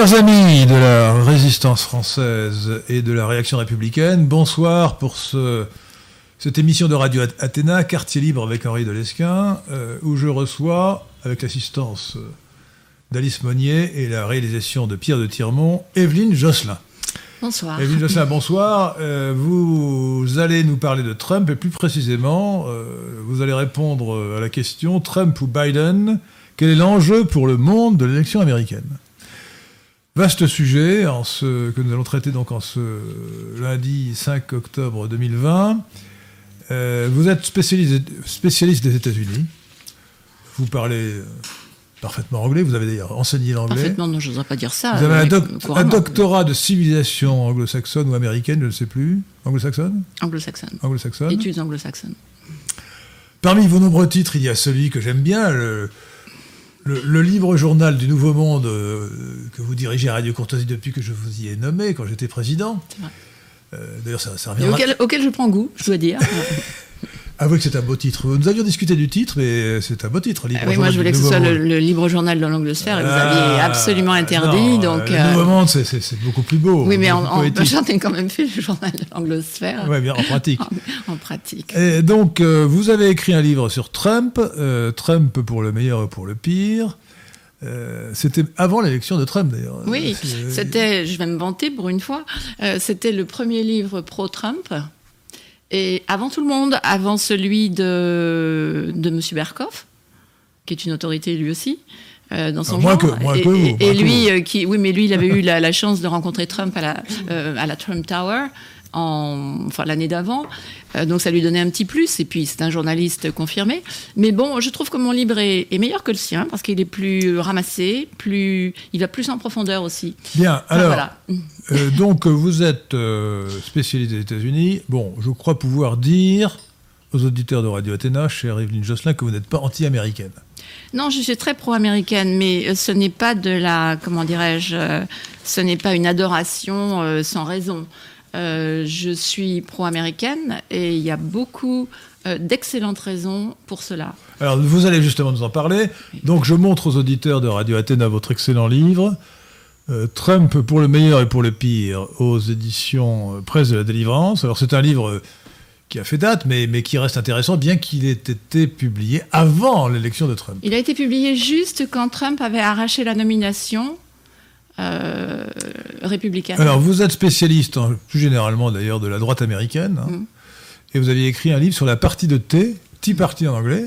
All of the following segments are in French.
Chers amis de la résistance française et de la réaction républicaine, bonsoir pour ce, cette émission de Radio Athéna, quartier libre avec Henri Delesquin, euh, où je reçois, avec l'assistance d'Alice Monnier et la réalisation de Pierre de Tirmont, Evelyne Josselin. Bonsoir. Evelyne Josselin, bonsoir. Euh, vous allez nous parler de Trump et plus précisément, euh, vous allez répondre à la question Trump ou Biden, quel est l'enjeu pour le monde de l'élection américaine? Vaste sujet en ce, que nous allons traiter donc en ce lundi 5 octobre 2020. Euh, vous êtes spécialiste, spécialiste des États-Unis. Vous parlez parfaitement anglais. Vous avez d'ailleurs enseigné l'anglais. Parfaitement, non, je n'oserais pas dire ça. Vous avez un, doc un, doctorat de civilisation anglo-saxonne ou américaine, je ne sais plus. Anglo-saxonne? Anglo-saxonne. Anglo-saxonne. Études anglo-saxonnes. Parmi vos nombreux titres, il y a celui que j'aime bien, le, le, le, livre journal du Nouveau Monde euh, dirigez à Radio Courtoisie depuis que je vous y ai nommé, quand j'étais président. Euh, D'ailleurs, ça, ça reviendra... auquel, auquel, je prends goût, je dois dire. Avouez que c'est un beau titre. Nous avions discuté du titre, mais c'est un beau titre. Libre ah oui, moi je voulais que ce soit le, le, libre journal de l'anglosphère et vous ah, aviez absolument interdit. Non, donc, le Nouveau Monde, c'est beaucoup plus beau. Oui, mais en, en, j'en ai quand même fait le journal de l'anglosphère. Oui, bien en pratique. en, en, pratique. Et donc, euh, vous avez écrit un livre sur Trump, euh, Trump pour le meilleur et pour le pire. Euh, c'était avant l'élection de Trump d'ailleurs. Oui, c'était, je vais me vanter pour une fois, euh, c'était le premier livre pro-Trump. Et avant tout le monde, avant celui de, de M. Berkoff, qui est une autorité lui aussi, euh, dans son moins genre. Que, moins et, que vous, et, et lui, euh, qui, oui, mais lui, il avait eu la, la, chance de rencontrer Trump à la, euh, à la Trump Tower. En, enfin, l'année d'avant, euh, donc ça lui donnait un petit plus. Et puis c'est un journaliste confirmé. Mais bon, je trouve que mon livre est, est meilleur que le sien parce qu'il est plus ramassé, plus, il va plus en profondeur aussi. Bien. Alors, voilà. euh, donc vous êtes euh, spécialiste des États-Unis. Bon, je crois pouvoir dire aux auditeurs de Radio Athéna, chère Evelyne Josselin, que vous n'êtes pas anti-américaine. Non, je suis très pro-américaine, mais ce n'est pas de la, comment dirais-je, ce n'est pas une adoration sans raison. Euh, je suis pro-américaine et il y a beaucoup euh, d'excellentes raisons pour cela. Alors, vous allez justement nous en parler. Donc, je montre aux auditeurs de Radio Athéna votre excellent livre. Euh, Trump pour le meilleur et pour le pire aux éditions Presse de la Délivrance. Alors, c'est un livre qui a fait date, mais, mais qui reste intéressant, bien qu'il ait été publié avant l'élection de Trump. Il a été publié juste quand Trump avait arraché la nomination euh, républicaine. Alors, vous êtes spécialiste, en, plus généralement d'ailleurs, de la droite américaine, hein, Mm. et vous aviez écrit un livre sur la partie de thé, Tea Party en anglais.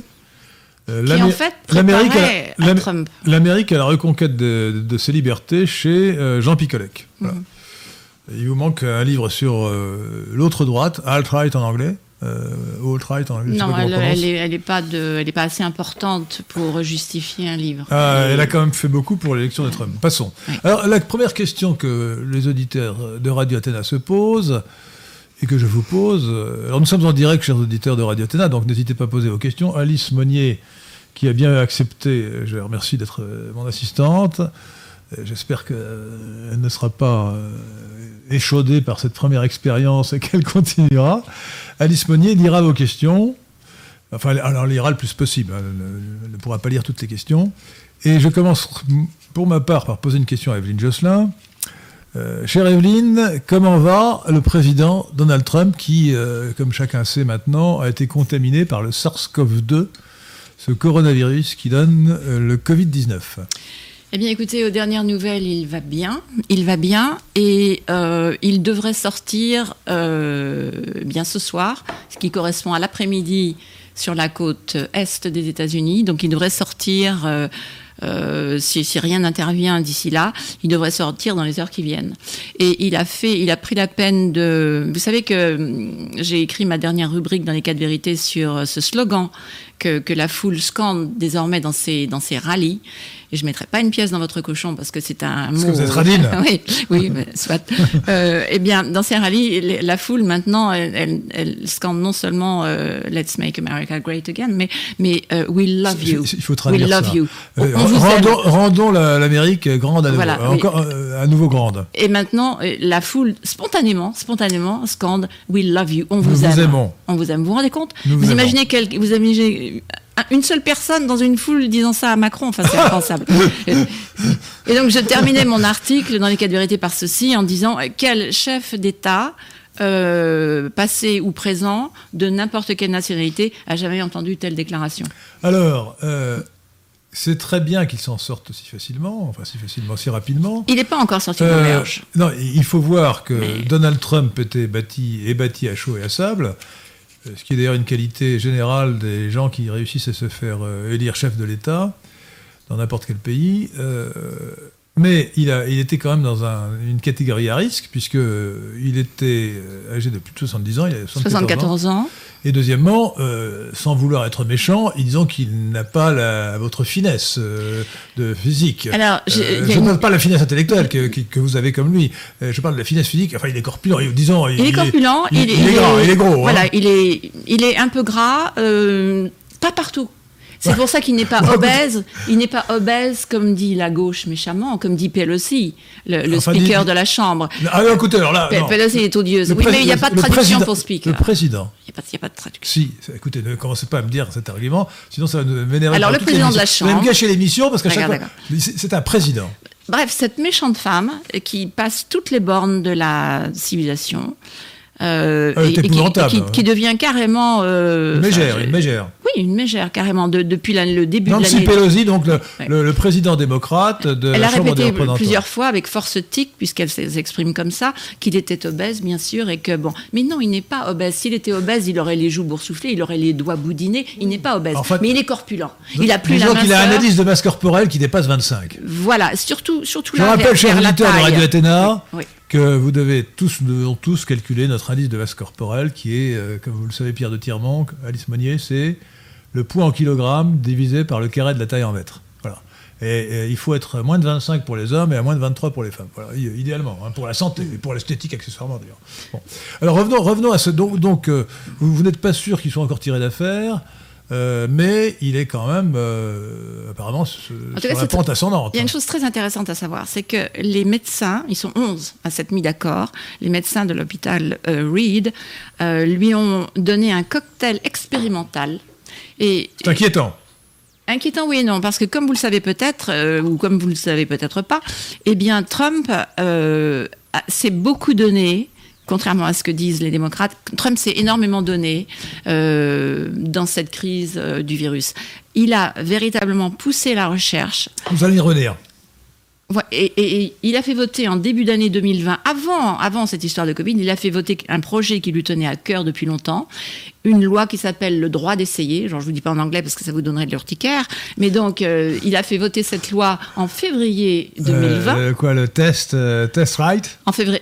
Euh, Qui en fait l'Amérique à Trump. L'Amérique à la reconquête de, de ses libertés chez euh, Jean Picolec. Voilà. Mhm. Il vous manque un livre sur euh, l'autre droite, alt-right en anglais. Euh, alt-right Non, elle, elle est, elle est pas de, elle est pas assez importante pour justifier un livre. Ah, elle a quand même fait beaucoup pour l'élection de Trump. Passons. Oui. Alors, la première question que les auditeurs de Radio Athéna se posent, et que je vous pose, euh, alors nous sommes en direct, chers auditeurs de Radio Athéna, donc n'hésitez pas à poser vos questions. Alice Monnier, qui a bien accepté, euh, je la remercie d'être mon assistante. J'espère qu'elle ne sera pas échaudée par cette première expérience et qu'elle continuera. Alice Monnier lira vos questions. Enfin, elle lira le plus possible. hein. Elle ne pourra pas lire toutes les questions. Et je commence pour ma part par poser une question à Evelyne Josselin. Euh, chère Evelyne, comment va le président Donald Trump qui, euh, comme chacun sait maintenant, a été contaminé par le SARS-CoV-2, ce coronavirus qui donne euh, le Covid-19 Eh bien, écoutez, aux dernières nouvelles, il va bien. Il va bien et euh, il devrait sortir euh, bien ce soir, ce qui correspond à l'après-midi sur la côte est des États-Unis. Donc, il devrait sortir. euh, si, rien n'intervient d'ici là, il devrait sortir dans les heures qui viennent. Et il a fait, il a pris la peine de. Vous savez que hum, j'ai écrit ma dernière rubrique dans les quatre vérités sur euh, ce slogan que, que la foule scande désormais dans ses dans ses rallyes. Et je mettrai pas une pièce dans votre cochon parce que c'est un Parce mot. que vous êtes radine. oui, oui, mais soit. Euh, eh bien, dans ces rallyes, la foule maintenant, elle, elle, elle scande non seulement euh, Let's make America great again, mais mais euh, We love you. Il faut traduire We love ça. you. On vous rendons l'Amérique grande à nouveau. Voilà. Encore à nouveau grande. Et maintenant, la foule, spontanément, spontanément, scande We love you. On vous, aime. aimons. On vous aime. Vous vous rendez compte? Vous imaginez, quel, vous imaginez une seule personne dans une foule disant ça à Macron. Enfin, c'est impensable. et donc, je terminais mon article dans les cas de vérité par ceci en disant quel chef d'État euh, passé ou présent, de n'importe quelle nationalité, a jamais entendu telle déclaration? Alors, euh, c'est très bien qu'il s'en sorte aussi facilement, enfin si facilement, si rapidement. Il n'est pas encore sorti de euh, Non, il faut voir que Donald Trump était bâti, est bâti à chaud et à sable, euh, ce qui est d'ailleurs une qualité générale des gens qui réussissent à se faire élire chef de l'État dans n'importe quel pays. Mais il, était quand même dans une catégorie à risque, puisqu'il euh, était euh, âgé de plus de 70 ans, il avait 74, ans. Et deuxièmement, euh, sans vouloir être méchant, disons qu'il n'a pas la, votre finesse de physique. Alors, je ne parle pas de la finesse intellectuelle que, que, vous avez comme lui. je parle de la finesse physique. Enfin, il est corpulent. Disons, il, est corpulent. Il, est, gras, il est gros. Voilà, hein. il, est, il est un peu gras, pas partout. C'est pour ça qu'il n'est pas obèse. Il n'est pas obèse, comme dit la gauche méchamment, comme dit Pelosi, le, speaker de la Chambre. Ah, écoutez, alors là. Pelosi est odieuse. Oui, mais il n'y a pas de traduction pour speaker. Le président. Il n'y a, pas de traduction. Si, écoutez, ne commencez pas à me dire cet argument, sinon ça va nous vénérer. Alors, le président de la Chambre. Vous allez me gâcher l'émission parce qu'à chaque fois. C'est un président. Bref, cette méchante femme qui passe toutes les bornes de la civilisation, euh, et, qui, devient carrément euh, une mégère, une mégère. Oui, une mégère carrément depuis le début de l'année. Nancy Pelosi, donc le, président démocrate de Elle la Chambre des représentants. plusieurs fois avec force tic, puisqu'elle s'exprime comme ça, qu'il était obèse, bien sûr, et que bon. Mais non, il n'est pas obèse. S'il était obèse, il aurait les joues boursouflées, il aurait les doigts boudinés. Il n'est pas obèse, mais il est corpulent. Il a plus la qu'il a un indice de masse corporelle qui dépasse 25. Voilà, surtout, surtout Je rappelle, chers auditeurs de Radio Athéna, que vous devez tous, nous devons tous calculer notre indice de masse corporelle, qui est, euh, comme vous le savez, Pierre de Tirmont, Alice Monnier, c'est le poids en kilogrammes divisé par le carré de la taille en mètres. Voilà. Et, il faut être moins de 25 pour les hommes et à moins de 23 pour les femmes. Idéalement, hein, pour la santé et pour l'esthétique accessoirement d'ailleurs. Bon. Alors revenons, revenons à ce. Donc, donc euh, vous, vous n'êtes pas sûr qu'ils soient encore tirés d'affaire. Euh, mais il est quand même euh, apparemment sur la pente ascendante. Il y a une chose très intéressante à savoir, c'est que les médecins, ils sont 11 à s'être mis d'accord, les médecins de l'hôpital euh, Reed lui ont donné un cocktail expérimental. C'est inquiétant. Inquiétant, oui et non, parce que comme vous le savez peut-être, ou comme vous le savez peut-être pas, eh bien Trump s'est beaucoup donné contrairement à ce que disent les démocrates, Trump s'est énormément donné euh, dans cette crise euh, du virus. Il a véritablement poussé la recherche. Vous allez y revenir. Et, il a fait voter en début d'année 2020, avant, avant cette histoire de Covid, il a fait voter un projet qui lui tenait à cœur depuis longtemps, une loi qui s'appelle le droit d'essayer. Genre, je vous dis pas en anglais parce que ça vous donnerait de l'urticaire, mais donc euh, il a fait voter cette loi en février 2020. quoi, le test, test right? En février.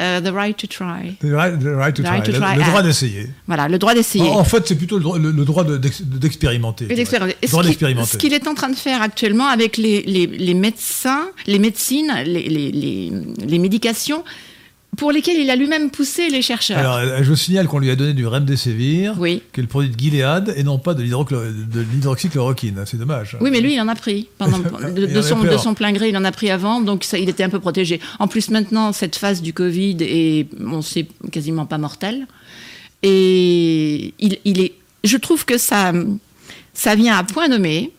Uh, the right to try. The right, to, try. Le, droit d'essayer. Voilà, le droit d'essayer. En, fait, c'est plutôt le, droit d'expérimenter. le droit d'expérimenter. Ce qu'il est en train de faire actuellement avec les, les, les médecins, les médecines, les, les médications, pour lesquels il a lui-même poussé les chercheurs. Alors, euh, je vous signale qu'on lui a donné du remdesivir, oui. qui est le produit de Gilead, et non pas de l'hydroxychloroquine. C'est dommage. Oui, mais lui, il en a pris. Pendant, de, son, de, son, plein gré, il en a pris avant, donc ça, il était un peu protégé. En plus, maintenant, cette phase du Covid est, on sait, quasiment pas mortelle. Et il, il est, je trouve que ça, ça vient à point nommé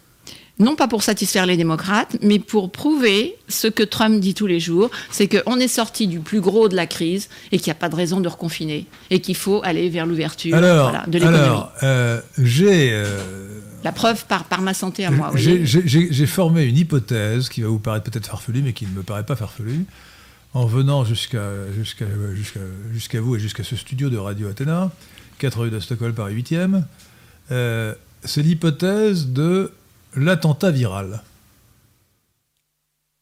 non pas pour satisfaire les démocrates, mais pour prouver ce que Trump dit tous les jours, c'est qu'on est sorti du plus gros de la crise et qu'il n'y a pas de raison de reconfiner et qu'il faut aller vers l'ouverture de l'économie. Alors, euh, j'ai... Euh, la preuve par, par ma santé à moi. J'ai formé une hypothèse qui va vous paraître peut-être farfelue, mais qui ne me paraît pas farfelue, en venant jusqu'à jusqu'à vous et jusqu'à ce studio de Radio Athéna, 4 rue de Stockholm, Paris 8e. Euh, c'est l'hypothèse de l'attentat viral.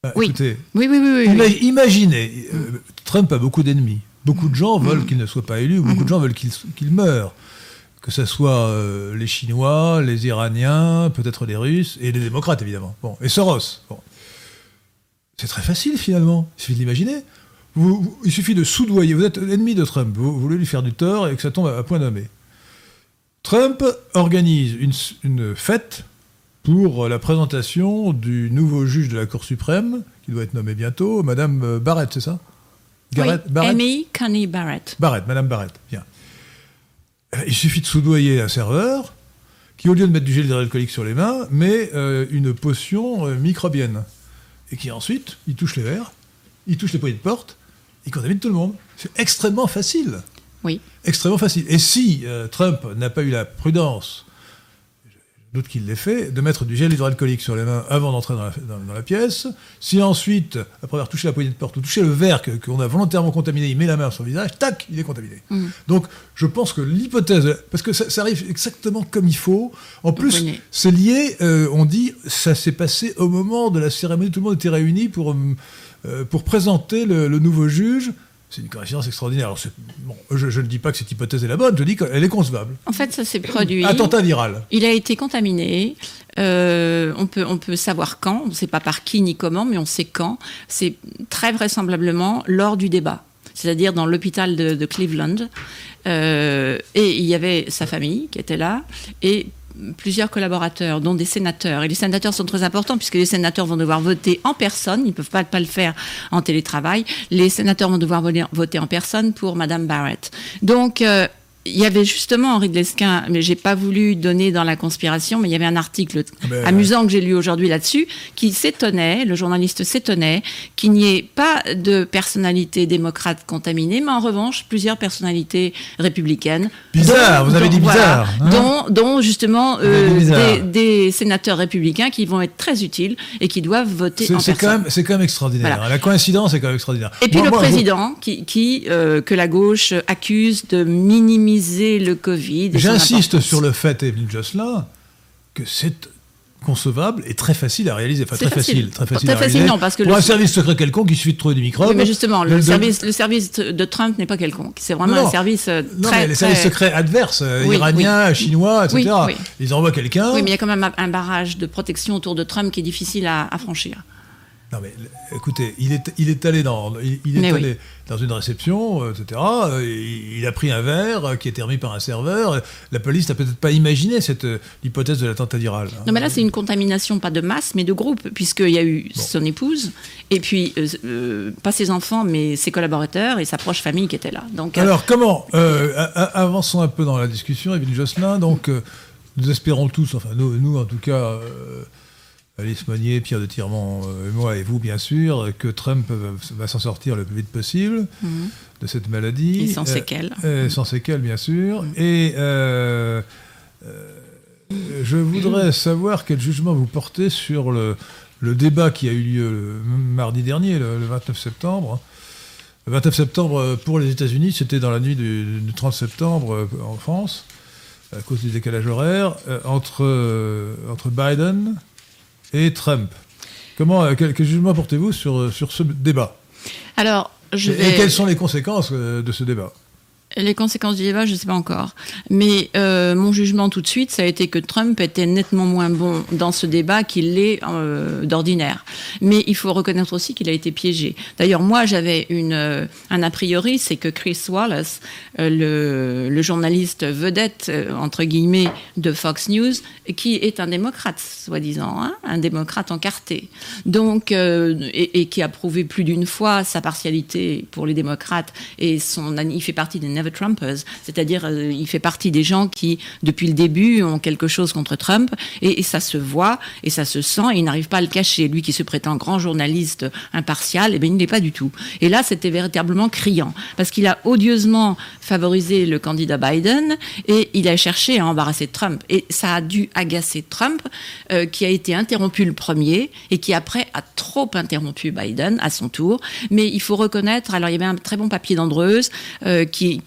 Bah, oui. Écoutez, oui, oui, oui, imaginez, euh, Trump a beaucoup d'ennemis. Beaucoup de gens veulent qu'il ne soit pas élu, beaucoup de gens veulent qu'il meure. Que ce soit euh, les Chinois, les Iraniens, peut-être les Russes, et les démocrates, évidemment. Bon, et Soros. Bon. C'est très facile, finalement. Il suffit de l'imaginer. il suffit de soudoyer. Vous êtes ennemi de Trump. Vous, voulez lui faire du tort et que ça tombe à, point nommé. Trump organise une, une fête pour la présentation du nouveau juge de la Cour suprême, qui doit être nommé bientôt, Madame euh, Barrett, c'est ça? Barrett, oui, Amy Coney Barrett. Barrett, Madame Barrett, bien. Euh, il suffit de soudoyer un serveur qui, au lieu de mettre du gel hydroalcoolique sur les mains, met euh, une potion euh, microbienne. Et qui ensuite, il touche les verres, il touche les poignées de porte, il contamine tout le monde. C'est extrêmement facile. Oui. Extrêmement facile. Et si euh, Trump n'a pas eu la prudence, doute qu'il l'ait fait, de mettre du gel hydroalcoolique sur les mains avant d'entrer dans la, dans- dans la pièce, si ensuite, après avoir touché la poignée de porte ou touché le verre qu'on a volontairement contaminé, il met la main sur le visage, tac, il est contaminé. Mhm. Donc je pense que l'hypothèse, parce que ça, ça arrive exactement comme il faut, en plus Oui. c'est lié, euh, on dit, ça s'est passé au moment de la cérémonie, tout le monde était réuni pour, euh, euh, pour présenter le, le nouveau juge. C'est une coïncidence extraordinaire. Alors, bon, je, je ne dis pas que cette hypothèse est la bonne, je dis qu'elle est concevable. En fait, ça s'est produit. Attentat viral. Il a été contaminé. Euh, on, peut, on peut savoir quand. On ne sait pas par qui ni comment, mais on sait quand. C'est très vraisemblablement lors du débat. C'est-à-dire dans l'hôpital de, de Cleveland. Euh, et il y avait sa famille qui était là. Et plusieurs collaborateurs, dont des sénateurs. Et les sénateurs sont très importants puisque les sénateurs vont devoir voter en personne. Ils ne peuvent pas, le faire en télétravail. Les sénateurs vont devoir voter en personne pour Madame Barrett. Donc, euh, il y avait justement Henri de Lesquin, mais j'ai pas voulu donner dans la conspiration, mais il y avait un article Ah ben, amusant que j'ai lu aujourd'hui là-dessus, qui s'étonnait, le journaliste s'étonnait, qu'il n'y ait pas de personnalité démocrate contaminée, mais en revanche plusieurs personnalités républicaines. Bizarre, vous avez dit bizarre, hein dont, dont justement Vous avez dit euh, bizarre. des, des sénateurs républicains qui vont être très utiles et qui doivent voter en c'est quand, même- c'est quand même extraordinaire. Voilà. La coïncidence est quand même extraordinaire. Et puis Moi- le moi, président qui, qui euh, que la gauche accuse de minimiser le Covid. J'insiste sur le fait, Evelyne Jocelyn, que c'est concevable et très facile à réaliser. Enfin, très facile. facile. Très facile Très à facile, réaliser. non, parce que Pour le- un service secret quelconque, il suffit de trouver des microbes. Oui, mais justement, le, service, le service de Trump n'est pas quelconque. C'est vraiment Non, non. un service euh, Non, très. mais les services très- secrets adverses, euh, Oui, iraniens, chinois, etc. Ils envoient quelqu'un. Oui, mais il y a quand même un- un barrage de protection autour de Trump qui est difficile à, à franchir. Non, mais écoutez, il est, il est allé dans, il, il est oui. allé dans une réception, euh, etc. euh, Il, il a pris un verre euh, qui était remis par un serveur. La police n'a peut-être pas imaginé cette hypothèse de l'attentat viral. hein. Non, mais là, c'est une contamination, pas de masse, mais de groupe, puisqu'il y a eu son épouse, et puis, euh, pas ses enfants, mais ses collaborateurs et sa proche famille qui étaient là. Donc, euh, Alors, comment euh, Avançons un peu dans la discussion, Evelyne Jocelyn. Donc, nous espérons tous, enfin, nous, nous en tout cas, Alice Monnier, Pierre de Tirmont, euh, et moi et vous, bien sûr, que Trump va, s'en sortir le plus vite possible Mhm. de cette maladie. Et sans Euh, séquelles. euh, sans séquelles, bien sûr. Et euh, euh, je voudrais savoir quel jugement vous portez sur le, le débat qui a eu lieu le mardi dernier, le, le 29 septembre. Le 29 septembre pour les États-Unis, c'était dans la nuit du, du 30 septembre en France, à cause du décalage horaire, entre, entre Biden et Trump. Comment, euh, quel, quel jugement portez-vous sur, euh, sur ce débat? Alors, je et, vais. et quelles sont les conséquences euh, de ce débat? Les conséquences du débat, je ne sais pas encore. Mais euh, mon jugement tout de suite, ça a été que Trump était nettement moins bon dans ce débat qu'il l'est euh, d'ordinaire. Mais il faut reconnaître aussi qu'il a été piégé. D'ailleurs, moi, j'avais euh, un a priori, c'est que Chris Wallace, le, journaliste vedette, entre guillemets, de Fox News, qui est un démocrate, soi-disant, hein, un démocrate encarté. Donc, et, et qui a prouvé plus d'une fois sa partialité pour les démocrates et son, il fait partie des Trumpers, c'est-à-dire euh, il fait partie des gens qui, depuis le début, ont quelque chose contre Trump et, ça se voit et ça se sent et il n'arrive pas à le cacher. Lui qui se prétend grand journaliste impartial, eh bien, il ne l'est pas du tout. Et là, c'était véritablement criant parce qu'il a odieusement favorisé le candidat Biden et il a cherché à embarrasser Trump. Et ça a dû agacer Trump, euh, qui a été interrompu le premier et qui après a trop interrompu Biden à son tour. Mais il faut reconnaître, alors il y avait un très bon papier d'Andreuse euh, qui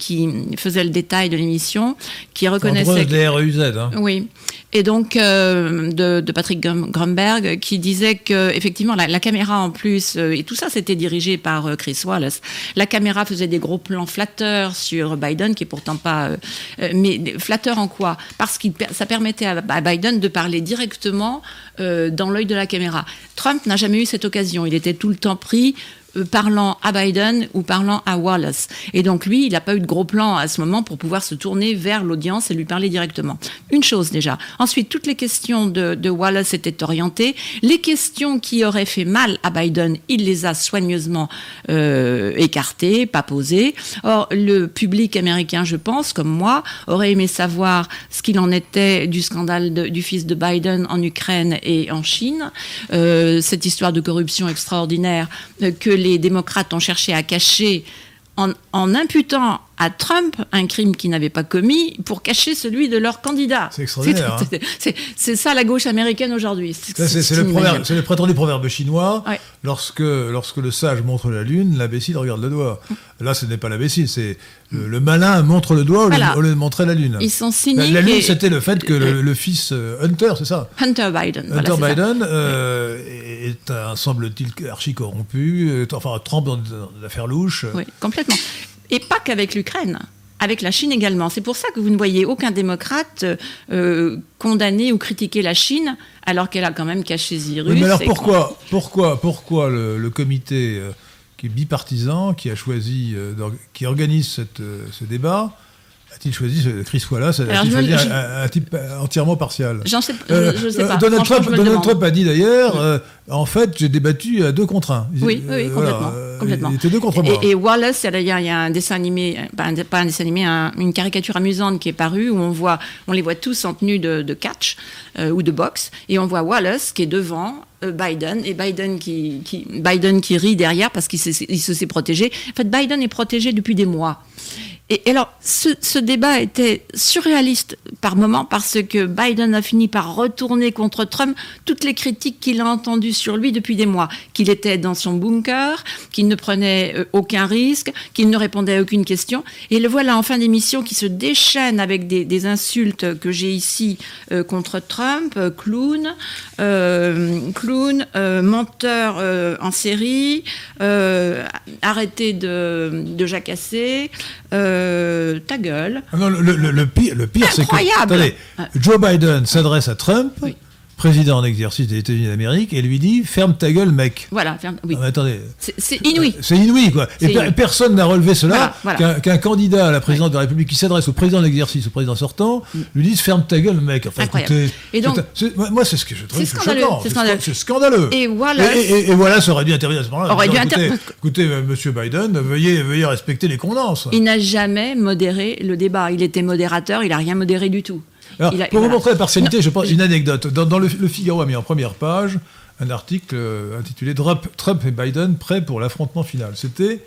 faisait le détail de l'émission, qui reconnaissait... Les REUZ, hein. Oui. Et donc euh, de, de Patrick Grum- Grumberg qui disait que effectivement la, la caméra en plus euh, et tout ça c'était dirigé par euh, Chris Wallace. La caméra faisait des gros plans flatteurs sur Biden qui est pourtant pas mais flatteurs en quoi? Parce que ça permettait à, à Biden de parler directement dans l'œil de la caméra. Trump n'a jamais eu cette occasion. Il était tout le temps pris parlant à Biden ou parlant à Wallace. Et donc lui, il n'a pas eu de gros plan à ce moment pour pouvoir se tourner vers l'audience et lui parler directement. Une chose déjà. Ensuite, toutes les questions de, Wallace étaient orientées. Les questions qui auraient fait mal à Biden, il les a soigneusement euh, écartées, pas posées. Or, le public américain, je pense, comme moi, aurait aimé savoir ce qu'il en était du scandale du fils de Biden en Ukraine et en Chine, euh, cette histoire de corruption extraordinaire que les démocrates ont cherché à cacher en, imputant à Trump un crime qu'il n'avait pas commis pour cacher celui de leur candidat. C'est extraordinaire. C'est hein. ça la gauche américaine aujourd'hui. C'est le, le, prétendu proverbe chinois. Lorsque, lorsque le sage montre la lune, l'imbécile regarde le doigt. Là, ce n'est pas l'imbécile, c'est le, malin montre le doigt au, lieu de montrer la lune. Ils sont cyniques. La, lune, c'était le fait que le, fils euh, Hunter, c'est ça Hunter Biden. Hunter Biden euh, est, un, semble-t-il, archi corrompu, euh, enfin, trempe dans l'affaire louche. Oui, complètement. Et pas qu'avec l'Ukraine avec la Chine également. C'est pour ça que vous ne voyez aucun démocrate euh, condamner ou critiquer la Chine, alors qu'elle a quand même caché Zirus. mais alors pourquoi, pourquoi, pourquoi le, comité euh, qui est bipartisan, qui a choisi, euh, qui organise cette, ce débat, a-t-il choisi Chris Wallace A-t-il choisi un, type entièrement partial J'en sais, je, sais pas. Donald, Trump, a dit d'ailleurs, en fait, j'ai débattu à deux contre un. Oui, oui, complètement. complètement. Il était deux contre moi. Et, Wallace, il y, a un dessin animé, pas un, dessin animé, une caricature amusante qui est parue où on voit, on les voit tous en tenue de, catch ou de boxe, et on voit Wallace qui est devant Biden et Biden qui, qui, Biden qui rit derrière parce qu'il se s'est protégé. En fait, Biden est protégé depuis des mois. Et, alors, ce, débat était surréaliste par moments parce que Biden a fini par retourner contre Trump toutes les critiques qu'il a entendues sur lui depuis des mois. Qu'il était dans son bunker, qu'il ne prenait euh, aucun risque, qu'il ne répondait à aucune question. Et le voilà en fin d'émission qui se déchaîne avec des, insultes que j'ai ici euh, contre Trump, euh, clown, clown, menteur en série, arrêté de, jacasser. Ta gueule. Ah le, pire, le pire c'est que. Attendez, Joe Biden s'adresse à Trump président en exercice des États-Unis d'Amérique, et lui dit Ferme ta gueule, mec. Voilà, ferme, oui. attendez. C'est inouï. Euh, c'est inouï, quoi. Et personne n'a relevé cela qu'un candidat à la présidence de la République qui s'adresse au président d'exercice, au président sortant, mm. lui dise Ferme ta gueule, mec. Enfin, écoutez. Et donc, moi, c'est ce que je trouve scandaleux. C'est scandaleux. Et voilà. Et, voilà, ça aurait dû intervenir à ce moment-là. Aurait dû écoutez, écoutez, euh, monsieur Biden, veuillez, veuillez respecter les convenances. Il n'a jamais modéré le débat. Il était modérateur, il n'a rien modéré du tout pour vous montrer la partialité, je pense une anecdote. Dans, le, Figaro a mis en première page un article euh, intitulé Trump et Biden prêts pour l'affrontement final. C'était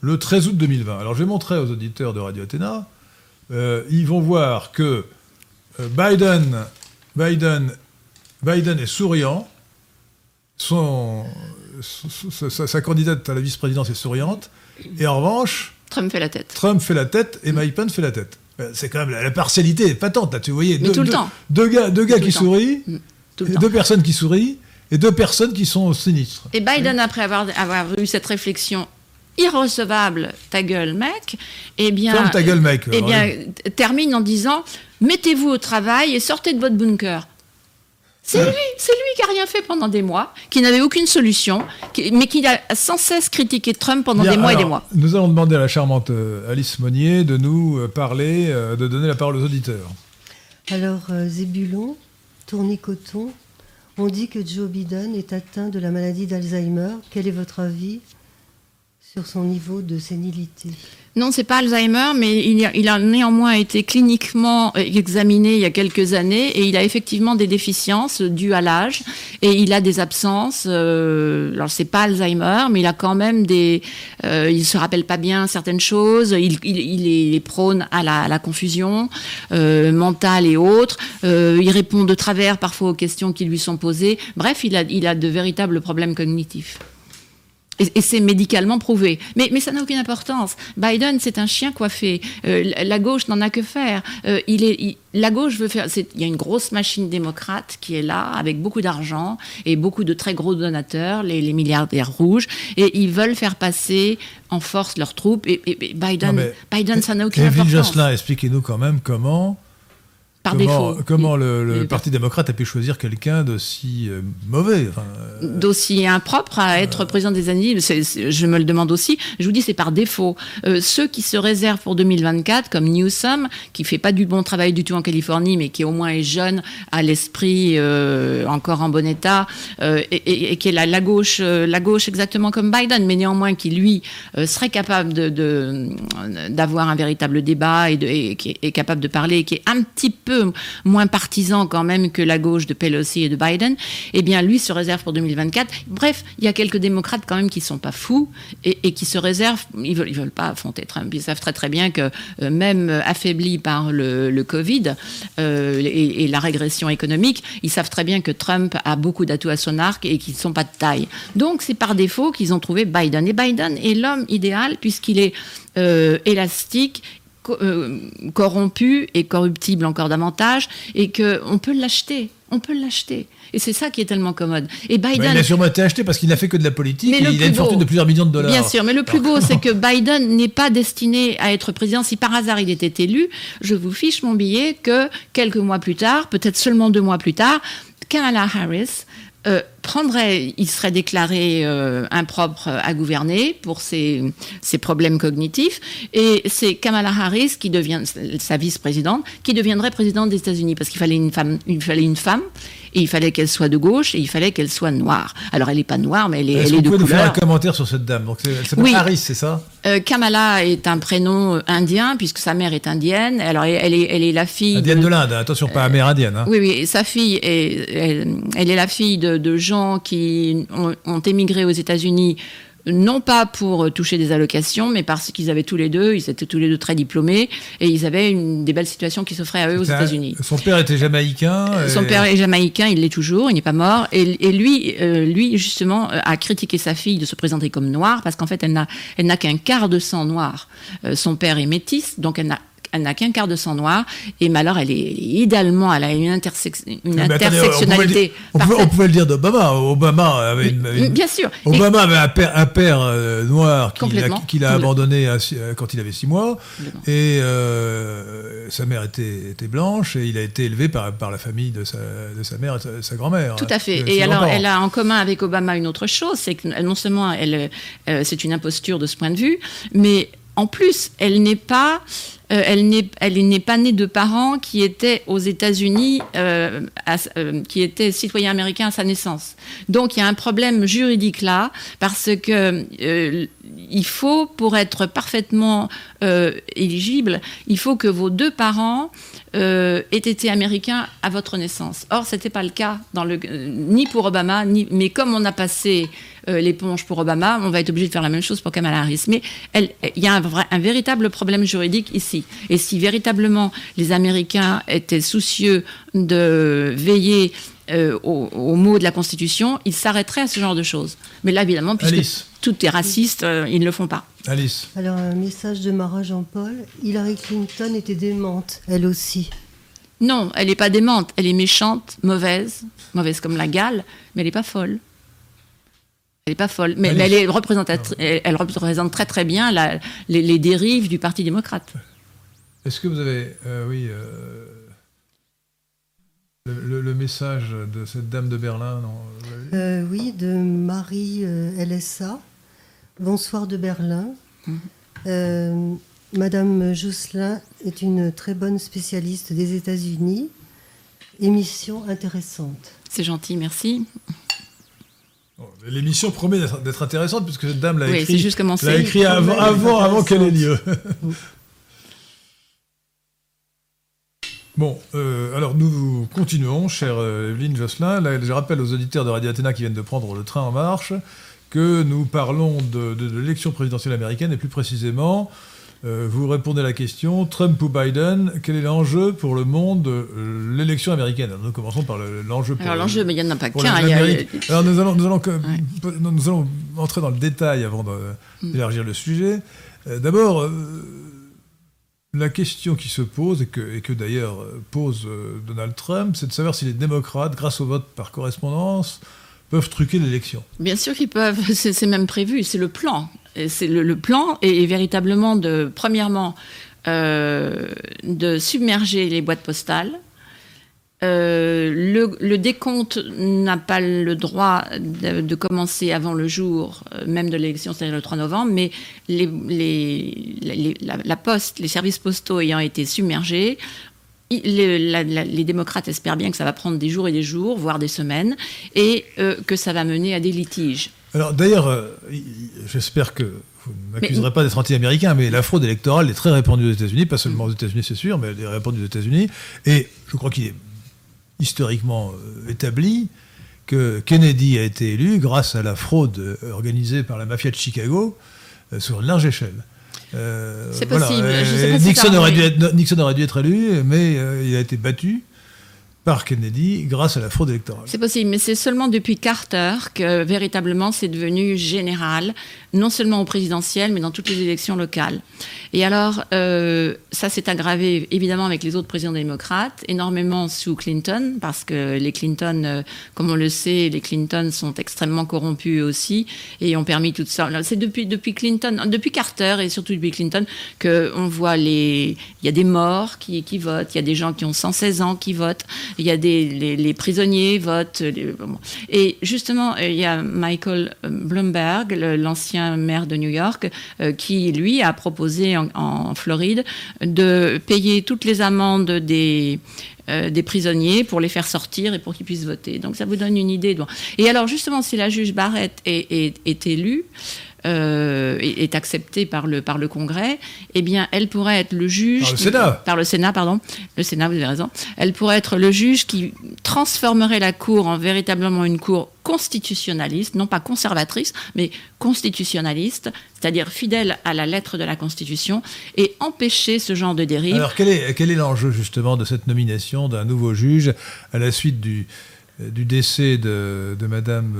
le 13 août 2020. Alors je vais montrer aux auditeurs de Radio Athéna. Euh, ils vont voir que euh, Biden, Biden, Biden est souriant. Son, sa, candidate à la vice-présidence est souriante. Et en revanche, Trump fait la tête. Trump fait la tête et Pence fait la tête. Euh, c'est quand même la, partialité est patente là, tu voyais. deux, tout le temps. Deux gars, deux gars qui sourient, mm. deux personnes qui sourient et deux personnes qui sont sinistres. Et Biden, après avoir, avoir eu cette réflexion irrecevable, ta gueule mec, eh bien, ta gueule mec. Eh bien, termine en disant mettez-vous au travail et sortez de votre bunker. C'est lui, c'est lui qui a rien fait pendant des mois, qui n'avait aucune solution, mais qui a sans cesse critiqué Trump pendant des mois et des mois. Nous allons demander à la charmante euh, Alice Monnier de nous euh, parler, euh, de donner la parole aux auditeurs. Alors, Zébulon, Tournicoton, on dit que Joe Biden est atteint de la maladie d'Alzheimer. Quel est votre avis sur son niveau de sénilité? Non, c'est pas Alzheimer, mais il a, néanmoins été cliniquement examiné il y a quelques années et il a effectivement des déficiences dues à l'âge et il a des absences. Euh, alors c'est pas Alzheimer, mais il a quand même des. Euh, il se rappelle pas bien certaines choses. Il, est, prône à la, confusion euh, mentale et autres. Euh, il répond de travers parfois aux questions qui lui sont posées. Bref, il a, il a de véritables problèmes cognitifs. Et, c'est médicalement prouvé. Mais, mais ça n'a aucune importance. Biden, c'est un chien coiffé. Euh, la gauche n'en a que faire. Euh, il est, la gauche veut faire. Il y a une grosse machine démocrate qui est là, avec beaucoup d'argent et beaucoup de très gros donateurs, les, milliardaires rouges, et ils veulent faire passer en force leurs troupes. Et, Biden, Biden, ça n'a aucune importance. Jocelyn, expliquez-nous quand même comment par comment, défaut. Comment le, Parti démocrate a pu choisir quelqu'un d'aussi euh, mauvais enfin, euh, d'aussi impropre à être président des années, je me le demande aussi. Je vous dis, c'est par défaut. Euh, ceux qui se réservent pour 2024, comme Newsom, qui fait pas du bon travail du tout en Californie, mais qui au moins est jeune, a l'esprit euh, encore en bon état, euh, et, et- et qui est la, la gauche, euh, la gauche exactement comme Biden, mais néanmoins qui lui euh, serait capable de d'avoir un véritable débat et, de, et qui est, est capable de parler, et qui est un petit peu moins partisan quand même que la gauche de Pelosi et de Biden, eh bien lui se réserve pour 2024. Bref, il y a quelques démocrates quand même qui sont pas fous et, qui se réservent. Ils veulent, ils veulent pas affronter Trump. Ils savent très très bien que euh, même affaiblis par le, Covid euh, et, la régression économique, ils savent très bien que Trump a beaucoup d'atouts à son arc et qu'ils ne sont pas de taille. Donc c'est par défaut qu'ils ont trouvé Biden. Et Biden est l'homme idéal puisqu'il est euh, élastique corrompu et corruptible encore davantage, et qu'on peut l'acheter. On peut l'acheter. Et c'est ça qui est tellement commode. Et bah, Biden. il a sûrement été acheté parce qu'il n'a fait que de la politique Mais et il a une fortune de plusieurs millions de dollars. Bien sûr, mais le plus beau, c'est que Biden n'est pas destiné à être président. Si par hasard il était élu, je vous fiche mon billet que quelques mois plus tard, peut-être seulement deux mois plus tard, Kamala Harris euh, prendrait, il serait déclaré euh, impropre à gouverner pour ses, ses problèmes cognitifs, et c'est Kamala Harris qui devient sa vice-présidente, qui deviendrait présidente des États-Unis parce qu'il fallait une femme, il fallait une femme, et il fallait qu'elle soit de gauche, et il fallait qu'elle soit noire. Alors elle n'est pas noire, mais elle est, Est-ce elle est vous de pouvez nous faire un couleur. commentaire sur cette dame Donc, c'est- Elle s'appelle Oui. Harris, c'est ça Euh, Kamala est un prénom euh, indien puisque sa mère est indienne. Alors elle est, elle est la fille. Indienne de- de l'Inde, attention, pas amérindienne. Hein. Oui, oui, sa fille, est, elle, elle est la fille de, de gens qui ont, ont émigré aux États-Unis, non pas pour toucher des allocations, mais parce qu'ils avaient tous les deux, ils étaient tous les deux très diplômés, et ils avaient une, des belles situations qui s'offraient à eux aux États-Unis. Son père était jamaïcain. Son et- père est jamaïcain, il l'est toujours, il n'est pas mort. Et, et lui, euh, lui justement, euh, a critiqué sa fille de se présenter comme noire parce qu'en fait, elle n'a, elle n'a qu'un quart de sang noir. Euh, son père est métis, donc elle n'a elle n'a qu'un quart de sang noir, et mais alors elle est idéalement, elle a une, on pouvait le intersectionnalité. On pouvait, on parfaite. pouvait le dire d'Obama. Obama avait une, une- Bien sûr. Obama avait un père, un père euh, noir qu'il a, abandonné à euh, quand il avait six mois. Et euh, sa mère était, était blanche et il a été élevé par, par la famille de sa, de sa mère et sa, sa grand-mère. Tout à fait. Et alors, elle a en commun avec Obama une autre chose, c'est que non seulement elle, euh, c'est une imposture de ce point de vue, mais en plus, elle n'est pas, euh, elle n'est, elle n'est pas née de parents qui étaient aux États-Unis, euh, euh, qui étaient citoyens américains à sa naissance. Donc, il y a un problème juridique là, parce que il faut, pour être parfaitement éligible, il faut que vos deux parents euh, aient été américains à votre naissance. Or, c'était pas le cas euh, ni pour Obama, mais comme on a passé euh, l'éponge pour Obama, on va être obligé de faire la même chose pour Kamala Harris. Mais il y a un véritable problème juridique ici. Et si véritablement les Américains étaient soucieux de veiller euh, aux, aux mots de la Constitution, ils s'arrêteraient à ce genre de choses. Mais là, évidemment, puisque Alice. tout est raciste, euh, ils ne le font pas. Alice. Alors, un message de Mara Jean-Paul. Hillary Clinton était démente, elle aussi. Non, elle n'est pas démente, elle est méchante, mauvaise, mauvaise comme la gale, mais elle n'est pas folle. Elle n'est pas folle, mais, Elle mais est- elle, est représentati- elle, elle représente très très bien la- les, les dérives du Parti démocrate. Est-ce que vous avez, euh, oui, euh, le, le- le message de cette dame de Berlin non, vu Euh, oui, de Marie euh, LSA. Bonsoir de Berlin. Euh, Madame Jousselin est une très bonne spécialiste des États-Unis. Émission intéressante. C'est gentil, merci. Bon, L'émission promet d'être intéressante puisque cette dame l'a Oui, écrit, avant, avant qu'elle ait lieu. intéressante. Bon, euh, alors nous continuons, chère euh, Evelyne Josselin. Là, je rappelle aux auditeurs de Radio Athéna qui viennent de prendre le train en marche que nous parlons de, de- de l'élection présidentielle américaine et plus précisément, euh, vous répondez à la question Trump ou Biden, quel est l'enjeu pour le monde de euh, l'élection américaine? Alors, Nous commençons par le- l'enjeu pour Alors l'enjeu, mais il n'y en a pas qu'un. a-. Alors nous allons, nous, allons, nous, entrer dans le détail avant Mm. d'élargir le sujet. D'abord, la question qui se pose, et que, d'ailleurs euh, pose euh, Donald Trump, c'est de savoir si les démocrates, grâce au vote par correspondance, peuvent truquer l'élection. Bien sûr qu'ils peuvent, c'est même prévu, c'est le plan. C'est le, plan est, est véritablement de, premièrement, euh, de submerger les boîtes postales le, le, décompte n'a pas le droit de, de, commencer avant le jour même de l'élection, c'est-à-dire le 3 novembre, mais les, les, les, la, la, poste, les services postaux ayant été submergés, les, la, la, les, démocrates espèrent bien que ça va prendre des jours et des jours, voire des semaines, et euh, que ça va mener à des litiges. Alors d'ailleurs, euh, j'espère que vous ne m'accuserez pas d'être anti-américain, mais la fraude électorale est très répandue aux États-Unis, pas seulement aux États-Unis, c'est sûr, mais elle est répandue aux États-Unis. Et je crois qu'il est historiquement euh, établi que Kennedy a été élu grâce à la fraude euh, organisée par la mafia de Chicago euh, sur une large échelle. Euh, c'est possible. Voilà. Nixon, si aurait dû être, Nixon aurait dû être élu, mais il a été battu par Kennedy grâce à la fraude électorale. C'est possible, mais c'est seulement depuis Carter que véritablement c'est devenu général, non seulement au présidentiel, mais dans toutes les élections locales. Et alors, euh, ça s'est aggravé évidemment avec les autres présidents démocrates, énormément sous Clinton, parce que les Clinton, euh, comme on le sait, les Clinton sont extrêmement corrompus aussi et ont permis tout ça. C'est depuis, Clinton, depuis Carter et surtout depuis Clinton qu'on voit les. Il y a des morts qui votent, il y a des gens qui ont 116 ans qui votent il y a des les, les prisonniers votent. Bon. Et justement, il y a Michael Bloomberg, l'ancien maire de New York, euh, qui lui a proposé en, en, Floride de payer toutes les amendes des euh, des prisonniers pour les faire sortir et pour qu'ils puissent voter. Donc ça vous donne une idée. Et alors justement, si la juge Barrett est, est, est élue, euh, est, acceptée par le, par le Congrès, eh bien, elle pourrait être le juge. Par le Sénat. Qui, par le Sénat, pardon. Le Sénat, vous avez raison. Elle pourrait être le juge qui transformerait la Cour en véritablement une Cour constitutionnaliste, non pas conservatrice, mais constitutionnaliste, c'est-à-dire fidèle à la lettre de la Constitution, et empêcher ce genre de dérive. Alors, quel est, quel est l'enjeu justement de cette nomination d'un nouveau juge à la suite du, du décès de, de Madame.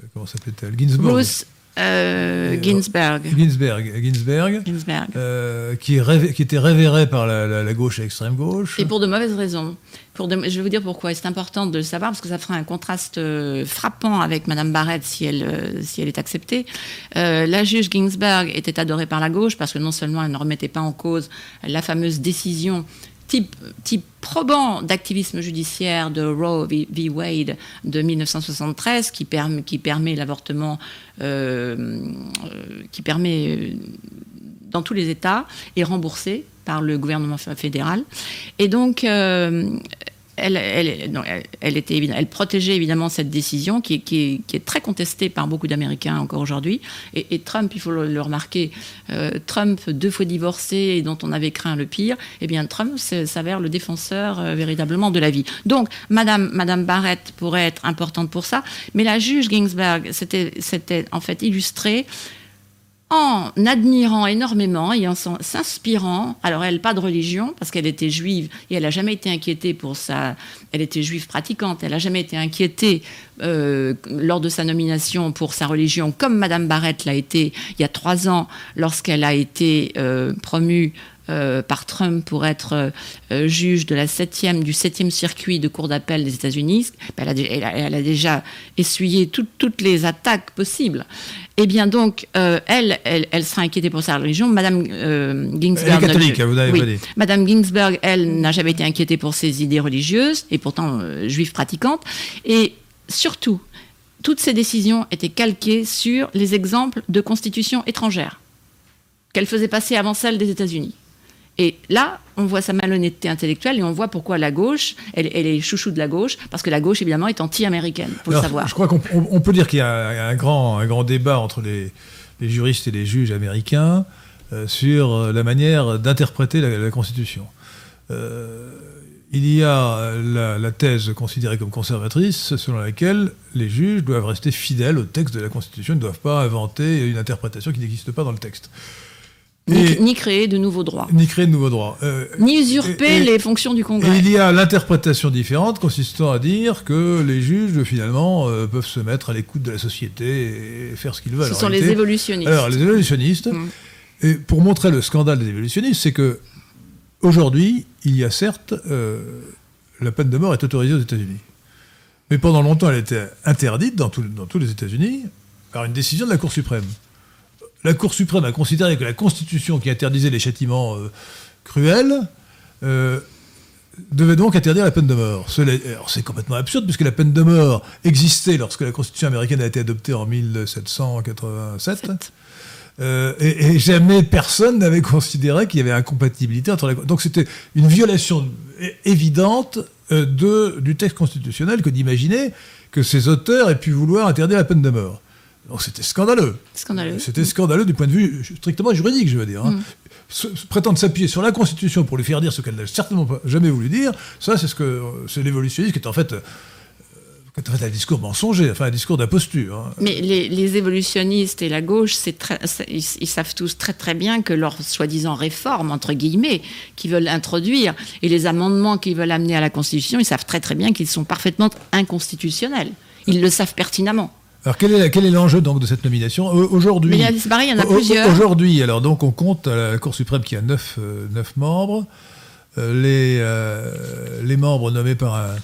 Euh comment s'appelait-elle? Ginsburg. Bruce euh, Ginsberg. Ginsberg, Ginsberg, Ginsberg. Euh, qui, était révéré par la, la, la, gauche et l'extrême gauche. Et pour de mauvaises raisons. Pour de, je vais vous dire pourquoi. C'est important de le savoir parce que ça fera un contraste euh, frappant avec Madame Barrett si elle, euh, si elle est acceptée. Euh, la juge Ginsberg était adorée par la gauche parce que non seulement elle ne remettait pas en cause la fameuse décision type, probant d'activisme judiciaire de Roe v. Wade de 1973 qui, permet, l'avortement, euh, qui permet dans tous les États et remboursé par le gouvernement fédéral. Et donc, euh, elle, était elle protégeait évidemment cette décision qui est, très contestée par beaucoup d'Américains encore aujourd'hui. Et, Trump, il faut le, remarquer, euh, Trump, deux fois divorcé et dont on avait craint le pire, eh bien Trump s'avère le défenseur euh, véritablement de la vie. Donc, Madame, Madame Barrett pourrait être importante pour ça, mais la juge Ginsberg, c'était en fait illustré en admirant énormément et en s'inspirant. Alors elle, pas de religion, parce qu'elle était juive et elle n'a jamais été inquiétée pour sa... Elle était juive pratiquante, elle n'a jamais été inquiétée euh, lors de sa nomination pour sa religion, comme Madame Barrett l'a été il y a trois ans lorsqu'elle a été euh, promue euh, par Trump pour être euh, juge de la septième, du 7e circuit de cour d'appel des États-Unis. Elle, elle, elle, a déjà essuyé tout, toutes les attaques possibles. Eh bien, donc, euh, elle, elle, elle, sera inquiétée pour sa religion. Madame euh, Ginsberg. Elle est catholique, vous n'avez oui. Madame Ginsberg, elle, n'a jamais été inquiétée pour ses idées religieuses, et pourtant euh, juive pratiquante. Et surtout, toutes ces décisions étaient calquées sur les exemples de constitutions étrangères qu'elle faisait passer avant celle des États-Unis. Et là, on voit sa malhonnêteté intellectuelle et on voit pourquoi la gauche, elle, elle est chouchou de la gauche, parce que la gauche, évidemment, est anti-américaine, pour le savoir. Je crois qu'on on peut dire qu'il y a un grand, un grand débat entre les, les, juristes et les juges américains euh, sur la manière d'interpréter la, la, Constitution. Euh, il y a la, la, thèse considérée comme conservatrice, selon laquelle les juges doivent rester fidèles au texte de la Constitution, ils ne doivent pas inventer une interprétation qui n'existe pas dans le texte. Ni, ni, créer de nouveaux droits. Ni créer de nouveaux droits. Euh, ni usurper et, les fonctions du Congrès. Et il y a l'interprétation différente consistant à dire que les juges, finalement, euh, peuvent se mettre à l'écoute de la société et faire ce qu'ils veulent. Ce sont les évolutionnistes. Alors, les évolutionnistes, mmh. et pour montrer le scandale des évolutionnistes, c'est que aujourd'hui, il y a certes, euh, la peine de mort est autorisée aux États-Unis. Mais pendant longtemps, elle était interdite dans, tout, dans tous les États-Unis par une décision de la Cour suprême la Cour suprême a considéré que la Constitution qui interdisait les châtiments euh, cruels euh, devait donc interdire la peine de mort. C'est complètement absurde puisque la peine de mort existait lorsque la Constitution américaine a été adoptée en 1787. Euh, et, jamais personne n'avait considéré qu'il y avait incompatibilité entre les... Donc c'était une violation évidente de, du texte constitutionnel que d'imaginer que ces auteurs aient pu vouloir interdire la peine de mort. Donc c'était scandaleux. Scandaleux. C'était scandaleux du point de vue strictement juridique, je veux dire. Hein. Mm. prétendre s'appuyer sur la Constitution pour lui faire dire ce qu'elle n'a certainement pas, jamais voulu dire, ça c'est ce que c'est l'évolutionnisme qui est en fait quand on fait un discours mensonger, enfin un discours d'imposture. Hein. Mais les, évolutionnistes et la gauche, très, ils, savent tous très très bien que leurs soi-disant réformes, entre guillemets, qu'ils veulent introduire, et les amendements qu'ils veulent amener à la Constitution, ils savent très très bien qu'ils sont parfaitement inconstitutionnels. Ils le savent pertinemment. Alors quel est, quel est l'enjeu donc de cette nomination? Aujourd'hui il y en a plusieurs. Aujourd'hui, alors donc on compte la Cour suprême qui a neuf, euh, neuf membres. Euh, les, euh, les membres nommés par un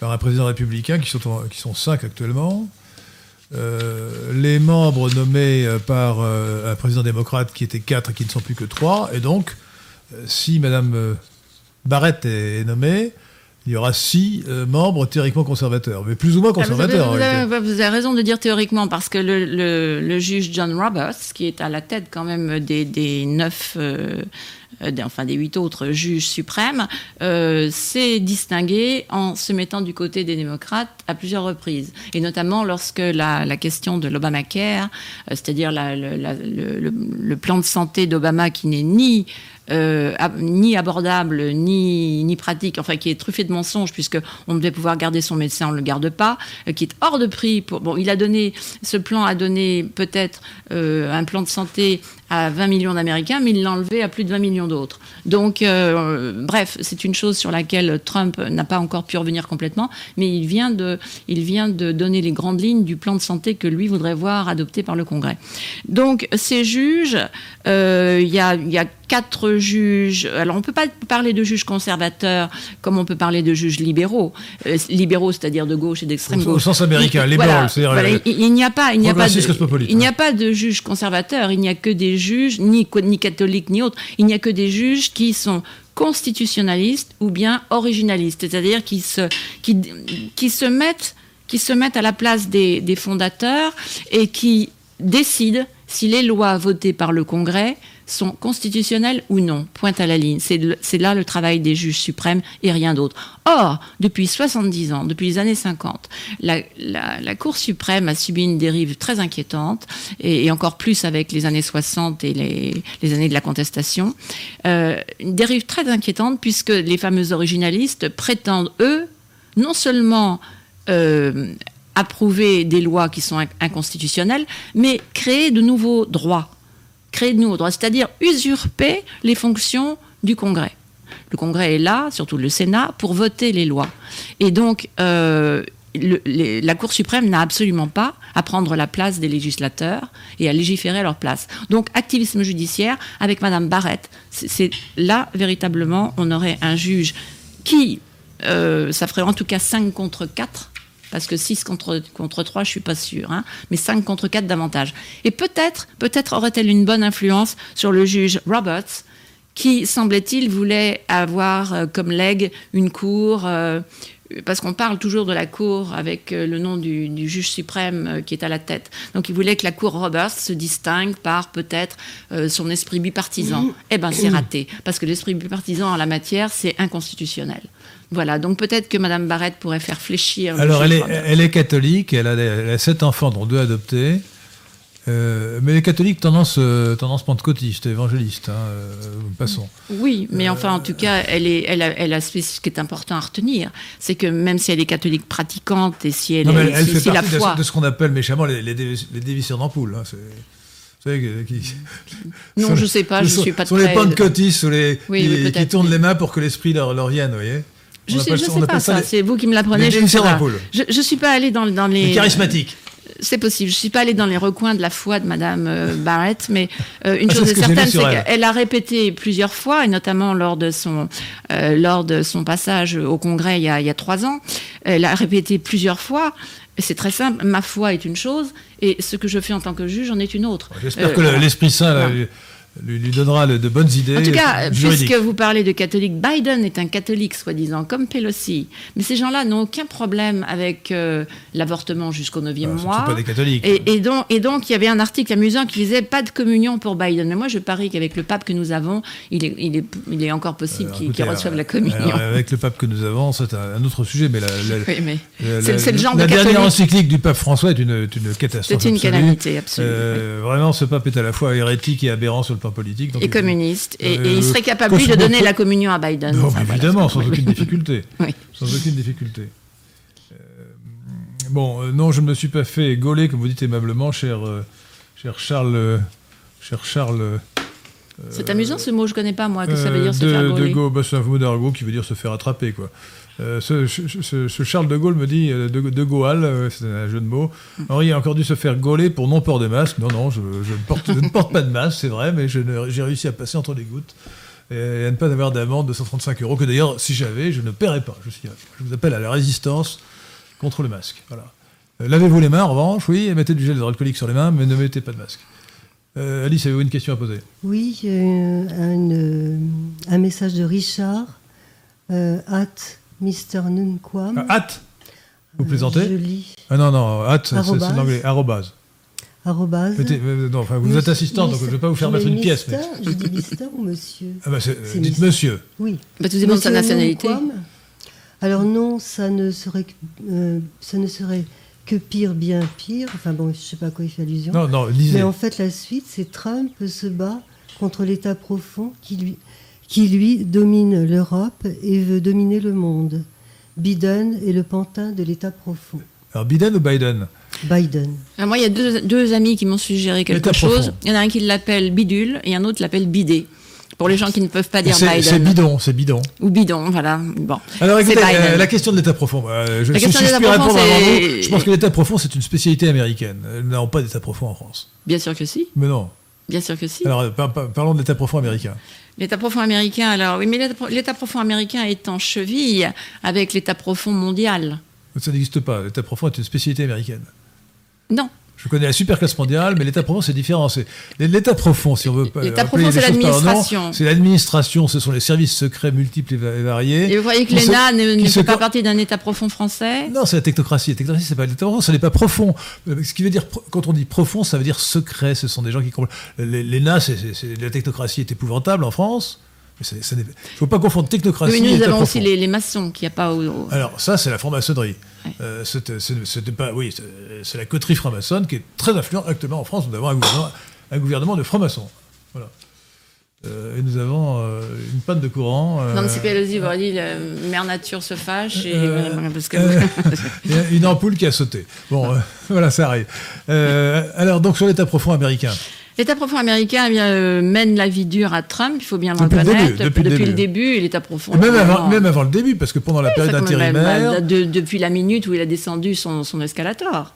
par un président républicain, qui sont, qui sont cinq actuellement. Euh, les membres nommés euh, par euh, un président démocrate qui était quatre et qui ne sont plus que trois. Et donc, si Mme Barrett est nommée, il y aura six membres théoriquement conservateurs, mais plus ou moins ah, conservateurs. vous, avez, raison de dire théoriquement, parce que le, juge John Roberts, qui est à la tête quand même des, neuf euh, enfin des huit autres juges suprêmes, euh, s'est distingué en se mettant du côté des démocrates à plusieurs reprises. Et notamment lorsque la, question de l'Obamacare, euh, c'est-à-dire le, plan de santé d'Obama qui n'est ni euh, abordable, ni, pratique, enfin qui est truffé de mensonges, puisque on devait pouvoir garder son médecin, on ne le garde pas, euh, qui est hors de prix. Bon, il a donné, ce plan a donné peut-être euh, un plan de santé à 20 millions d'Américains, mais il l'a enlevé à plus de 20 millions d'autres. Donc, bref, c'est une chose sur laquelle Trump n'a pas encore pu revenir complètement, mais il vient, de, il vient de donner les grandes lignes du plan de santé que lui voudrait voir adopté par le Congrès. Donc, ces juges, il y a, y a quatre juges. Alors, on ne peut pas parler de juges conservateurs comme on peut parler de juges libéraux. Euh, libéraux, c'est-à-dire de gauche et d'extrême gauche. Au sens américain, libéral, c'est-à-dire. il, n'y a pas, il n'y a pas, de, il n'y a pas de juges conservateurs. Il n'y a que des juges, ni, ni catholiques ni autres. Il n'y a que des juges qui sont constitutionnalistes ou bien originalistes, c'est-à-dire qui se, qui, qui se mettent qui se mettent à la place des, des fondateurs et qui décident si les lois votées par le Congrès sont constitutionnels ou non. Pointe à la ligne. C'est là le travail des juges suprêmes et rien d'autre. Or, depuis 70 ans, depuis les années 50, la, Cour suprême a subi une dérive très inquiétante, et, encore plus avec les années 60 et les, années de la contestation. Euh, une dérive très inquiétante puisque les fameux originalistes prétendent, eux, non seulement euh, approuver des lois qui sont inconstitutionnelles, mais créer de nouveaux droits créer de nouveaux droits, c'est-à-dire usurper les fonctions du Congrès. Le Congrès est là, surtout le Sénat, pour voter les lois. Et donc, euh, la Cour suprême n'a absolument pas à prendre la place des législateurs et à légiférer à leur place. Donc, activisme judiciaire avec Madame Barrette, c'est là véritablement, on aurait un juge qui, euh, ça ferait en tout cas 5 contre 4 parce que 6 contre, contre 3, je suis pas sûre, hein, mais 5 contre 4 davantage. Et peut-être, peut-être aurait-elle une bonne influence sur le juge Roberts, qui, semblait-il, voulait avoir euh, comme legs une cour, euh, parce qu'on parle toujours de la cour avec euh, le nom du, juge suprême qui est à la tête. Donc il voulait que la cour Roberts se distingue par peut-être son esprit bipartisan. Eh bien, c'est raté, parce que l'esprit bipartisan en la matière, c'est inconstitutionnel. Voilà, donc peut-être que Mme Barrette pourrait faire fléchir. Alors, elle est, elle est, catholique, elle a, sept enfants, dont deux adoptés. Euh, mais les catholiques, tendance, euh, tendance pentecôtiste, évangéliste, hein, euh, passons. Oui, mais enfin, en tout cas, elle, est, elle, a, elle a ce qui est important à retenir, c'est que même si elle est catholique pratiquante et si elle, est, elle fait partie de, ce qu'on appelle méchamment les, les, dévisseurs d'ampoule. Hein, qui, non, je ne sais pas, je ne suis pas très... Sont les pentecôtistes les, qui, tournent les mains pour que l'esprit leur, leur vienne, vous voyez je ne sais, sais pas ça, c'est vous qui me l'apprenez. Je ne je, suis pas allée dans, dans les... les charismatiques. C'est possible. Je ne suis pas allée dans les recoins de la foi de Madame euh, Barrett, mais euh, une ah, chose est, certaine, c'est qu'elle a répété plusieurs fois, et notamment lors de son, euh, lors de son passage au Congrès il y, a, il y a trois ans, elle a répété plusieurs fois c'est très simple, ma foi est une chose, et ce que je fais en tant que juge en est une autre. J'espère que l'Esprit Saint lui, lui donnera le- de bonnes idées. En tout cas, juridiques. puisque vous parlez de catholique, Biden est un catholique, soi-disant, comme Pelosi. Mais ces gens-là n'ont aucun problème avec euh, l'avortement jusqu'au 9e Ah, ce ne mois. sont pas des catholiques. Et, et donc, et donc, il y avait un article amusant qui disait pas de communion pour Biden. Mais moi, je parie qu'avec le pape que nous avons, il est, il est, il est encore possible qu'il qu'il reçoive euh, la communion. alors, avec le pape que nous avons, c'est un, un autre sujet, mais la, la- oui, mais la- c'est le genre la de dernière encyclique du pape François est une, catastrophe. C'est une absolue. calamité absolue. Euh, Vraiment, ce pape est à la fois hérétique et aberrant sur le politique. donc et communiste. Et, Euh, et il serait capable, lui, de donner la communion à Biden. Non, Enfin, mais voilà. évidemment, sans aucune difficulté. Oui. Sans aucune difficulté. Euh, bon, euh, non, je ne me suis pas fait gauler, comme vous dites aimablement, cher, cher Charles. cher Charles. C'est amusant ce mot, je connais pas moi. Que ça veut dire se de, faire de gauler Gaulle, bah, c'est un mot d'argot qui veut dire se faire attraper, quoi. Euh, ce, ce- ce- ce Charles de Gaulle me dit, euh, de, de Gaulle, euh, c'est un jeu de mots, Henri a encore dû se faire gauler pour non-port de masque. Non, non, je, je ne, porte, je ne porte pas de masque, c'est vrai, mais j'ai réussi à passer entre les gouttes et à ne pas avoir d'amende de 135 euros, que d'ailleurs, si j'avais, je ne paierais pas. Je, suis- je vous appelle à la résistance contre le masque. Voilà. Lavez-vous les mains, en revanche, oui, et mettez du gel hydroalcoolique sur les mains, mais ne mettez pas de masque. Euh, Alice, avez-vous une question à poser? Oui, euh, un, euh, un message de Richard, euh, at Mr. Nunquam. Ah, Hâte Vous plaisantez Je lis. Ah non, non, hâte, c'est Arrobase. l'anglais, arrobase. Arrobase. Euh, non, enfin, vous êtes assistant, donc je ne vais pas vous faire mettre une pièce. Mister, Mais... Je dis Mister ou Monsieur Ah bah, euh, dites monsieur. Oui. Bah, tout dépend de sa Monsieur nationalité. Nunquam. Alors non, ça ne serait, que- euh, ça ne serait que pire, bien pire. Enfin bon, je ne sais pas à quoi il fait allusion. Non, non, lisez. Mais en fait, la suite, c'est Trump se bat contre l'État profond qui lui, qui lui domine l'Europe et veut dominer le monde. Biden est le pantin de l'État profond. Alors, Biden ou Biden? Biden. Alors, moi, il y a deux, deux amis qui m'ont suggéré quelque chose. profond. Il y en a un qui l'appelle bidule et un autre l'appelle bidé. Pour les gens qui ne peuvent pas dire C'est c'est Biden. bidon, c'est bidon. Ou bidon, voilà. Bon. Alors écoutez, Biden. euh, la question de l'état profond. euh, je, La question si de je profond, avant je pense que l'état profond, c'est une spécialité américaine. Nous n'avons pas d'état profond en France. Bien sûr que si. Mais non. Bien sûr que si. Alors, euh, par- par- parlons de l'état profond américain. L'État profond américain, alors oui, mais l'État pro- l'État profond américain est en cheville avec l'État profond mondial. Ça n'existe pas. L'état profond est une spécialité américaine. Non. Je connais la superclasse mondiale, mais l'état profond, c'est différent. C'est l'état profond, si on veut. pas L'état appeler profond, c'est l'administration. C'est l'administration. Ce sont les services secrets multiples et va- et variés. Et vous voyez que l'ENA ne, ne fait pas partie d'un État profond français? Non, c'est la technocratie. La technocratie, c'est pas l'état profond, ce n'est pas profond. Euh, Ce qui veut dire, quand on dit profond, ça veut dire secret. Ce sont des gens qui. L'ENA, la technocratie est épouvantable en France. Mais c'est- il ne faut pas confondre technocratie Oui, mais nous avons aussi les, les maçons qu'il n'y a pas au. au- Alors, ça, c'est la franc-maçonnerie. Ouais. Euh, c'était, c'est- c'était pas, oui, c'est, c'est la coterie franc-maçonne qui est très influente actuellement en France. Nous avons un gouvernement, un gouvernement de francs-maçons. Voilà. Euh, et nous avons euh, une panne de courant. euh, Nancy Pelosi aurait dit la mère nature se fâche et Euh, parce que- euh, une ampoule qui a sauté. Bon, euh, voilà, ça arrive. Euh, alors, donc, sur l'état profond américain. L'État profond américain eh euh, mène la vie dure à Trump, il faut bien le Depuis le reconnaître. début, depuis le le début. début, l'État profond. Et même, avant, même avant le début, parce que pendant la période même, intérimaire. de- depuis la minute où il a descendu son, son escalator.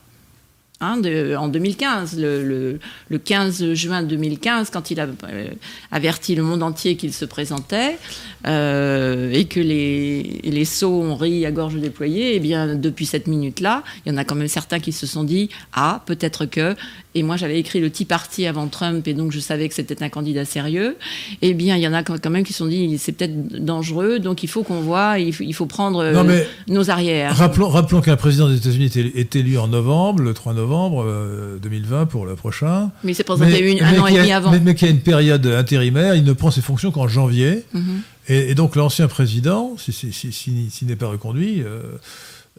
Hein, de- en 2015, le, le- le 15 juin 2015, quand il a euh, averti le monde entier qu'il se présentait euh, et que les, les sots ont ri à gorge déployée, et bien depuis cette minute-là, il y en a quand même certains qui se sont dit ah peut-être que et moi j'avais écrit le Tea Party avant Trump et donc je savais que c'était un candidat sérieux. Eh bien il y en a quand même qui se sont dit c'est peut-être dangereux donc il faut qu'on voit il faut, il faut prendre euh, Non, nos arrières. Rappelons, rappelons qu'un président des États-Unis est élu en novembre, le 3 novembre euh, 2020 pour le prochain. Mais il s'est présenté une, un mais an et demi avant. Mais, mais qu'il y a une période intérimaire, il ne prend ses fonctions qu'en janvier. Mhm. Et, et donc l'ancien président, s'il si, si, si, s'il n'est pas reconduit, euh,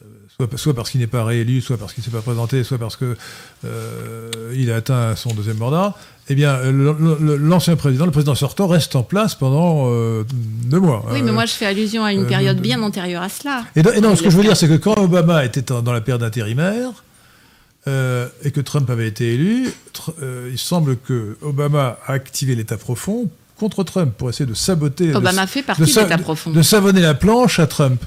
euh, soit, soit parce qu'il n'est pas réélu, soit parce qu'il ne s'est pas présenté, soit parce qu'il a atteint son deuxième mandat, eh bien euh, l'ancien président, le président sortant, reste en place pendant euh, deux mois. Oui, Euh, mais moi je fais allusion à une euh, période de- bien antérieure à cela. et, et non, ce que je veux dire, c'est que quand Obama était dans la période intérimaire euh, et que Trump avait été élu, tr- euh, il semble que Obama a activé l'État profond contre Trump pour essayer de saboter, Obama de, fait partie de l'État profond. de savonner la planche à Trump.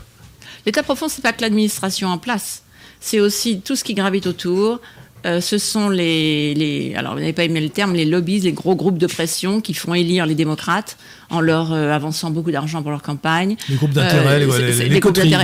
L'État profond, c'est pas que l'administration en place. C'est aussi tout ce qui gravite autour. euh, ce sont les, les alors vous n'avez pas aimé le terme, les lobbies, les gros groupes de pression qui font élire les démocrates en leur euh, avançant beaucoup d'argent pour leur campagne. Les groupes d'intérêt, les, Euh, les, les coteries,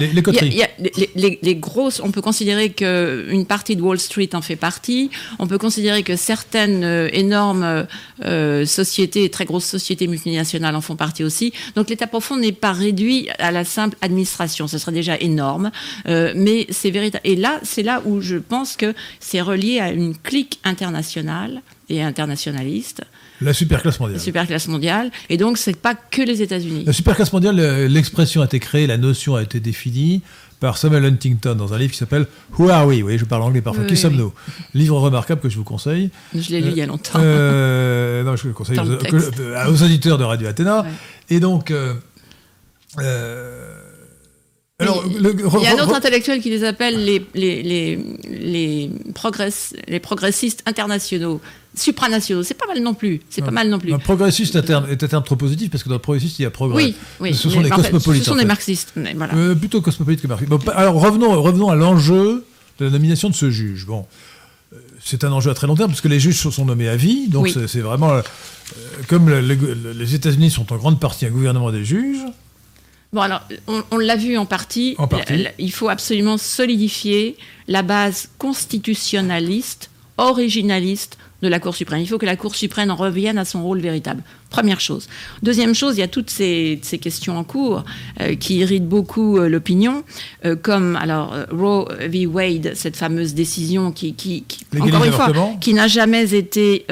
les- grosses, on peut considérer qu'une partie de Wall Street en fait partie. On peut considérer que certaines euh, énormes euh, sociétés, très grosses sociétés multinationales en font partie aussi. Donc l'État profond n'est pas réduit à la simple administration. Ce serait déjà énorme, Euh, mais c'est véritable. Et là, c'est là où je pense que c'est relié à une clique internationale et internationaliste, La superclasse mondiale. la superclasse mondiale. Et donc, c'est pas que les États-Unis. La superclasse mondiale, euh, l'expression a été créée, la notion a été définie par Samuel Huntington dans un livre qui s'appelle Who Are We? Vous voyez, je parle anglais parfois. Oui, qui oui, sommes-nous? Livre remarquable que je vous conseille. Je l'ai lu il y a longtemps. Euh, non, je le conseille aux, que- auditeurs de Radio Athéna. Ouais. Et donc. euh, alors, il, le- il y a un re- autre re- intellectuel qui les appelle les, les, les, les, progress- les progressistes internationaux, supranationaux. C'est pas mal non plus. C'est pas mal non plus. un progressiste est un, terme, est un terme trop positif parce que dans le progressiste, il y a progrès. Oui, oui. Ce sont des cosmopolites. ce sont des marxistes. mais voilà. Euh, plutôt cosmopolite que marxiste. Bon, pa- alors revenons, revenons à l'enjeu de la nomination de ce juge. Bon, euh, c'est un enjeu à très long terme parce que les juges sont nommés à vie, donc Oui. c'est- c'est vraiment euh, comme le- le- les États-Unis sont en grande partie un gouvernement des juges. Bon, alors, on, on l'a vu en partie. En partie. La- la- il faut absolument solidifier la base constitutionnaliste, originaliste de la Cour suprême. Il faut que la Cour suprême en revienne à son rôle véritable. Première chose. Deuxième chose, il y a toutes ces, ces questions en cours euh, qui irritent beaucoup euh, l'opinion, euh, comme alors Roe v. Wade, cette fameuse décision qui, qui, encore une fois, qui n'a jamais été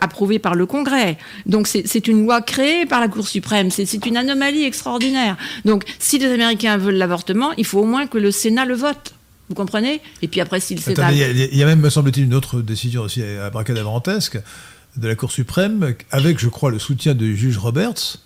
approuvée par le Congrès. Donc c'est une loi créée par la Cour suprême. C'est une anomalie extraordinaire. Donc si les Américains veulent l'avortement, il faut au moins que le Sénat le vote. Vous comprenez? Et puis après, si le Sénat... Attendez, il y, a- il y a même, me semble-t-il, une autre décision aussi abracadabrantesque de la Cour suprême, avec, je crois, le soutien du juge Roberts,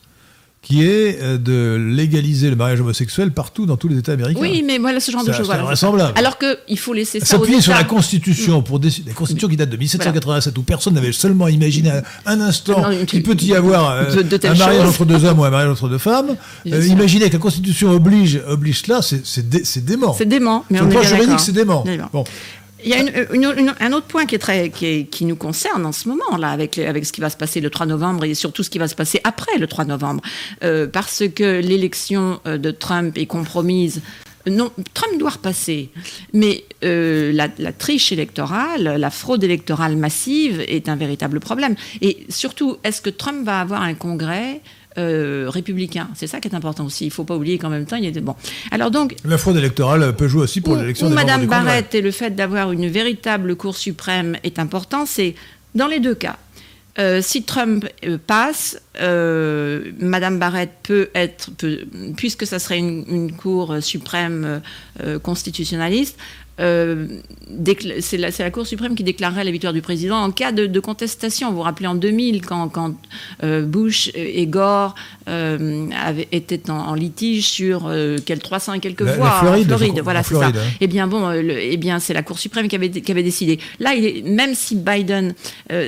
qui est euh, de légaliser le mariage homosexuel partout dans tous les États américains. Oui, mais voilà ce genre de choses. voilà. invraisemblable. Alors qu'il faut laisser ça S'appuyer sur la. Constitution pour la Constitution qui date de 1787 où personne n'avait seulement imaginé un, un instant qu'il peut y avoir euh, de- de telles un mariage entre deux hommes ou un mariage entre deux femmes. Euh, sûr. imaginez que la Constitution oblige, oblige cela, c'est dé- dément. C'est dément, mais Sur le plan juridique, c'est dément. Dément. Bon. Il y a un autre point qui, nous concerne en ce moment, là, avec, avec ce qui va se passer le 3 novembre et surtout ce qui va se passer après le 3 novembre. Euh, parce que l'élection euh, de Trump est compromise. Non, Trump doit repasser. Mais euh, la triche électorale, la fraude électorale massive est un véritable problème. Et surtout, est-ce que Trump va avoir un congrès euh, républicain C'est ça qui est important aussi. Il ne faut pas oublier qu'en même temps, il était bon. Alors donc, La fraude électorale peut jouer aussi pour l'élection des membres Madame Congrès. Barrett et le fait d'avoir une véritable Cour suprême est important, c'est dans les deux cas. Euh, si Trump euh, passe, euh, Madame Barrett peut être, peut- puisque ça serait une, une Cour suprême euh, constitutionnaliste, euh, c'est la, la Cour suprême qui déclarerait la victoire du président en cas de, de contestation. Vous vous rappelez en 2000, quand, quand euh, Bush et Gore euh, avaient, étaient en, en litige sur quel 300 et quelques La- la voix Floride, en je Floride. crois, Voilà, c'est ça. Floride, hein. Eh bien, bon, le- eh bien, c'est la Cour suprême qui avait, qui avait décidé. Là, il est, même si Biden,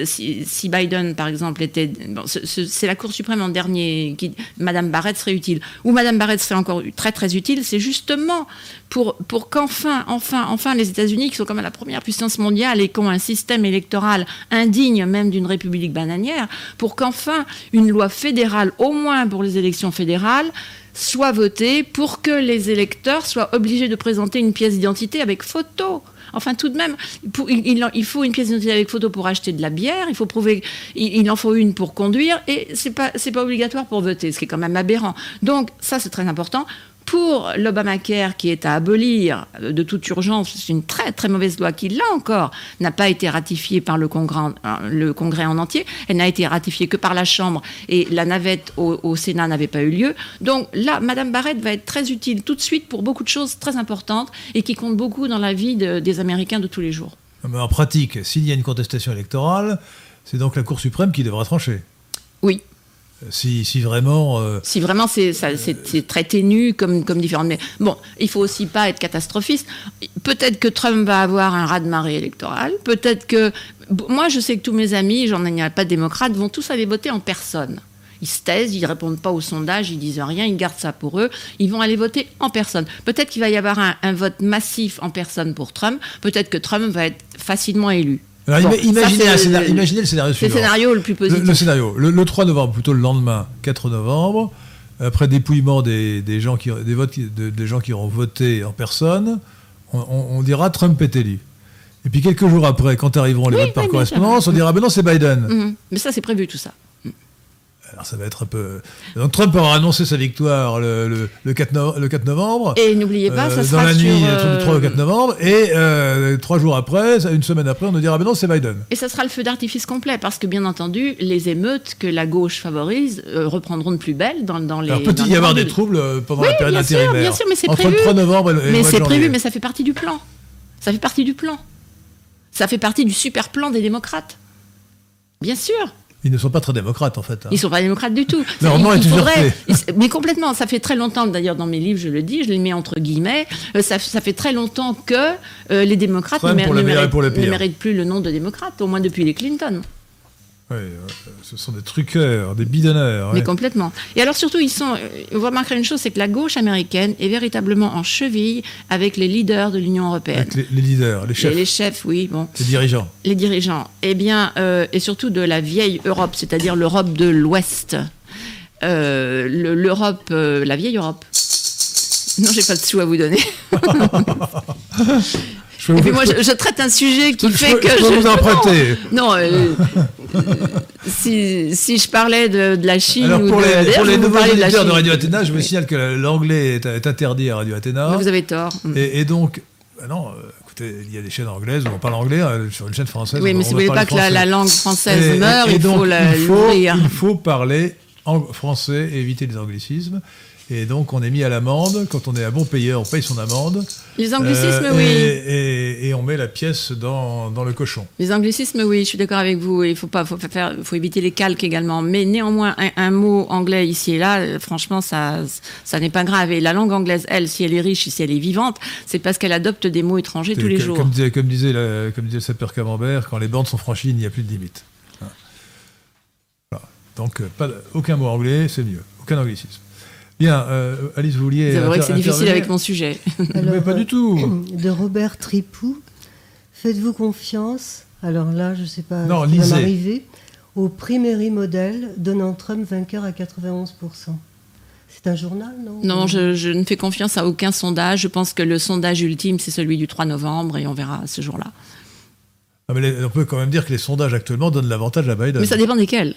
si, si Biden, par exemple, était, bon, c'est la Cour suprême en dernier qui, Madame Barrett serait utile, ou Madame Barrett serait encore très très utile, c'est justement pour pour qu'enfin, enfin, enfin, les États-Unis, qui sont quand même la première puissance mondiale et qui ont un système électoral indigne même d'une république bananière, pour qu'enfin une loi fédérale, au moins pour les élections fédérales, soit votée pour que les électeurs soient obligés de présenter une pièce d'identité avec photo. Enfin, tout de même, il, faut une pièce d'identité avec photo pour acheter de la bière. Il faut prouver, il, il en faut une pour conduire, et c'est pas c'est pas obligatoire pour voter, ce qui est quand même aberrant. Donc ça, c'est très important. Pour l'Obamacare qui est à abolir de toute urgence, c'est une très très mauvaise loi qui, là encore, n'a pas été ratifiée par le Congrès, en- le Congrès en entier. Elle n'a été ratifiée que par la Chambre et la navette au, au Sénat n'avait pas eu lieu. Donc là, Madame Barrett va être très utile tout de suite pour beaucoup de choses très importantes et qui comptent beaucoup dans la vie de- des Américains de tous les jours. Mais en pratique, s'il y a une contestation électorale, c'est donc la Cour suprême qui devra trancher. Oui, Si, vraiment. euh, si vraiment c'est très ténu comme, comme. Mais bon, il faut aussi pas être catastrophiste. Peut-être que Trump va avoir un raz-de-marée électoral. Peut-être que. Moi, je sais que tous mes amis, j'en ai pas de démocrates, vont tous aller voter en personne. Ils se taisent, ils répondent pas au sondage, ils disent rien, ils gardent ça pour eux. Ils vont aller voter en personne. Peut-être qu'il va y avoir un, vote massif en personne pour Trump. Peut-être que Trump va être facilement élu. Alors, imaginez, le, scénario, imaginez, le scénario suivant. Le scénario le plus positif. Le, scénario. Le, 3 novembre, plutôt le lendemain, 4 novembre, après dépouillement des, des gens qui, des votes, des gens qui auront voté en personne, on, dira Trump est élu. Et puis quelques jours après, quand arriveront les votes par correspondance, on dira ben non, c'est Biden. Mhm. Mais ça, c'est prévu tout ça. Alors ça va être un peu. Donc Trump aura annoncé sa victoire le, le, 4, novembre. Et n'oubliez pas, ça euh, sera dans la nuit euh, du 3 au 4 novembre. Et euh, trois jours après, une semaine après, on nous dira ben non, c'est Biden. Et ça sera le feu d'artifice complet, parce que bien entendu, les émeutes que la gauche favorise reprendront de plus belle dans, dans les. Alors peut-il y avoir des troubles pendant la période bien intérimaire sûr, bien sûr, mais c'est Entre prévu. le 3 novembre et le Mais c'est prévu, mais ça fait partie du plan. Ça fait partie du plan. Ça fait partie du super plan des démocrates. Bien sûr. Ils ne sont pas très démocrates, en fait. Hein. Ils ne sont pas démocrates du tout. Leur nom est faudrait, Mais complètement. Ça fait très longtemps, d'ailleurs, dans mes livres, je le dis, je les mets entre guillemets. Euh, ça, fait très longtemps que euh, les démocrates ne, méritent, plus le nom de démocrate, au moins depuis les Clinton. Oui, ce sont des truqueurs, des bidonneurs. Mais complètement. Et alors surtout, ils sont. Euh, vous remarquerez une chose, c'est que la gauche américaine est véritablement en cheville avec les leaders de l'Union européenne. Avec les, leaders, les chefs. les chefs, oui, bon. Les dirigeants. Les dirigeants. Eh bien, euh, et surtout de la vieille Europe, c'est-à-dire l'Europe de l'Ouest. Euh, L'Europe, la vieille Europe. Non, j'ai pas de sous à vous donner. Et puis moi, je, traite un sujet qui fait que je. Peux vous en prêter. Non, euh, si, si, je parlais de, la Chine Alors ou pour de, les, pour les nouveaux auditeurs de, Radio Athéna, je me signale que l'anglais est, interdit à Radio Athéna. vous avez tort. Et, donc, bah non, euh, écoutez, il y a des chaînes anglaises où on parle anglais, euh, sur une chaîne française. Oui, mais si vous ne voulez pas que la, langue française meure, il, faut l'ouvrir. Il faut parler en français et éviter les anglicismes. Et donc, on est mis à l'amende. Quand on est un bon payeur, on paye son amende. Les anglicismes, euh, oui. Et, on met la pièce dans, dans, le cochon. Les anglicismes, oui, je suis d'accord avec vous. Il faut, pas, faut, faire, faut éviter les calques également. Mais néanmoins, un, mot anglais ici et là, franchement, ça, ça n'est pas grave. Et la langue anglaise, elle, si elle est riche, si elle est vivante, c'est parce qu'elle adopte des mots étrangers tous les jours. Comme disait, comme disait, comme disait le sapeur Camembert, quand les bandes sont franchies, il n'y a plus de limite. Donc, euh, pas, aucun mot anglais, c'est mieux. Aucun anglicisme. Bien, euh, Alice, vous vouliez. C'est vrai que c'est difficile avec mon sujet. Mais pas du tout. Euh, de Robert Tripou. Faites-vous confiance Alors là, je ne sais pas non, va m'arriver. Au Primary Model, donnant Trump vainqueur à 91%. C'est un journal, non? Non, je, ne fais confiance à aucun sondage. Je pense que le sondage ultime, c'est celui du 3 novembre et on verra ce jour-là. Ah, on peut quand même dire que les sondages actuellement donnent l'avantage à Biden. Mais ça dépend desquels.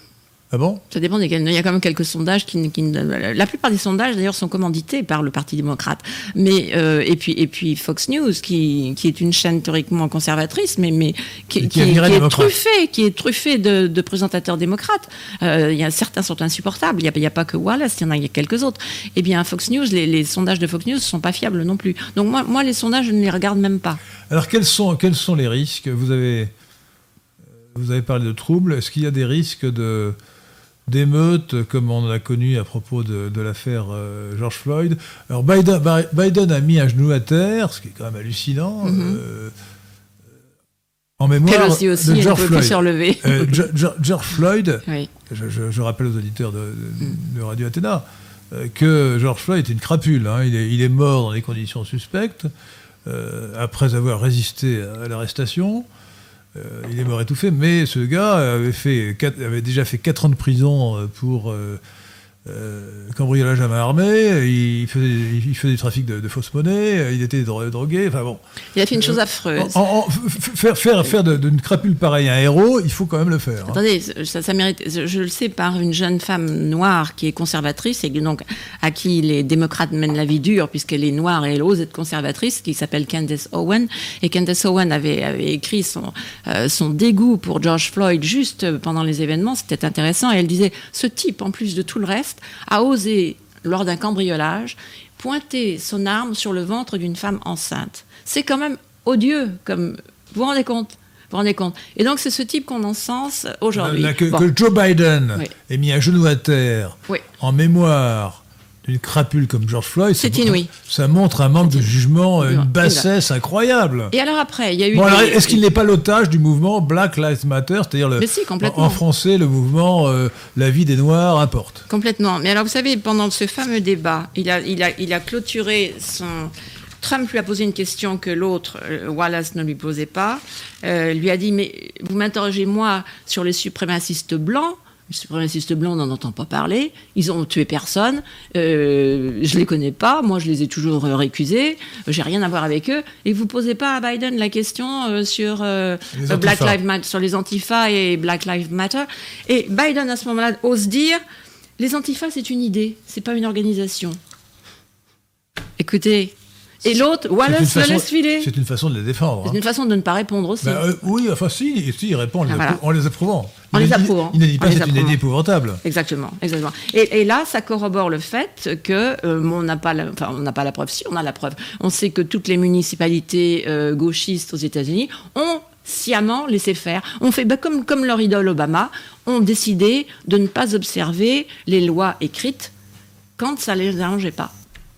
Ah bon? Ça dépend desquels. Il y a quand même quelques sondages qui, la plupart des sondages d'ailleurs sont commandités par le Parti démocrate. Mais euh, et puis et puis Fox News qui, qui est une chaîne théoriquement conservatrice, mais mais qui, qui, est truffée, qui est truffée de, de présentateurs démocrates. Euh, il y a certains sont insupportables. Il n'y a, a, pas que Wallace, il y en a, il y a quelques autres. Eh bien Fox News, les, les, sondages de Fox News sont pas fiables non plus. Donc moi moi les sondages je ne les regarde même pas. Alors quels sont quels sont les risques? Vous avez vous avez parlé de troubles. Est-ce qu'il y a des risques de d'émeutes, comme on a connu à propos de, l'affaire euh, George Floyd. Alors Biden, a mis un genou à terre, ce qui est quand même hallucinant. Mhm. Euh, en mémoire aussi, aussi, de George Floyd. Euh, George Floyd, je, rappelle aux auditeurs de, mhm. Radio Athéna que George Floyd est une crapule. Hein. Il, est, il, est, mort dans des conditions suspectes, après avoir résisté à l'arrestation. Euh, il est mort étouffé, mais ce gars avait, déjà fait 4 ans de prison euh, pour euh, euh, cambriolage à main armée, il faisait, il faisait du trafic de, de fausses monnaies, il était drogué, enfin bon. Il a fait une chose affreuse. faire faire, faire d'une crapule pareille un héros, il faut quand même le faire. Hein. Attendez, ça, ça, mérite, je le sais par une jeune femme noire qui est conservatrice et donc à qui les démocrates mènent la vie dure puisqu'elle est noire et elle ose être conservatrice, qui s'appelle Candace Owen. Et Candace Owen avait, avait écrit son, euh, son dégoût pour George Floyd juste pendant les événements, c'était intéressant, et elle disait, ce type, en plus de tout le reste, a osé, lors d'un cambriolage, pointer son arme sur le ventre d'une femme enceinte. C'est quand même odieux, comme vous vous rendez compte? Vous rendez compte? Et donc, c'est ce type qu'on encense aujourd'hui. Que, Joe Biden ait mis un genou à terre en mémoire d'une crapule comme George Floyd, C'est inouï. ça montre un manque de jugement, une bassesse incroyable. Et alors après, il y a eu. Bon, des- est-ce qu'il n'est pas l'otage du mouvement Black Lives Matter, c'est-à-dire le, Mais si, complètement. en français le mouvement euh, La vie des Noirs importe Complètement. Mais alors, vous savez, pendant ce fameux débat, il a, il a, il a clôturé son. Trump lui a posé une question que l'autre, euh, Wallace, ne lui posait pas. Euh, lui a dit Mais vous m'interrogez, moi, sur les suprémacistes blancs. Les suprémacistes blancs, on n'en entend pas parler. Ils ont tué personne. Euh, je les connais pas. Moi, je les ai toujours euh, récusés. J'ai rien à voir avec eux. Et vous posez pas à Biden la question euh, sur euh, Les Black. Lives Matter, sur les Antifa et Black Lives Matter. Et Biden, à ce moment-là, ose dire les Antifa, c'est une idée, c'est pas une organisation. Écoutez. Et l'autre, Wallace le laisse filer. C'est une façon de les défendre. C'est hein. une façon de ne pas répondre aussi. Bah, euh, oui, enfin si, si, il répond en les, Ah, voilà. appro- en les approuvant. En les approuvant. Il ne dit pas c'est une idée épouvantable. Exactement, exactement. Et, et là, ça corrobore le fait que euh, on n'a pas, la, enfin, on n'a pas la preuve. Si, on a la preuve. On sait que toutes les municipalités euh, gauchistes aux États-Unis ont sciemment laissé faire. On fait bah, comme comme leur idole Obama, ont décidé de ne pas observer les lois écrites quand ça les arrangeait pas.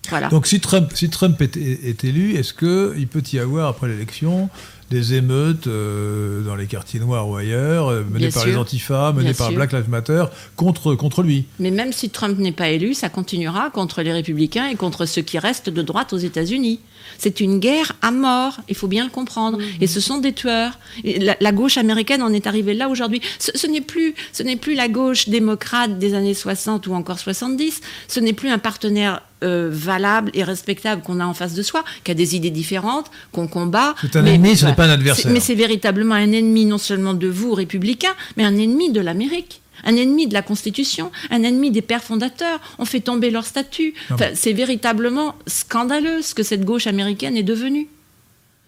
Voilà. Donc si Trump, si Trump est, élu, est-ce qu'il peut y avoir après l'élection des émeutes euh, dans les quartiers noirs ou ailleurs, euh, menées Bien par sûr. les Antifa, menées Bien par sûr. Black Lives Matter, contre, contre lui? Mais même si Trump n'est pas élu, ça continuera contre les républicains et contre ceux qui restent de droite aux États-Unis. C'est une guerre à mort, il faut bien le comprendre. Et ce sont des tueurs. La, la gauche américaine en est arrivée là aujourd'hui. Ce, ce n'est plus, ce n'est plus la gauche démocrate des années 60 ou encore 70. Ce n'est plus un partenaire euh, valable et respectable qu'on a en face de soi, qui a des idées différentes, qu'on combat. C'est un ennemi, ce n'est pas un adversaire. Mais c'est véritablement un ennemi non seulement de vous, républicains, mais un ennemi de l'Amérique. Un ennemi de la Constitution, un ennemi des pères fondateurs. On fait tomber leur statut. Enfin, c'est véritablement scandaleux ce que cette gauche américaine est devenue.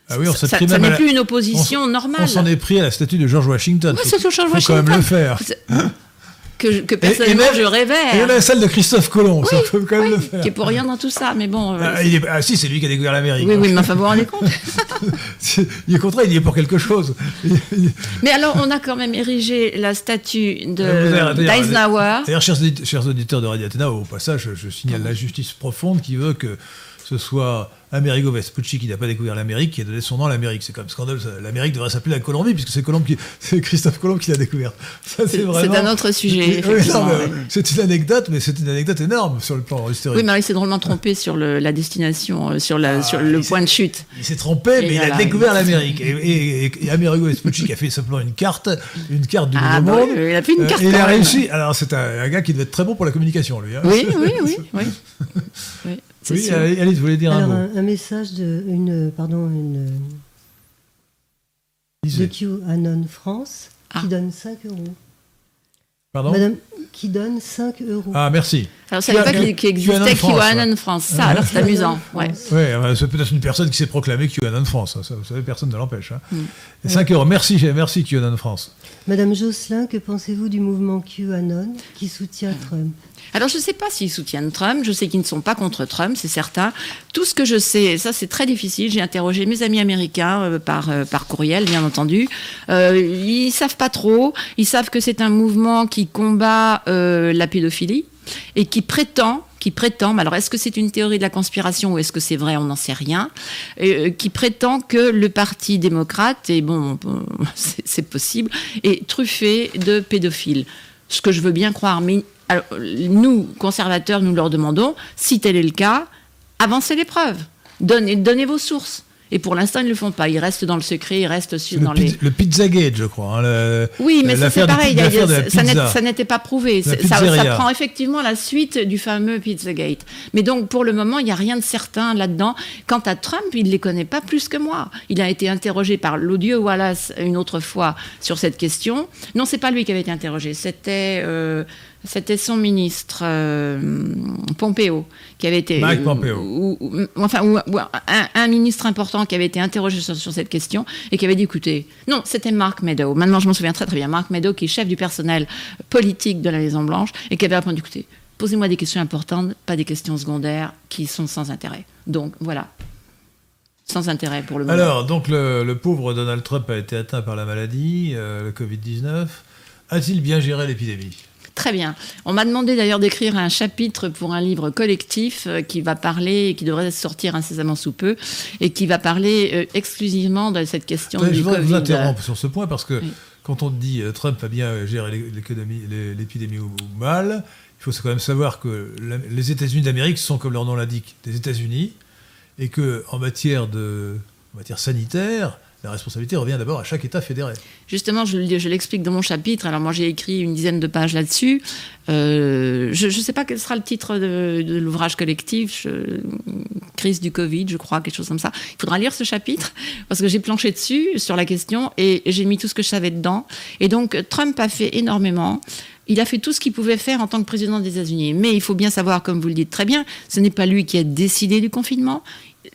Ah oui, on ça ça- n'est la- plus une opposition on- normale. On s'en est pris à la statue de George Washington. Faut- c'est faut quand même le faire. Que, je- que Et- et personnellement même- je Et révère. la salle de Christophe Colomb, ça Oui, faut quand même oui, le faire. Qui est pour rien dans tout ça, mais bon. euh, Ah, il est- ah, si, c'est lui qui a découvert l'Amérique. oui, oui, mais enfin, vous vous rendez compte Il est contraire, il y est pour quelque chose. Il- il- Mais alors, on a quand même érigé la statue d'ailleurs- d'Eisenhower. D'ailleurs, chers, audit- chers auditeurs de Radio Athéna, au passage, je, je signale l'injustice profonde qui veut que ce soit Amerigo Vespucci qui n'a pas découvert l'Amérique qui a donné son nom à l'Amérique. C'est quand même scandaleux. L'Amérique devrait s'appeler la Colombie, puisque c'est Christophe Colomb qui l'a découvert. Ça, C'est- vraiment- un autre sujet, Oui. C'est une anecdote, mais c'est une anecdote énorme sur le plan historique. Oui, il s'est drôlement trompé sur le- la destination, euh, sur, la, Ah, sur le point de chute. Il s'est trompé, Et mais il a découvert l'Amérique. Et, et, et- et Amerigo Vespucci qui a fait simplement une carte, une carte du Ah, Nouveau bah Monde. il a fait une Euh, carte il a réussi. Alors c'est un, un gars qui devait être très bon pour la communication, lui. hein. Oui, oui, oui, oui. Oui, sûr. allez, Alice, vous voulez dire Alors, un mot un, un message de une, pardon, une, de Lisez. QAnon France Ah. qui donne 5 euros. Pardon Madame, qui donne 5 euros. Ah, merci. Alors, je savais pas qu'il qu'il existait France, QAnon France. Ça, alors c'est amusant. Ouais. Oui, c'est peut-être une personne qui s'est proclamée QAnon France. hein, Ça, vous savez, personne ne l'empêche. Hein. Mm. 5 euros. Merci, merci QAnon France. Madame Josselin, que pensez-vous du mouvement QAnon qui soutient Trump? Alors, je ne sais pas s'ils soutiennent Trump. Je sais qu'ils ne sont pas contre Trump, c'est certain. Tout ce que je sais, ça c'est très difficile, j'ai interrogé mes amis américains euh, par, euh, par courriel, bien entendu. Euh, ils savent pas trop. Ils savent que c'est un mouvement qui combat euh, la pédophilie et qui prétend qui prétend, alors est-ce que c'est une théorie de la conspiration ou est-ce que c'est vrai, on n'en sait rien, qui prétend que le Parti démocrate, et bon, c'est possible, est truffé de pédophiles. Ce que je veux bien croire, mais alors, nous, conservateurs, nous leur demandons, si tel est le cas, avancez les preuves, donnez, donnez vos sources. Et pour l'instant, ils ne le font pas. Ils restent dans le secret, ils restent sur, Le, dans les... le Pizzagate, je crois. hein, le- Oui, mais c'est pareil. a- ça n'était pas prouvé. Ça prend effectivement la suite du fameux Pizzagate. Mais donc, pour le moment, il n'y a rien de certain là-dedans. Quant à Trump, il ne les connaît pas plus que moi. Il a été interrogé par l'odieux Wallace une autre fois sur cette question. Non, c'est pas lui qui avait été interrogé. C'était euh, c'était son ministre euh, Pompeo qui avait été Mike Pompeo. ou, ou- enfin ou- un, un ministre important qui avait été interrogé sur, sur cette question et qui avait dit écoutez non c'était Mark Meadow. Maintenant je m'en souviens très très bien. Mark Meadow qui est chef du personnel politique de la Maison Blanche et qui avait répondu écoutez posez-moi des questions importantes pas des questions secondaires qui sont sans intérêt. Donc voilà. Sans intérêt pour le moment. Alors, donc le, le pauvre Donald Trump a été atteint par la maladie, euh, le Covid-19. A-t-il bien géré l'épidémie? Très bien. On m'a demandé d'ailleurs d'écrire un chapitre pour un livre collectif euh, qui va parler, qui devrait sortir incessamment sous peu, et qui va parler euh, exclusivement de cette question Ouais, du je Covid. vous interrompre sur ce point parce que Oui. quand on dit euh, Trump a bien géré l'épidémie ou, mal, il faut quand même savoir que les États-Unis d'Amérique sont, comme leur nom l'indique, des États-Unis et que en matière de en matière sanitaire, la responsabilité revient d'abord à chaque État fédéré. Justement, je, le- je l'explique dans mon chapitre. Alors moi, j'ai écrit une dizaine de pages là-dessus. Euh, je ne sais pas quel sera le titre de, l'ouvrage collectif. crise du Covid, je crois, quelque chose comme ça. Il faudra lire ce chapitre parce que j'ai planché dessus sur la question et j'ai mis tout ce que je savais dedans. Et donc, Trump a fait énormément. Il a fait tout ce qu'il pouvait faire en tant que président des États-Unis. Mais il faut bien savoir, comme vous le dites très bien, ce n'est pas lui qui a décidé du confinement.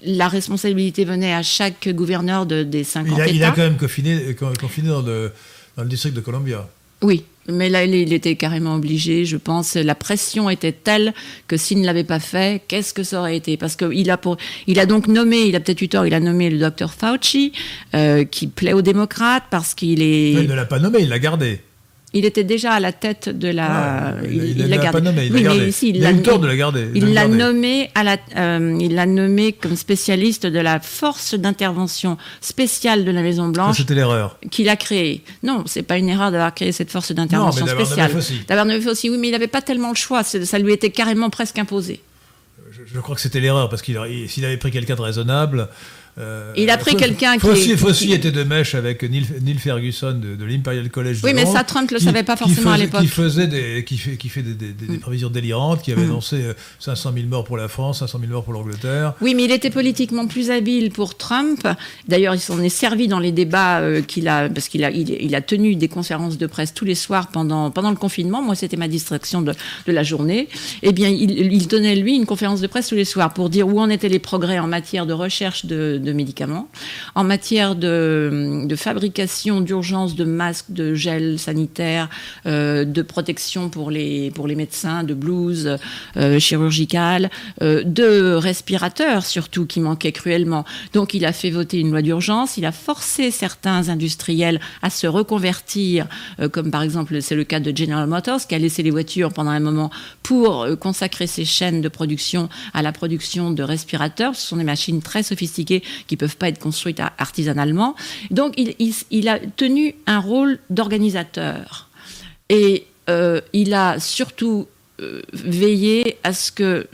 La responsabilité venait à chaque gouverneur de, des 50 Il a, États. il a quand même confiné, con- confiné dans, le, dans le district de Columbia. Oui, mais là, il était carrément obligé, je pense. La pression était telle que s'il ne l'avait pas fait, qu'est-ce que ça aurait été? Parce qu'il a, pour, il a donc nommé, il a peut-être eu tort, il a nommé le docteur Fauci, euh, qui plaît aux démocrates parce qu'il est. Il ne l'a pas nommé, il l'a gardé. Il était déjà à la tête de la. Ah, il il l'a pas gardé. nommé, il Oui, l'a gardé. ici, il a eu tort de la garder. de Il l'a nommé à la, euh, il l'a nommé comme spécialiste de la force d'intervention spéciale de la Maison Blanche C'était l'erreur. qu'il a créée. Non, c'est pas une erreur d'avoir créé cette force d'intervention spéciale. D'avoir nommé Fauci, oui, mais il n'avait pas tellement le choix. Ça lui était carrément presque imposé. Je, je crois que c'était l'erreur parce qu'il s'il avait pris quelqu'un de raisonnable. Euh, Il a pris quelqu'un qui Fauci qui- était de mèche avec Neil, Neil Ferguson de, de l'Imperial College. de Oui, mais Londres, ça, Trump le qui- savait pas forcément à l'époque. Qui faisait des, qui fait, qui fait des, des- des- des prévisions délirantes, qui avait annoncé euh, 500 000 morts pour la France, 500 000 morts pour l'Angleterre. Oui, mais il était politiquement plus habile pour Trump. D'ailleurs, il s'en est servi dans les débats euh, qu'il a, parce qu'il a, il, il a tenu des conférences de presse tous les soirs pendant, pendant le confinement. Moi, c'était ma distraction de, de la journée. Eh bien, il, il tenait, lui, une conférence de presse tous les soirs pour dire où en étaient les progrès en matière de recherche de, de médicaments, en matière de, fabrication d'urgence de masques, de gel sanitaire, euh, de protection pour les, pour les médecins, de blouses euh, chirurgicales, euh, de respirateurs surtout qui manquaient cruellement. Donc il a fait voter une loi d'urgence, il a forcé certains industriels à se reconvertir, comme par exemple c'est le cas de General Motors qui a laissé les voitures pendant un moment pour consacrer ses chaînes de production à la production de respirateurs. Ce sont des machines très sophistiquées qui peuvent pas être construites artisanalement. Donc il, a tenu un rôle d'organisateur. Et euh, il a surtout euh, veillé à ce que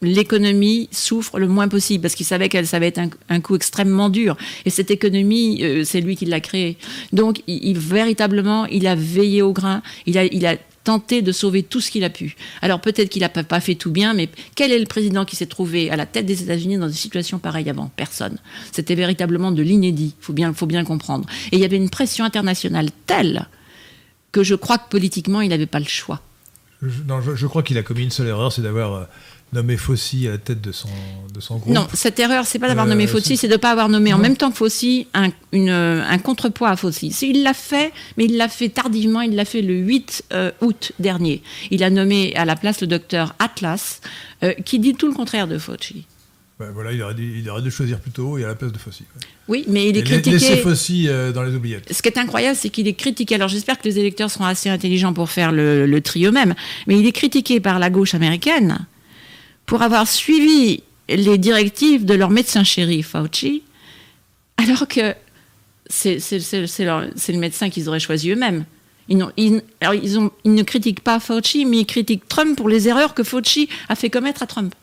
l'économie souffre le moins possible, parce qu'il savait qu'elle ça va être un, un coup extrêmement dur. Et cette économie, euh, c'est lui qui l'a créée. Donc, véritablement, il a veillé au grain, il a, il a tenté de sauver tout ce qu'il a pu. Alors peut-être qu'il n'a pas, fait tout bien, mais quel est le président qui s'est trouvé à la tête des États-Unis dans une situation pareille avant? Personne. C'était véritablement de l'inédit, bien, faut bien comprendre. Et il y avait une pression internationale telle que je crois que politiquement, il n'avait pas le choix. Je crois qu'il a commis une seule erreur, c'est d'avoir euh, nommé Fauci à la tête de son, de son groupe. Non, cette erreur, c'est pas d'avoir Euh, nommé c'est- Fauci, c'est de ne pas avoir nommé en même temps que Fauci un, une, euh, un contrepoids à Fauci. C'est- Il l'a fait, mais il l'a fait tardivement, il l'a fait le 8 euh, août dernier. Il a nommé à la place le docteur Atlas, euh, qui dit tout le contraire de Fauci. Ben voilà, il aurait, dû, il aurait dû choisir plus tôt et à la place de Fauci. ouais. Oui, mais il est Et critiqué. Fauci euh, dans les oubliettes. Ce qui est incroyable, c'est qu'il est critiqué. Alors j'espère que les électeurs seront assez intelligents pour faire le, le tri eux-mêmes. Mais il est critiqué par la gauche américaine pour avoir suivi les directives de leur médecin chéri, Fauci, alors que c'est le médecin qu'ils auraient choisi eux-mêmes. Ils, ils- alors, ils ont- ils ne critiquent pas Fauci, mais ils critiquent Trump pour les erreurs que Fauci a fait commettre à Trump.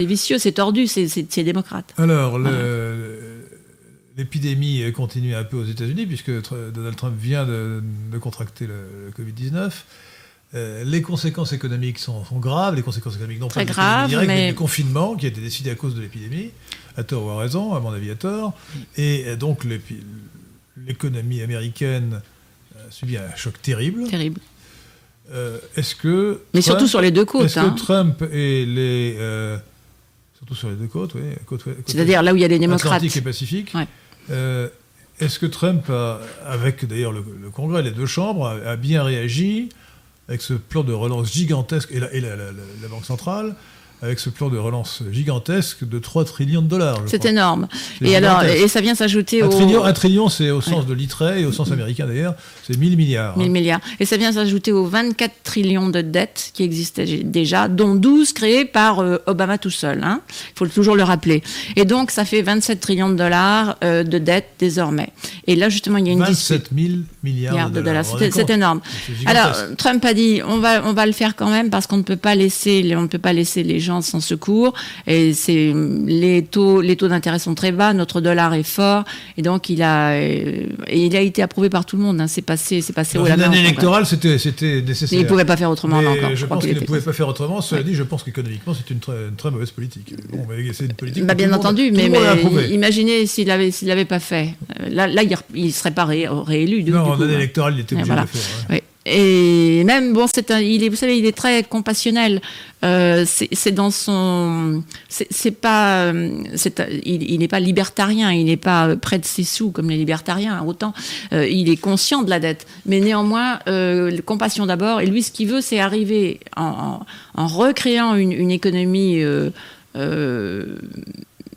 C'est vicieux, c'est tordu, c'est- démocrate. Alors, l'épidémie continue un peu aux États-Unis, puisque Donald Trump vient de, de contracter le, le Covid-19. Euh, les conséquences économiques sont, sont graves, les conséquences économiques non Très pas du graves, Covid direct, mais... mais- du confinement qui a été décidé à cause de l'épidémie, à tort ou à raison, à mon avis à tort. Et euh, donc l'économie américaine a subi un choc terrible. Terrible. Euh, est-ce que Mais Trump- surtout sur les deux côtes. Est-ce hein. que Trump et les euh, surtout sur les deux côtes, oui, côte- côte- C'est-à-dire là où il y a les démocrates. Atlantique et Pacifique. Ouais. Euh, Est-ce que Trump, a, avec d'ailleurs le, le Congrès, les deux chambres, a, a bien réagi avec ce plan de relance gigantesque et la, Banque centrale avec ce plan de relance gigantesque de 3 trillions de dollars. C'est énorme. Et, alors, et ça vient s'ajouter au... Trillion, un trillion, c'est au sens de l'ITRE et au sens américain d'ailleurs, c'est 1000 milliards. 1000 hein. milliards. Et ça vient s'ajouter aux 24 trillions de dettes qui existaient déjà, dont 12 créées par euh, Obama tout seul. Il hein. faut toujours le rappeler. Et donc, ça fait 27 trillions de dollars euh, de dettes désormais. Et là, justement, il y a une 27 000 milliards de dollars. C'est énorme. Alors, Trump a dit, on va, on va le faire quand même parce qu'on ne peut pas laisser, on ne peut pas laisser les gens sans secours. Et c'est les taux, les taux d'intérêt sont très bas, notre dollar est fort, et donc il a, et il a été approuvé par tout le monde. Hein. C'est passé, c'est passé Dans une année électorale, c'était, c'était nécessaire. il ne pouvait pas faire autrement. encore. Je, pense qu'il ne pouvait pas faire autrement. Cela dit, je pense qu'économiquement, c'est une très, très, mauvaise politique. Bon, c'est une politique. Bah, bien entendu, mais, imaginez s'il avait, s'il l'avait pas fait. Là, là, il ne serait pas réélu. Non, en année électorale, il était obligé de le faire. Et même, bon, c'est il est, vous savez, il est très compassionnel. Euh, c'est dans son, c'est pas, il n'est pas libertarien, il n'est pas près de ses sous comme les libertariens. Autant, euh, il est conscient de la dette, mais néanmoins, euh, compassion d'abord. Et lui, ce qu'il veut, c'est arriver en, en, recréant une, une économie. Euh,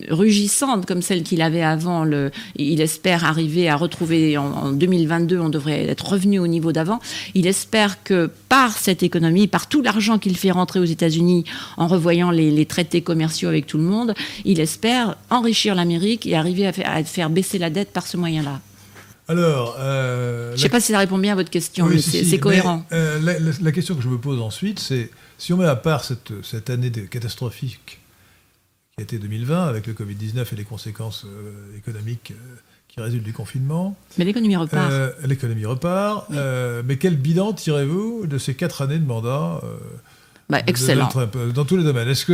rugissante comme celle qu'il avait avant. Le, il espère arriver à retrouver en, 2022, on devrait être revenu au niveau d'avant. Il espère que par cette économie, par tout l'argent qu'il fait rentrer aux États-Unis en revoyant les, traités commerciaux avec tout le monde, il espère enrichir l'Amérique et arriver à faire, baisser la dette par ce moyen-là. Alors, euh, je ne sais pas si ça répond bien à votre question, mais c'est cohérent. Euh, la, question que je me pose ensuite, c'est si on met à part cette, cette année catastrophique été 2020 avec le Covid-19 et les conséquences euh, économiques euh, qui résultent du confinement. Mais l'économie repart. Euh, l'économie repart. mais quel bilan tirez-vous de ces quatre années de mandat bah, excellent. dans tous les domaines. Est-ce que,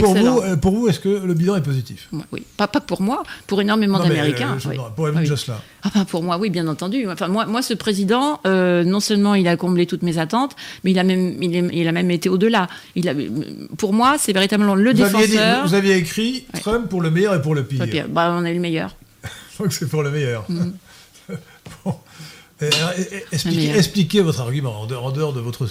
pour, vous, euh, pour vous, est-ce que le bilan est positif? Oui, pas, pas, pour moi, pour énormément d'Américains. Euh, pour Evan Jocelyn. Ah, bah, pour moi, oui, bien entendu. Enfin, moi, moi ce président, euh, non seulement il a comblé toutes mes attentes, mais il a même, il, a même été au-delà. Il a, pour moi, c'est véritablement le défenseur. vous aviez écrit Trump pour le meilleur et pour le pire. Le pire. Bah, on a eu le meilleur. Donc c'est pour le meilleur. Mm. bon. expliquez, votre argument en dehors de votre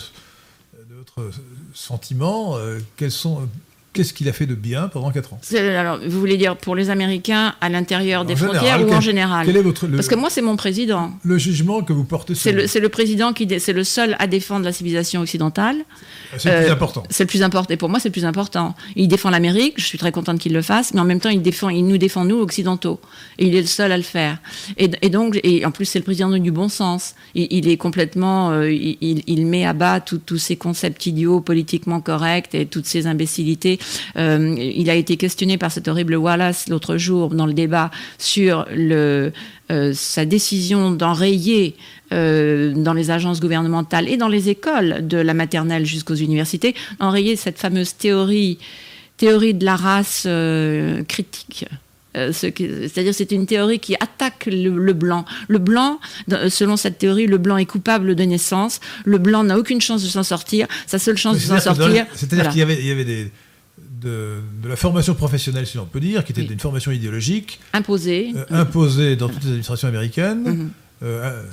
sentiments, euh, quels sont qu'est-ce qu'il a fait de bien pendant 4 ans Alors, vous voulez dire pour les Américains à l'intérieur des frontières ou en général quel est votre, Parce que moi, c'est mon président. Le jugement que vous portez sur. C'est le, président qui, c'est le seul à défendre la civilisation occidentale. C'est le plus euh, important. C'est le plus important. Et pour moi, c'est le plus important. Il défend l'Amérique. Je suis très contente qu'il le fasse, mais en même temps, il défend, il nous défend nous occidentaux. Et il est le seul à le faire. Et, donc, et en plus, c'est le président du bon sens. Il, est complètement, euh, il, il, met à bas tous ces concepts idiots, politiquement corrects et toutes ces imbécilités euh, il a été questionné par cet horrible Wallace l'autre jour dans le débat sur le, euh, sa décision d'enrayer euh, dans les agences gouvernementales et dans les écoles de la maternelle jusqu'aux universités, enrayer cette fameuse théorie, théorie de la race critique. C'est-à-dire c'est une théorie qui attaque le, blanc. Le blanc, selon cette théorie, le blanc est coupable de naissance. Le blanc n'a aucune chance de s'en sortir. Sa seule chance de s'en sortir. C'est-à-dire qu'il y avait des, de, la formation professionnelle, si l'on peut dire, qui était une formation idéologique. Imposée. Euh, imposée dans toutes les administrations américaines. Mhm. Euh,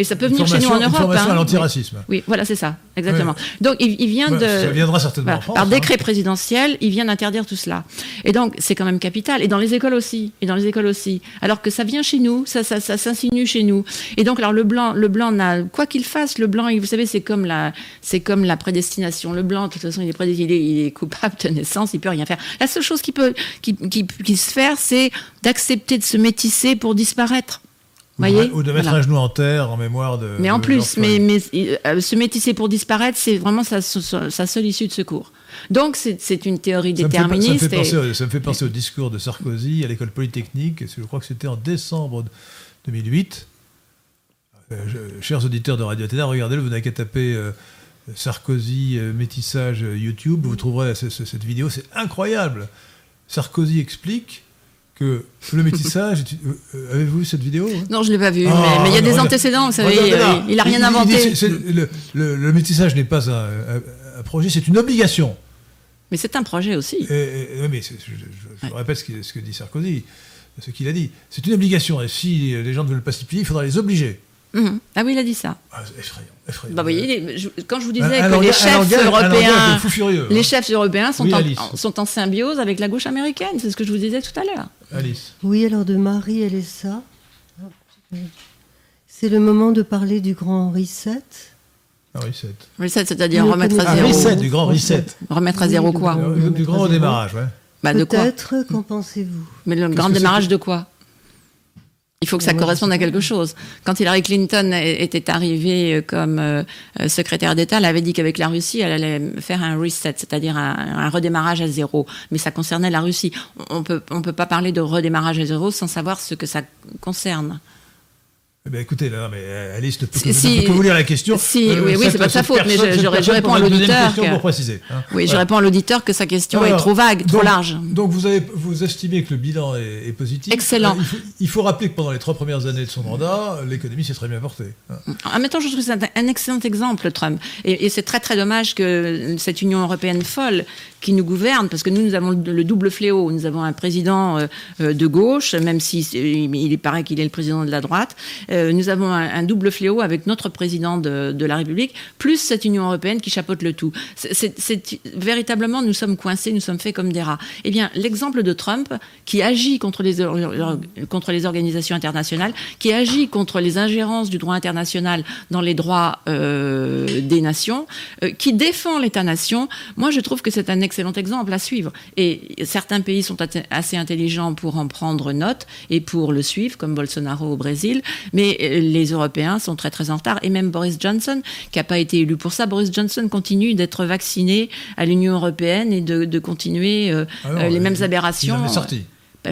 et ça peut venir chez nous en Europe. Une formation hein. à l'antiracisme. Oui. voilà, c'est ça, exactement. Donc, il, vient de. Ça viendra certainement en France, Par décret hein. présidentiel, il vient d'interdire tout cela. Et donc, c'est quand même capital. Et dans les écoles aussi. Et dans les écoles aussi. Alors que ça vient chez nous, ça, ça, ça s'insinue chez nous. Et donc, alors, le blanc, le blanc n'a, quoi qu'il fasse, le blanc, vous savez, c'est comme la, c'est comme la prédestination. Le blanc, de toute façon, il est prédestiné, il est coupable de naissance, il peut rien faire. La seule chose qui peut, qui, qui, qui se faire, c'est d'accepter de se métisser pour disparaître ou de mettre un genou en terre en mémoire de. Mais en plus, mais, mais euh, se métisser pour disparaître, c'est vraiment sa, seule issue de secours. Donc c'est une théorie déterministe. ça, me fait penser, au discours de Sarkozy à l'école polytechnique, je crois que c'était en décembre 2008. Euh, chers auditeurs de Radio Athéna, regardez-le, vous n'avez qu'à taper euh, Sarkozy métissage YouTube, vous trouverez cette vidéo, c'est incroyable. Sarkozy explique que le métissage. Euh, euh, avez-vous vu cette vidéo hein? Non, je ne l'ai pas vu, ah, mais il y a des antécédents, vous savez, il n'a rien inventé. le, métissage n'est pas un, projet, c'est une obligation. Mais c'est un projet aussi. oui, mais je, répète ce, que dit Sarkozy, ce qu'il a dit. C'est une obligation, et si les gens ne veulent pas s'y plier, il faudra les obliger. Mhm. Ah oui, il a dit ça. Ah, effrayant, effrayant. Bah, vous voyez, je- quand je vous disais Un- un que les langage- un chefs langage- européens, furieux, les hein. chefs européens sont, Oui, en, Alice. sont en symbiose avec la gauche américaine. C'est ce que je vous disais tout à l'heure. Alice. Oui, alors de Marie Elessa. C'est le moment de parler du grand reset. Ah, reset. Reset, c'est-à-dire remettre à Ah, zéro. reset, du grand reset. Remettre à zéro le quoi grand- Euh, Du grand redémarrage, ouais. Bah, De quoi Peut-être, qu'en pensez-vous? Mais le Qu'est-ce grand démarrage de quoi? Il faut que ça corresponde à quelque chose. Quand Hillary Clinton était arrivée euh, comme euh, euh, secrétaire d'État, elle avait dit qu'avec la Russie, elle allait faire un reset, c'est-à-dire un, un redémarrage à zéro. Mais ça concernait la Russie. On peut, on peut pas parler de redémarrage à zéro sans savoir ce que ça concerne. Eh ben, écoutez, là, mais euh, Alice peut, Si- si- vous lire la question. Euh, si, oui, oui, cette- c'est pas de sa faute, mais je- réponds à l'auditeur que- pour préciser. hein. Oui, je réponds à l'auditeur que sa question Alors, est trop vague, trop large. Donc vous, avez, vous estimez que le bilan est, est positif. Excellent. Euh, Il faut, il faut rappeler que pendant les trois premières années de son mandat, l'économie s'est très bien portée. En même temps, je trouve que c'est un- un excellent exemple, Trump. Et, et c'est très très dommage que cette Union européenne folle qui nous gouverne, parce que nous, nous avons le, le double fléau. Nous avons un président euh, euh, de gauche, même si il, paraît qu'il est le président de la droite. Euh, nous avons un, double fléau avec notre président de, la République, plus cette Union européenne qui chapeaute le tout. C'est- véritablement, nous sommes coincés, nous sommes faits comme des rats. Eh bien, l'exemple de Trump, qui agit contre les, organisations internationales, qui agit contre les ingérences du droit international dans les droits des nations, qui défend l'État-nation, moi je trouve que c'est un excellent exemple à suivre. Et certains pays sont assez intelligents pour en prendre note et pour le suivre, comme Bolsonaro au Brésil, mais euh, les Européens sont très très en retard. Et même Boris Johnson, qui n'a pas été élu pour ça, Boris Johnson continue d'être vacciné à l'Union européenne et de, de continuer euh, Ah euh, les il- mêmes Il aberrations. est sorti.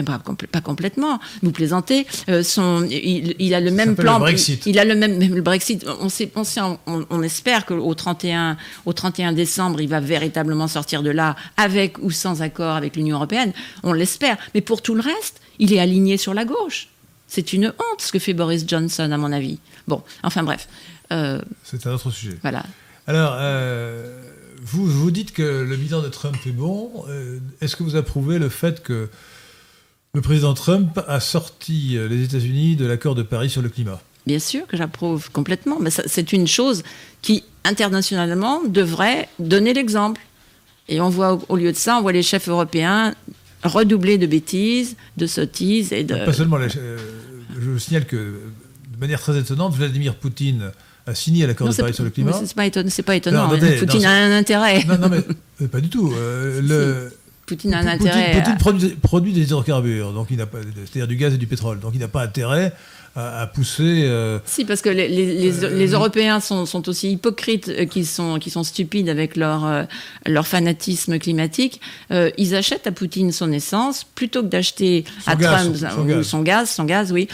Ben, pas, complè- pas complètement, vous plaisantez. Euh, son, il, il a le même plan. le Brexit. Il, il a le même, même le Brexit. On, sait, on, sait- on, on espère qu'au 31, au 31 décembre, il va véritablement sortir de là, avec ou sans accord avec l'Union européenne. On l'espère. Mais pour tout le reste, il est aligné sur la gauche. C'est une honte ce que fait Boris Johnson, à mon avis. Bon, enfin bref. Euh, C'est un autre sujet. voilà. Alors, euh, vous, vous dites que le bilan de Trump est bon. Est-ce que vous approuvez le fait que le président Trump a sorti euh, les États-Unis de l'accord de Paris sur le climat Bien sûr que j'approuve complètement, mais c'est une chose qui, internationalement, devrait donner l'exemple. Et on voit, au- lieu de ça, on voit les chefs européens redoubler de bêtises, de sottises et de... Pas seulement. les- euh, je vous signale que, de manière très étonnante, Vladimir Poutine a signé l'accord Non, de Paris sur le climat. C'est pas étonnant. C'est pas étonnant. Non, attendez, Poutine non, a un intérêt. Non, non, mais euh, pas du tout. Euh, le, Poutine a un Poutine- intérêt. Poutine à- produit, produit des hydrocarbures, donc il n'a pas, c'est-à-dire du gaz et du pétrole, donc il n'a pas intérêt à, à pousser. euh, Si, parce que les, les- les- Euh, les Européens sont, sont aussi hypocrites euh, qu'ils sont, qu'ils sont stupides avec leur, leur fanatisme climatique. Euh, ils achètent à Poutine son essence plutôt que d'acheter à gaz, Trump son- gaz. son gaz, son gaz, oui.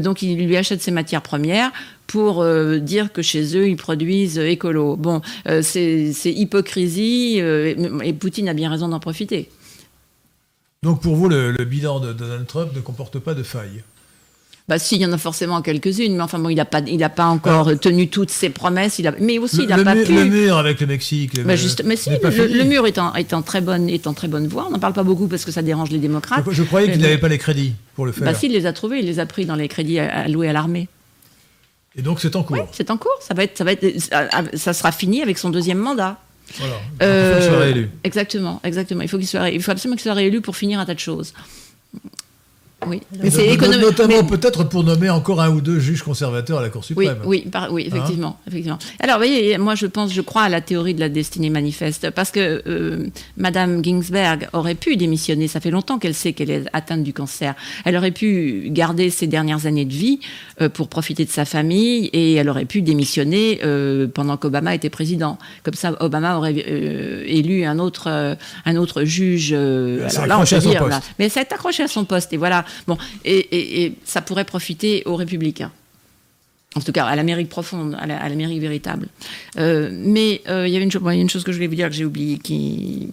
Donc ils lui achètent ses matières premières pour euh, dire que chez eux ils produisent euh, écolo. Bon, euh, c'est hypocrisie et Poutine a bien raison d'en profiter. Donc pour vous, le, le bilan de Donald Trump ne comporte pas de failles. Bah si, il y en a forcément quelques-unes, mais enfin bon, il n'a pas, il a pas encore tenu toutes ses promesses. Il a, mais aussi, Le, il n'a pas mur, pu. le mur avec le Mexique. le- Bah, juste, mais si, le, mur est en, est en très bonne, est en très bonne voie. On n'en parle pas beaucoup parce que ça dérange les démocrates. Je, je croyais qu'il n'avait pas les crédits pour le faire. Bah si, il les a trouvés, il les a pris dans les crédits alloués à l'armée. Et donc c'est en cours. Oui, c'est en cours. Ça va être, ça va être, ça, ça sera fini avec son deuxième mandat. Voilà. Il faut qu'il soit Euh, réélu. Exactement, exactement. Il faut qu'il soit, il faut absolument qu'il soit réélu pour finir un tas de choses. Oui, Et c'est no- économique. Notamment mais- peut-être pour nommer encore un ou deux juges conservateurs à la Cour suprême. oui, par- oui, effectivement, Hein effectivement. Alors, vous voyez, moi, je pense, je crois à la théorie de la destinée manifeste, parce que euh, Madame Ginsberg aurait pu démissionner. Ça fait longtemps qu'elle sait qu'elle est atteinte du cancer. Elle aurait pu garder ses dernières années de vie euh, pour profiter de sa famille, et elle aurait pu démissionner euh, pendant qu'Obama était président. Comme ça, Obama aurait euh, élu un autre, un autre juge. Elle s'est alors là, on accrochée peut à son dire, poste. là, mais ça est accroché à son poste, et voilà. Bon, et, et- et ça pourrait profiter aux républicains. En tout cas, à l'Amérique profonde, à la- à l'Amérique véritable. Euh, mais euh, il y avait une, chose que je voulais vous dire que j'ai oubliée, qui,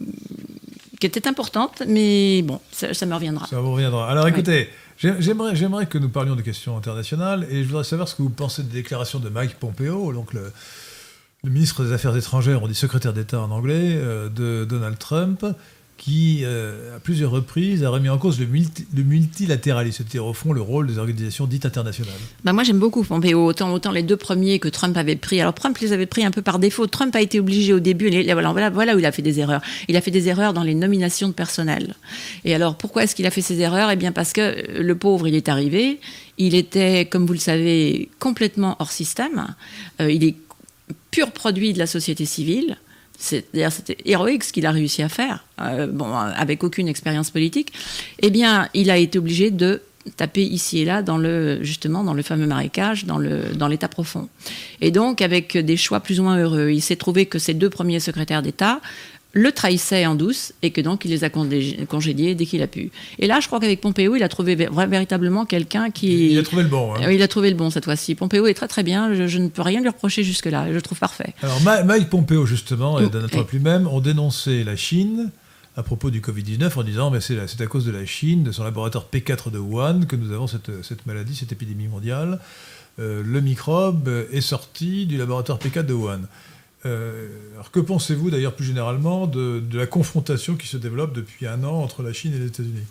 qui était importante, mais bon, ça, ça me reviendra. Ça vous reviendra. Alors écoutez, j'ai- j'aimerais, j'aimerais que nous parlions de questions internationales et je voudrais savoir ce que vous pensez des déclarations de Mike Pompeo, donc le, le ministre des Affaires étrangères, on dit secrétaire d'État en anglais, euh, de Donald Trump, qui, euh, à plusieurs reprises, a remis en cause le, multilatéralisme, au fond le rôle des organisations dites internationales. Bah moi j'aime beaucoup Pompeo, autant, les deux premiers que Trump avait pris. Alors Trump les avait pris un peu par défaut. Trump a été obligé au début, voilà, voilà, où il a fait des erreurs. Il a fait des erreurs dans les nominations de personnel. Et alors pourquoi est-ce qu'il a fait ces erreurs? Eh bien parce que le pauvre, il est arrivé, il était, comme vous le savez, complètement hors système. Euh, il est pur produit de la société civile. D'ailleurs, c'était héroïque ce qu'il a réussi à faire, euh, bon, avec aucune expérience politique. Eh bien, il a été obligé de taper ici et là dans le justement dans le fameux marécage, dans le dans l'état profond. Et donc avec des choix plus ou moins heureux, il s'est trouvé que ces deux premiers secrétaires d'État le trahissait en douce et que donc il les a congédiés dès qu'il a pu. Et là, je crois qu'avec Pompeo, il a trouvé véritablement quelqu'un qui. Il a trouvé le bon. Hein. Il a trouvé le bon cette fois-ci. Pompeo est très très bien. Je, ne peux rien lui reprocher jusque-là. Je le trouve parfait. Alors, Mike Pompeo, justement, et Donald Trump lui-même ont dénoncé la Chine à propos du Covid-19 en disant mais c'est à cause de la Chine, de son laboratoire P4 de Wuhan, que nous avons cette, cette maladie, cette épidémie mondiale. Euh, le microbe est sorti du laboratoire P4 de Wuhan. Euh, alors que pensez-vous d'ailleurs plus généralement de, de, la confrontation qui se développe depuis un an entre la Chine et les États-Unis?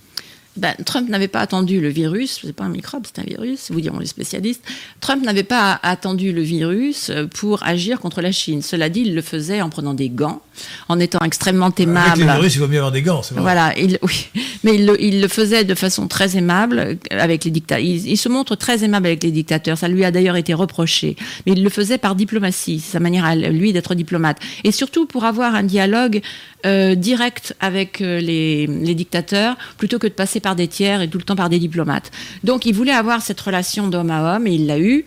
Ben, Trump n'avait pas attendu le virus, c'est pas un microbe, c'est un virus, vous diront les spécialistes. Trump n'avait pas attendu le virus pour agir contre la Chine. Cela dit, il le faisait en prenant des gants, en étant extrêmement aimable. Avec les virus, il vaut mieux avoir des gants, c'est vrai. Voilà, il, oui, mais il le, il le, faisait de façon très aimable avec les dictateurs. Il, il, se montre très aimable avec les dictateurs. Ça lui a d'ailleurs été reproché, mais il le faisait par diplomatie, sa manière à lui d'être diplomate, et surtout pour avoir un dialogue euh, direct avec euh, les, dictateurs plutôt que de passer par des tiers et tout le temps par des diplomates. Donc il voulait avoir cette relation d'homme à homme et il l'a eu.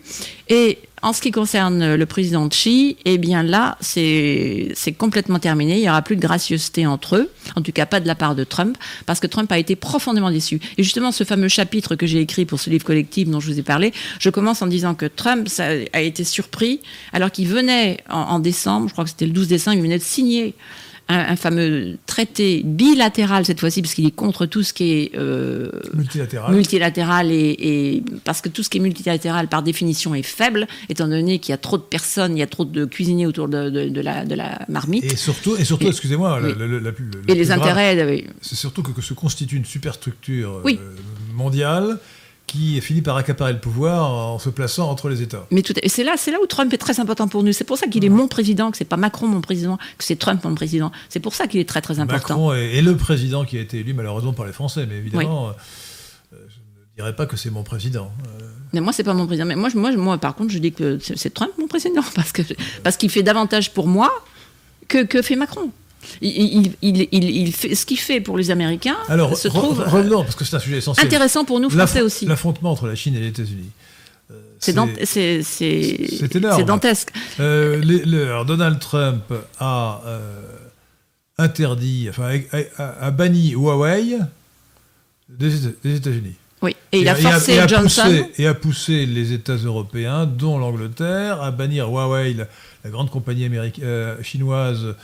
Et en ce qui concerne le président Xi, eh bien là, c'est complètement terminé. Il n'y aura plus de gracieuseté entre eux, en tout cas pas de la part de Trump, parce que Trump a été profondément déçu. Et justement, ce fameux chapitre que j'ai écrit pour ce livre collectif dont je vous ai parlé, je commence en disant que Trump a été surpris, alors qu'il venait en, en décembre, je crois que c'était le 12 décembre, il venait de signer un, fameux traité bilatéral cette fois-ci, parce qu'il est contre tout ce qui est euh, multilatéral, multilatéral et, parce que tout ce qui est multilatéral par définition est faible, étant donné qu'il y a trop de personnes, il y a trop de cuisiniers autour de, de, la, de la, marmite. Et surtout, et surtout excusez-moi, et les intérêts, c'est surtout que, se constitue une superstructure euh, mondiale qui finit par accaparer le pouvoir en se plaçant entre les États. Mais tout, et c'est là, c'est là où Trump est très important pour nous. C'est pour ça qu'il est mon président, que c'est pas Macron mon président, que c'est Trump mon président. C'est pour ça qu'il est très très important. Macron est, le président qui a été élu malheureusement par les Français, mais évidemment, euh, je ne dirais pas que c'est mon président. Euh. Mais moi, c'est pas mon président. Mais moi, moi, moi, par contre, je dis que c'est Trump mon président parce que parce qu'il fait davantage pour moi que, que fait Macron. Il, il, fait, ce qu'il fait pour les Américains Alors, se trouve revenons, parce que c'est un sujet essentiel. intéressant pour nous Français aussi. L'affrontement entre la Chine et les États-Unis. Euh, c'est dantesque. Euh, alors Donald Trump a euh, interdit, enfin, a, banni Huawei des, États-Unis. Oui, et il a forcé Johnson. Poussé, et a poussé les États européens, dont l'Angleterre, à bannir Huawei, la, grande compagnie américaine, chinoise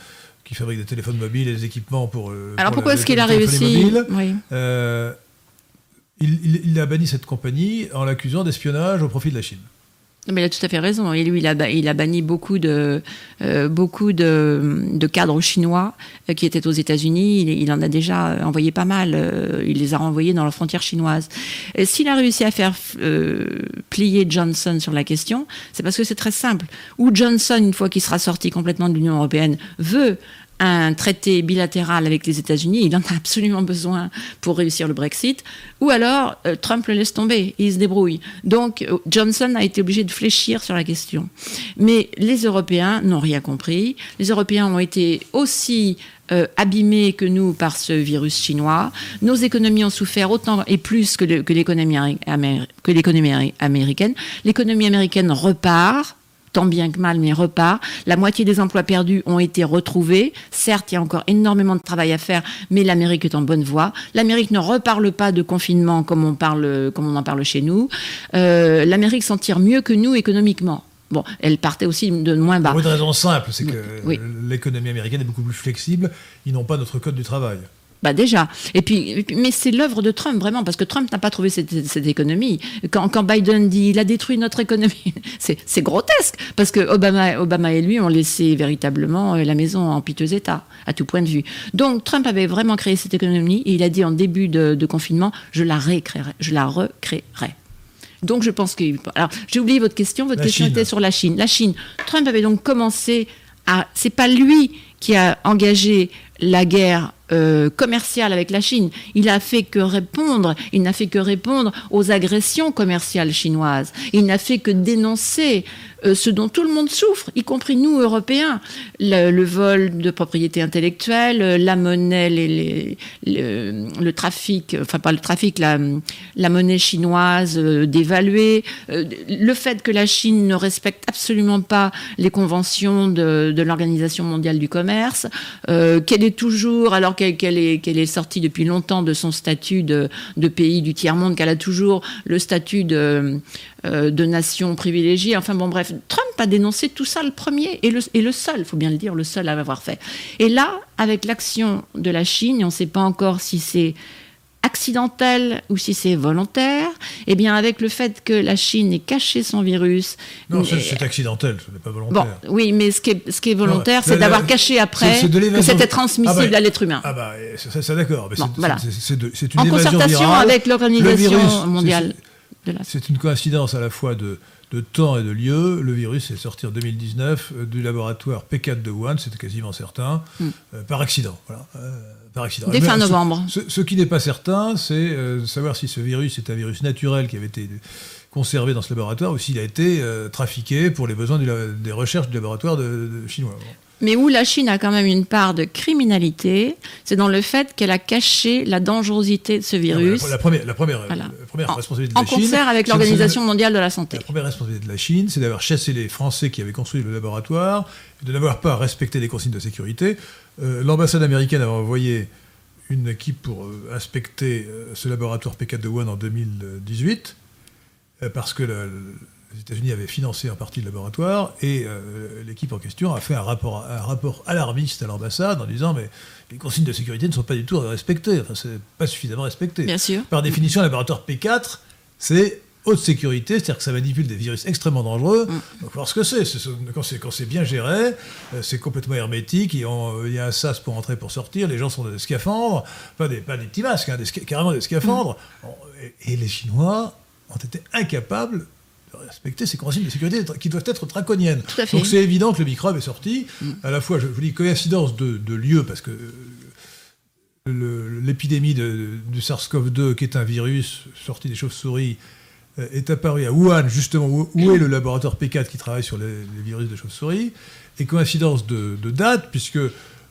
qui fabrique des téléphones mobiles et des équipements pour. Euh, Alors pourquoi est-ce qu'il a réussi euh, il, a banni cette compagnie en l'accusant d'espionnage au profit de la Chine. Mais il a tout à fait raison. Et lui, il a, banni beaucoup de, euh, beaucoup de, cadres chinois qui étaient aux États-Unis. Il, en a déjà envoyé pas mal. il les a renvoyés dans la frontière chinoise. S'il a réussi à faire plier Johnson sur la question, c'est parce que c'est très simple. Ou Johnson, une fois qu'il sera sorti complètement de l'Union européenne, veut un traité bilatéral avec les États-Unis, il en a absolument besoin pour réussir le Brexit, ou alors euh, Trump le laisse tomber, il se débrouille. Donc euh, Johnson a été obligé de fléchir sur la question. Mais les Européens n'ont rien compris. Les Européens ont été aussi euh, abîmés que nous par ce virus chinois. Nos économies ont souffert autant et plus que l'économie américaine. L'économie américaine repart tant bien que mal, mais repart. La moitié des emplois perdus ont été retrouvés. Certes, il y a encore énormément de travail à faire, mais l'Amérique est en bonne voie. L'Amérique ne reparle pas de confinement comme on, parle, comme on en parle chez nous. Euh, L'Amérique s'en tire mieux que nous économiquement. Bon, elle partait aussi de moins bas. Pour une raison simple, c'est que l'économie américaine est beaucoup plus flexible. Ils n'ont pas notre code du travail. Bah déjà. Et puis, mais c'est l'œuvre de Trump vraiment, parce que Trump n'a pas trouvé cette, cette économie. Quand, quand, Biden dit il a détruit notre économie, c'est grotesque, parce que Obama, Obama et lui ont laissé véritablement euh, la maison en piteux état, à tout point de vue. Donc Trump avait vraiment créé cette économie et il a dit en début de, de confinement, je la recréerai, je la recréerai. Donc je pense que. Alors j'ai oublié votre question. Votre La question Chine. était sur la Chine. La Chine. Trump avait donc commencé à. C'est pas lui qui a engagé la guerre euh, commerciale avec la Chine. Il a fait que répondre. Il n'a fait que répondre aux agressions commerciales chinoises. Il n'a fait que dénoncer euh, ce dont tout le monde souffre, y compris nous Européens. Le, vol de propriété intellectuelle, euh, la monnaie, les, le, trafic, enfin pas le trafic, la, monnaie chinoise euh, dévaluée, euh, le fait que la Chine ne respecte absolument pas les conventions de, l'Organisation mondiale du commerce, euh, qu'elle est toujours, alors qu'elle est, sortie depuis longtemps de son statut de pays du tiers-monde, qu'elle a toujours le statut de, euh, de nation privilégiée. Enfin bon, bref, Trump a dénoncé tout ça le premier et le, et le seul, il faut bien le dire, le seul à l'avoir fait. Et là, avec l'action de la Chine, on ne sait pas encore si c'est accidentel ou si c'est volontaire, eh bien avec le fait que la Chine ait caché son virus. Non, c'est accidentel, ce n'est pas Bon, volontaire. oui, mais ce qui est, ce qui est volontaire, c'est d'avoir caché après que c'était transmissible Ah bah, à l'être humain. Ah bah, ça, d'accord, Bon, c'est- voilà. une en évasion concertation virale. avec l'Organisation mondiale de la C'est une coïncidence à la fois de, de temps et de lieu. Le virus est sorti en 2019 euh, du laboratoire P4 de Wuhan, c'était quasiment certain, euh, par accident. Voilà, euh, par accident. Hmm. Dès Mais fin ce- novembre. Ce, ce qui n'est pas certain, c'est euh, savoir si ce virus est un virus naturel qui avait été conservé dans ce laboratoire ou s'il a été euh, trafiqué pour les besoins du des recherches du laboratoire de, de chinois. Mais où la Chine a quand même une part de criminalité, c'est dans le fait qu'elle a caché la dangerosité de ce virus Non, La, la première, la première, Voilà. la première en, responsabilité de en la Chine. concert avec l'Organisation mondiale de la santé. La première responsabilité de la Chine, c'est d'avoir chassé les Français qui avaient construit le laboratoire, de n'avoir pas respecté les consignes de sécurité. Euh, L'ambassade américaine avait envoyé une équipe pour euh, inspecter euh, ce laboratoire P4 de Wuhan en 2018, euh, parce que le- les États-Unis avaient financé en partie le laboratoire, et euh, l'équipe en question a fait un rapport, un rapport alarmiste à l'ambassade en disant mais les consignes de sécurité ne sont pas du tout respectées, enfin c'est pas suffisamment respecté. Bien sûr. Par définition, un laboratoire P4, c'est haute sécurité, c'est-à-dire que ça manipule des virus extrêmement dangereux. Donc, faut voir ce que c'est. Quand c'est bien géré, euh, c'est complètement hermétique. Il y, a, il y a un sas pour entrer, pour sortir. Les gens sont dans des scaphandres, pas des, pas des petits masques, hein, des carrément des scaphandres. Bon, et, et les Chinois ont été incapables respecter ces consignes de sécurité qui doivent être draconiennes. Donc c'est évident que le microbe est sorti. À la fois, je vous dis, coïncidence de, de lieu, parce que euh, l'épidémie du SARS-CoV-2, qui est un virus sorti des chauves-souris, euh, est apparu à Wuhan, justement, où, où est le laboratoire P4 qui travaille sur les, les virus de chauves-souris, et coïncidence de, de date, puisque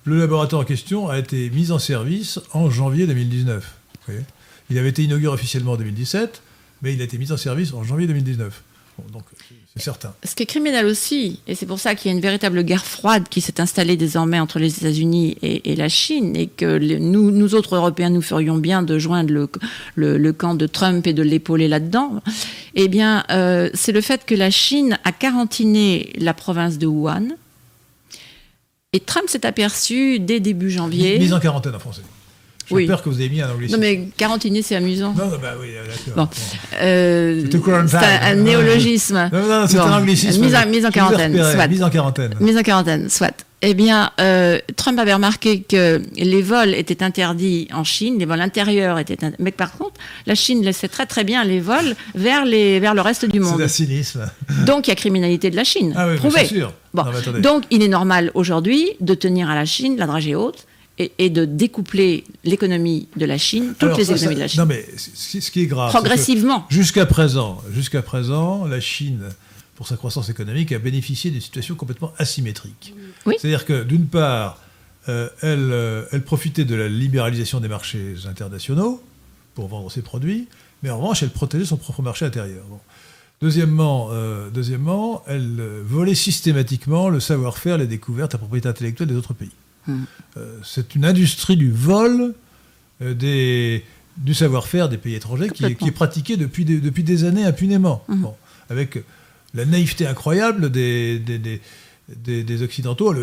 le laboratoire en question a été mis en service en janvier 2019. Vous voyez? Il avait été inauguré officiellement en 2017, mais il a été mis en service en janvier 2019. Bon, donc, c'est- c'est certain. Ce qui est criminel aussi, et c'est pour ça qu'il y a une véritable guerre froide qui s'est installée désormais entre les États-Unis et, et la Chine, et que les- nous, nous autres Européens, nous ferions bien de joindre le, le- le camp de Trump et de l'épauler là-dedans. Eh bien, euh, c'est le fait que la Chine a quarantiné la province de Wuhan. Et Trump s'est aperçu dès début janvier. Mise en quarantaine en français. J'ai Oui. peur que vous ayez mis un anglicisme. Non mais quarantiné, c'est amusant. Non, non, bah oui, d'accord. Bon. Euh, c'est un, Non, néologisme. Non, non, c'est Bon. un anglicisme. Mise en, mise quarantaine, soit. Mise en quarantaine. Mise en quarantaine, soit. Eh bien, euh, Trump avait remarqué que les vols étaient interdits en Chine, les vols intérieurs étaient interdits. Mais par contre, la Chine laissait très très bien les vols vers, les, vers le reste du C'est monde. un cynisme. Donc il y a criminalité de la Chine. Ah oui, Prouvé. c'est sûr. Bon. Non. Donc il est normal aujourd'hui de tenir à la Chine la dragée haute et, et de découpler l'économie de la Chine, toutes Alors, les ça, économies ça- de la Chine. Non, mais ce qui est grave. Progressivement. Jusqu'à présent, jusqu'à présent, la Chine, pour sa croissance économique, a bénéficié d'une situation complètement asymétrique. Oui. C'est-à-dire que, d'une part, euh, elle, euh, elle profitait de la libéralisation des marchés internationaux pour vendre ses produits, mais en revanche, elle protégeait son propre marché intérieur. Bon. Deuxièmement, euh, deuxièmement, elle volait systématiquement le savoir-faire, les découvertes, la propriété intellectuelle des autres pays. Euh, c'est une industrie du vol euh, des, du savoir-faire des pays étrangers qui est, Complètement. qui est pratiquée depuis des, depuis des années impunément. Mhm. Bon, avec la naïveté incroyable des, des, des- des, Occidentaux,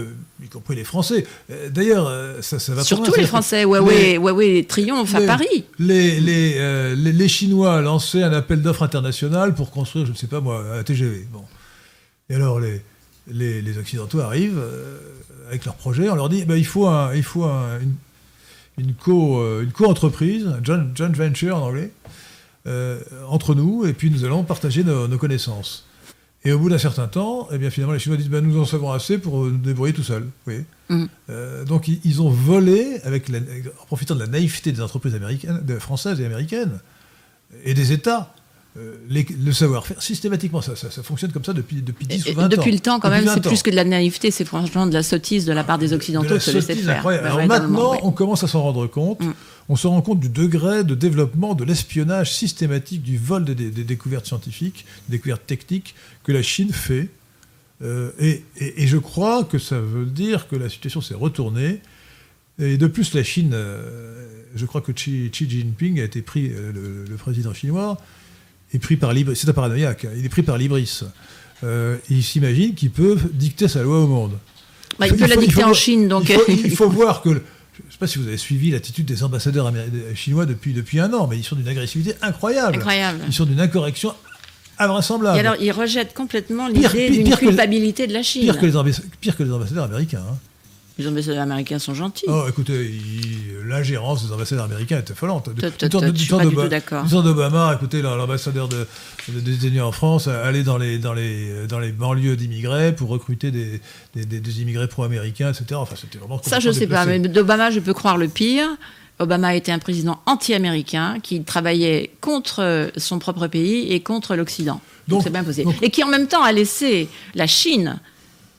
y compris les Français. Euh, d'ailleurs, ça, ça va Surtout les Français. Huawei, Huawei triomphe à Paris. Les, les, les, Chinois lançaient un appel d'offres international pour construire, je ne sais pas moi, un TGV. Bon. Et alors, les, les, Occidentaux arrivent avec leur projet. On leur dit ben, il faut, un, il faut une, une co-entreprise, co joint, joint, venture en anglais, entre nous, et puis nous allons partager nos, nos connaissances. Et au bout d'un certain temps, eh bien, finalement, les Chinois disent ben, Nous en savons assez pour nous débrouiller tout seuls. Oui. Mm. Euh, donc, ils, ont volé, avec en profitant de la naïveté des entreprises américaines, françaises et américaines, et des États, euh, le savoir-faire, systématiquement, ça, ça, fonctionne comme ça depuis, depuis 10 ou 20 ans. Depuis le temps, quand même, c'est plus que de la naïveté, c'est franchement de la sottise de la part des Occidentaux de, se laisser faire. Alors maintenant, on commence à s'en rendre compte. Mm. On se rend compte du degré de développement de l'espionnage systématique, du vol des, découvertes scientifiques, des découvertes techniques que la Chine fait. Euh, et, je crois que ça veut dire que la situation s'est retournée. Et de plus, la Chine, euh, je crois que Xi, Jinping a été pris, le président chinois, est pris par l'ibris. C'est un paranoïaque. Hein. Il est pris par l'ibris. Euh, il s'imagine qu'il peut dicter sa loi au monde. Bah, il, peut la dicter en Chine, donc. Il faut, voir que. je ne sais pas si vous avez suivi l'attitude des ambassadeurs chinois depuis, depuis un an, mais ils sont d'une agressivité incroyable. Incroyable. Ils sont d'une incorrection invraisemblable. Et alors, ils rejettent complètement l'idée d'une culpabilité de la Chine. Pire que les, pire que les ambassadeurs américains. Hein. Les ambassadeurs américains sont gentils. Oh, écoutez, l'ingérence des ambassadeurs américains est affolante. Du, temps d'Obama, écoutez, l'ambassadeur des États-Unis en France allait dans les, dans les, dans les banlieues d'immigrés pour recruter des, des, immigrés pro-américains, etc. Enfin, c'était vraiment Ça, je ne sais pas, mais d'Obama, je peux croire le pire. Obama était un président anti-américain qui travaillait contre son propre pays et contre l'Occident. Donc, c'est bien posé. Et qui en même temps a laissé la Chine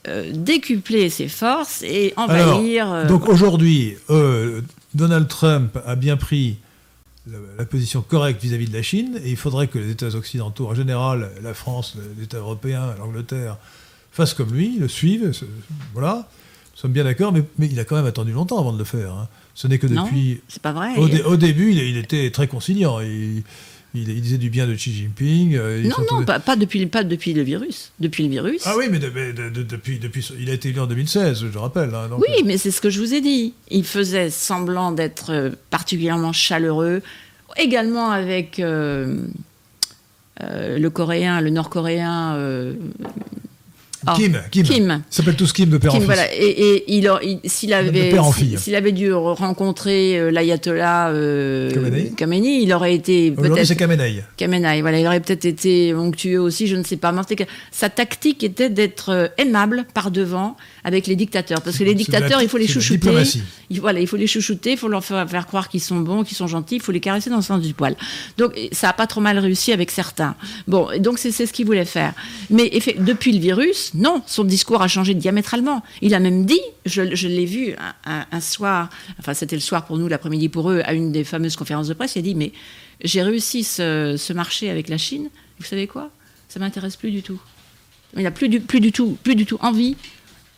euh, décupler ses forces et envahir. Euh, donc aujourd'hui, euh, Donald Trump a bien pris la, position correcte vis-à-vis de la Chine, et il faudrait que les États occidentaux, en général, la France, les États européens, l'Angleterre, fassent comme lui, le suivent. Voilà, nous sommes bien d'accord, mais, il a quand même attendu longtemps avant de le faire. Hein. Ce n'est que depuis. c'est pas vrai. Au, début, il, était très conciliant. Il, il, disait du bien de Xi Jinping. Euh, non, non, pas, depuis, pas depuis le virus. Depuis le virus. Ah oui, mais, depuis, depuis, il a été élu en 2016, je rappelle. Hein, oui, euh. mais c'est ce que je vous ai dit. Il faisait semblant d'être euh, particulièrement chaleureux, également avec le coréen, le nord-coréen. Ah, Kim, Kim. Kim. Ils s'appellent tous Kim de père en fils. Voilà. Et, et s'il avait, s'il avait dû rencontrer euh, l'ayatollah euh, Khamenei. il aurait été peut-être. c'est Khamenei. Khamenei, voilà, il aurait peut-être été onctueux aussi, je ne sais pas. sa tactique était d'être euh, aimable par devant avec les dictateurs, parce que les dictateurs, il faut les chouchouter. Il, voilà, il faut les chouchouter, il faut leur faire, faire croire qu'ils sont bons, qu'ils sont gentils, il faut les caresser dans le sens du poil. Donc ça n'a pas trop mal réussi avec certains. Bon, donc c'est ce qu'il voulait faire. Mais depuis le virus non, son discours a changé diamétralement. Il a même dit, je, l'ai vu un, soir, enfin c'était le soir pour nous, l'après-midi pour eux, à une des fameuses conférences de presse, il a dit, mais j'ai réussi ce, marché avec la Chine, vous savez quoi? Ça m'intéresse plus du tout. Il n'a plus du, plus, du tout, plus du tout envie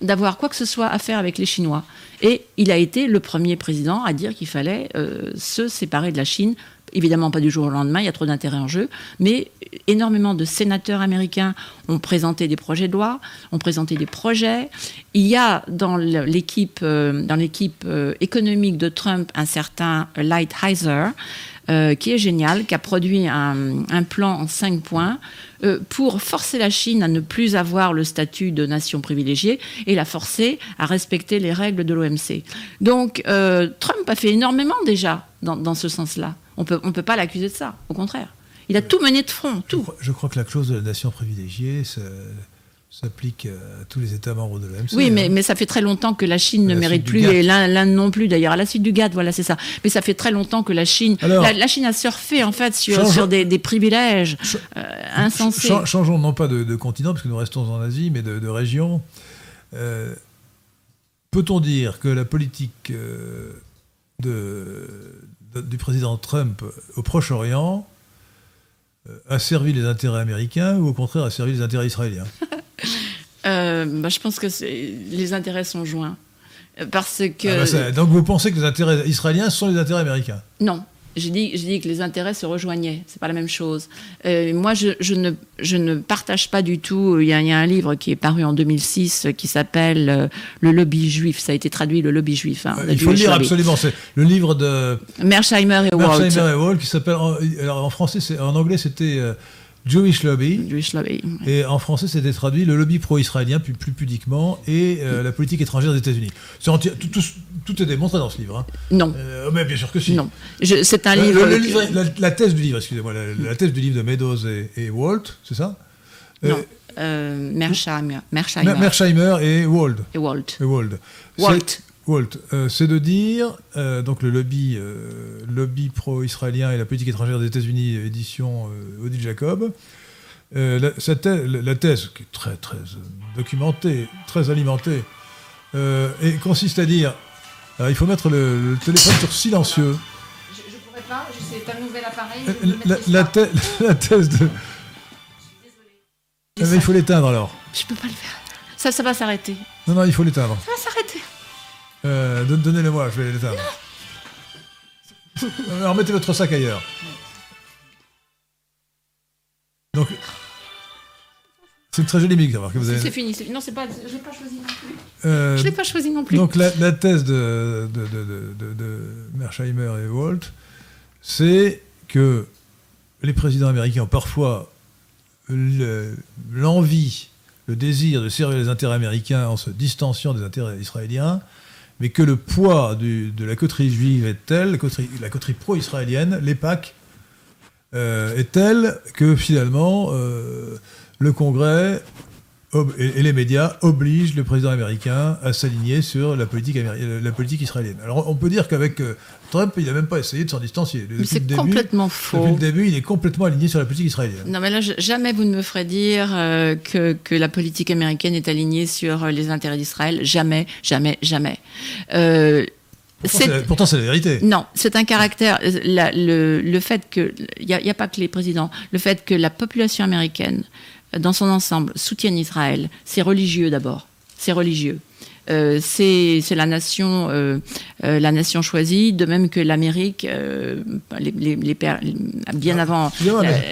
d'avoir quoi que ce soit à faire avec les Chinois. Et il a été le premier président à dire qu'il fallait euh, se séparer de la Chine Évidemment pas du jour au lendemain, il y a trop d'intérêt en jeu, mais énormément de sénateurs américains ont présenté des projets de loi, ont présenté des projets. Il y a dans l'équipe euh, euh, économique de Trump un certain Lighthizer euh, qui est génial, qui a produit un, un plan en cinq points pour forcer la Chine à ne plus avoir le statut de nation privilégiée et la forcer à respecter les règles de l'OMC. Donc Trump a fait énormément déjà dans, dans ce sens-là. On peut, ne on peut pas l'accuser de ça, au contraire. Il a tout mené de front, tout. Je crois, que la clause de la nation privilégiée s'applique à tous les États membres de l'OMC. Oui, mais, mais, ça fait très longtemps que la Chine ne mérite plus, et l'Inde non plus d'ailleurs. À la suite du GATT, voilà, c'est ça. Mais ça fait très longtemps que la Chine, la, Chine a surfé en fait sur, sur des, privilèges euh, insensés. changeons non pas de, continent, parce que nous restons en Asie, mais de, région. Euh, peut-on dire que la politique euh, de, du président Trump au Proche-Orient euh, a servi les intérêts américains ou au contraire a servi les intérêts israéliens? Euh, bah, Je pense que les intérêts sont joints. Parce que... Ah bah donc vous pensez que les intérêts israéliens sont les intérêts américains? Non. J'ai dit, que les intérêts se rejoignaient. C'est pas la même chose. Euh, moi, je, je, ne, je ne partage pas du tout. Il y, a, il y, a, un livre qui est paru en 2006 qui s'appelle euh, Le lobby juif. Ça a été traduit, Le lobby juif. Hein, il faut le lire absolument. C'est le livre de Mersheimer et Walt. Mersheimer et Walt qui s'appelle. Alors en français, en anglais, c'était. Euh, Jewish Lobby. Jewish Lobby. Et en français, c'était traduit le lobby pro-israélien, plus, plus pudiquement, et euh, la politique étrangère des États-Unis. Tout, tout, tout, est démontré dans ce livre. Hein. Non. Euh, mais bien sûr que si. Non. C'est un livre. Le, le livre la, la, thèse du livre, excusez-moi, la, la, thèse du livre de Meadows et, et Walt, c'est ça? Non. Euh, Mersheimer. Mersheimer. Mersheimer et Wald. Et Walt. Et Wald. Walt. Walt, euh, c'est de dire, euh, donc le lobby, euh, lobby pro-israélien et la politique étrangère des États-Unis, édition Odile Jacob, la, thèse, la, thèse, qui est très, très documentée, très alimentée, et consiste à dire, alors il faut mettre le, le téléphone sur silencieux. Je ne pourrais pas, c'est un nouvel appareil. La, la, thèse, la, thèse de... Ah, mais il faut l'éteindre alors. Je peux pas le faire. Ça, ça va s'arrêter. Non, non, il faut l'éteindre. Ça va s'arrêter. Euh, Donnez-le-moi, je vais l'éteindre. Alors mettez votre sac ailleurs. Donc, c'est une très jolie musique d'avoir que vous avez. C'est fini, Non, c'est pas. Je l'ai pas choisi non plus. Euh, je l'ai pas choisi non plus. Donc la, la thèse de, de, de, de, de Mersheimer et Walt, c'est que les présidents américains ont parfois l'envie, le, le désir de servir les intérêts américains en se distanciant des intérêts israéliens, mais que le poids de la coterie juive est tel, la coterie, pro-israélienne, l'EPAC, euh, est telle que finalement euh, le Congrès et, les médias obligent le président américain à s'aligner sur la politique, la politique israélienne. Alors on peut dire qu'avec euh, Trump, il n'a même pas essayé de s'en distancier. C'est complètement faux. Depuis le début, il est complètement aligné sur la politique israélienne. Non, mais là, jamais vous ne me ferez dire euh, que, que, la politique américaine est alignée sur les intérêts d'Israël. Jamais, jamais, jamais. Euh, Pourtant, c'est la vérité. Non, c'est un caractère. La, le, le, fait que. Il n'y a, a, pas que les présidents. Le fait que la population américaine, dans son ensemble, soutienne Israël, c'est religieux d'abord. C'est religieux. Euh, c'est la nation, euh, euh, la nation choisie, de même que l'Amérique, euh, les, les, les, bien ah, avant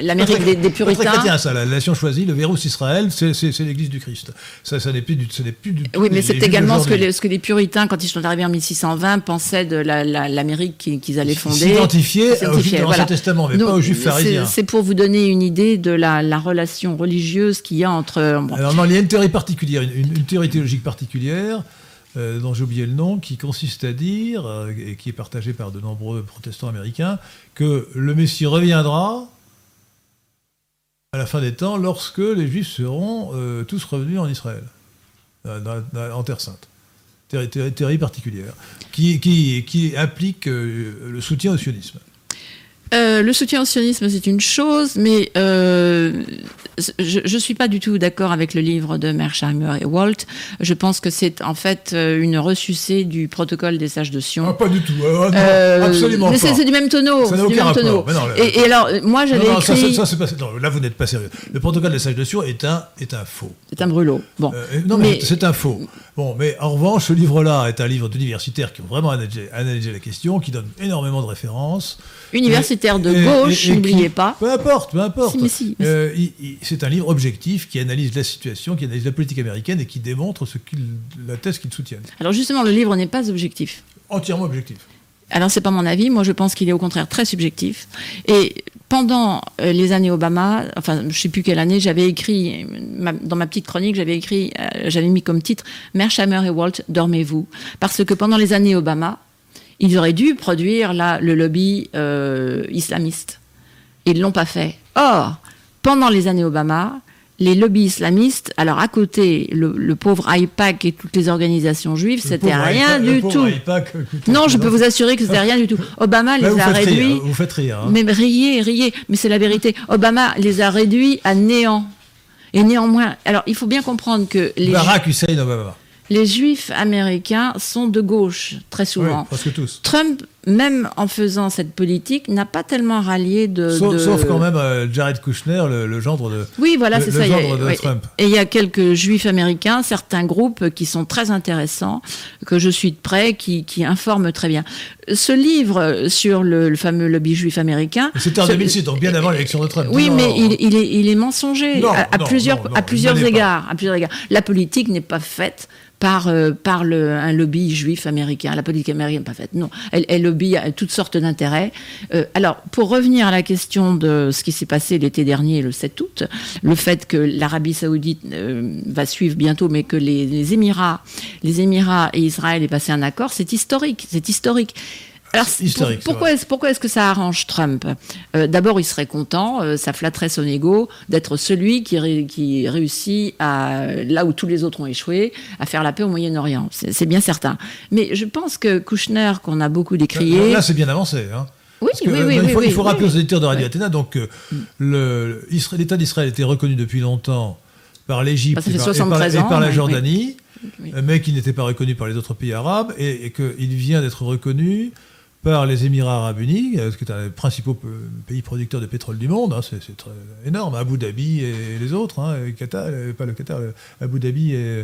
l'Amérique des, des, puritains. C'est chrétien ça, la nation choisie, le virus Israël, c'est l'Église du Christ. Ça, ça n'est plus du, ce n'est plus du. Oui, mais c'est également ce que, les, ce que les puritains, quand ils sont arrivés en 1620, pensaient de l'Amérique la, qu'ils allaient fonder. S'identifier au Juif de l'Ancien Testament, mais Donc, pas aux Juifs pharisiens. C'est pour vous donner une idée de la, la relation religieuse qu'il y a entre. Bon. Alors non, il y a une théorie particulière, une, une théorie théologique particulière euh, dont j'ai oublié le nom, qui consiste à dire, euh, et qui est partagé par de nombreux protestants américains, que le Messie reviendra à la fin des temps lorsque les Juifs seront euh, tous revenus en Israël, en Terre Sainte. Théorie, particulière, qui, qui, qui implique le soutien au sionisme. Euh, le soutien au sionisme, c'est une chose, mais euh, je ne suis pas du tout d'accord avec le livre de Mersheimer et Walt. Je pense que c'est en fait euh, une ressucée du protocole des sages de Sion. Ah, pas du tout, ah, non, euh, absolument mais pas. C'est du même tonneau. Ça n'a aucun rapport. Non, et, et, alors, moi, j'avais écrit... Ça, ça, pas... non, là, vous n'êtes pas sérieux. Le protocole des sages de Sion est un, est un faux. C'est un brûlot. Bon. non, mais, mais... c'est un faux. Bon, mais en revanche, ce livre-là est un livre d'universitaires qui ont vraiment analysé, analysé, la question, qui donne énormément de références. Universitaire de gauche, n'oubliez pas. Peu importe, peu importe. Si, si, euh, c'est un livre objectif qui analyse la situation, qui analyse la politique américaine et qui démontre ce la thèse qu'ils soutiennent. Alors justement, le livre n'est pas objectif. Entièrement objectif. Alors c'est pas mon avis, moi je pense qu'il est au contraire très subjectif. Et pendant euh, les années Obama, enfin je sais plus quelle année, j'avais écrit dans ma petite chronique, j'avais écrit, euh, j'avais mis comme titre Mersheimer et Walt, dormez-vous, parce que pendant les années Obama, ils auraient dû produire là le lobby euh, islamiste. Ils l'ont pas fait. Or, pendant les années Obama, les lobbies islamistes, alors à côté, le, le pauvre IPAC et toutes les organisations juives, c'était rien IPAC, du tout. IPAC, non, je peux vous assurer que c'était rien du tout. Obama les a réduits. Rire, vous faites rire. Hein. Mais riez, riez, mais c'est la vérité. Obama les a réduits à néant. Et néanmoins, alors il faut bien comprendre que les. Barack Hussein Obama les juifs américains sont de gauche, très souvent. Oui, presque tous. Trump même en faisant cette politique, n'a pas tellement rallié de. Sauf, de- sauf quand même euh, Jared Kushner, le, le gendre de. Oui, voilà, c'est ça. y a- gendre de. Trump. Et il y a quelques juifs américains, certains groupes qui sont très intéressants, que je suis de près, qui, qui informent très bien. Ce livre sur le, le fameux lobby juif américain. C'était en ce- 2006, donc bien avant l'élection de Trump. Oui, Non, mais non. il, il est, il est mensonger Non, à, à plusieurs, à plusieurs pas. égards, à plusieurs égards. La politique n'est pas faite par, euh, par le, un lobby juif américain. La politique américaine n'est pas faite. Non, elle, elle lobby à toutes sortes d'intérêts. Euh, alors, pour revenir à la question de ce qui s'est passé l'été dernier, le 7 août, le fait que l'Arabie saoudite euh, va suivre bientôt, mais que les, les Émirats, les Émirats et Israël aient passé un accord, c'est historique. C'est historique. Alors, pour- pourquoi est-ce pourquoi est-ce que ça arrange Trump Euh, D'abord, il serait content, euh, ça flatterait son ego d'être celui qui, ré- qui réussit à là où tous les autres ont échoué à faire la paix au Moyen-Orient. C'est bien certain. Mais je pense que Kouchner, qu'on a beaucoup décrié, Là, c'est bien avancé. Hein. oui, que, oui, euh, oui, il faut, oui, il faut oui, rappeler aux éditeurs de Radio. Athéna donc, le- Isra- l'État d'Israël était reconnu depuis longtemps par l'Égypte Bah, et, et par, 73 et par ans, la Jordanie, euh, mais qui n'était pas reconnu par les autres pays arabes, et qu'il vient d'être reconnu par les Émirats arabes unis, euh, qui est un des principaux pays producteurs de pétrole du monde, hein, c'est énorme, Abu Dhabi et les autres, hein, et Qatar, euh, pas le Qatar, Abu Dhabi et,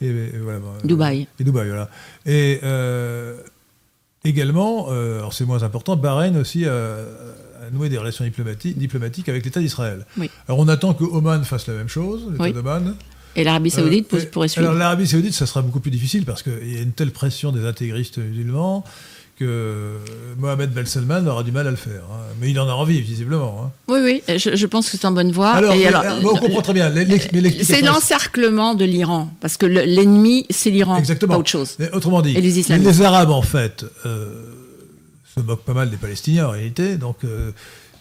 et- et voilà, bon, Dubaï. et Dubaï, voilà. Et euh, également, euh, alors c'est moins important, Bahreïn aussi a, a noué des relations diplomatiques, diplomatiques avec l'État d'Israël. Oui. Alors on attend que Oman fasse la même chose, l'État Oui. d'Oman. Et l'Arabie Saoudite Euh, pourrait suivre. Alors l'Arabie Saoudite, ça sera beaucoup plus difficile parce qu'il y a une telle pression des intégristes musulmans que Mohamed Ben Salman aura du mal à le faire. hein. Mais il en a envie, visiblement. hein. Oui, oui, je, je pense que c'est en bonne voie. Alors, Et mais- alors, on comprend très bien. mais c'est l'encerclement de l'Iran, parce que le- l'ennemi, c'est l'Iran, pas autre chose. Mais autrement dit, Et les les Arabes, en fait, euh, se moquent pas mal des Palestiniens, en réalité. Donc, euh,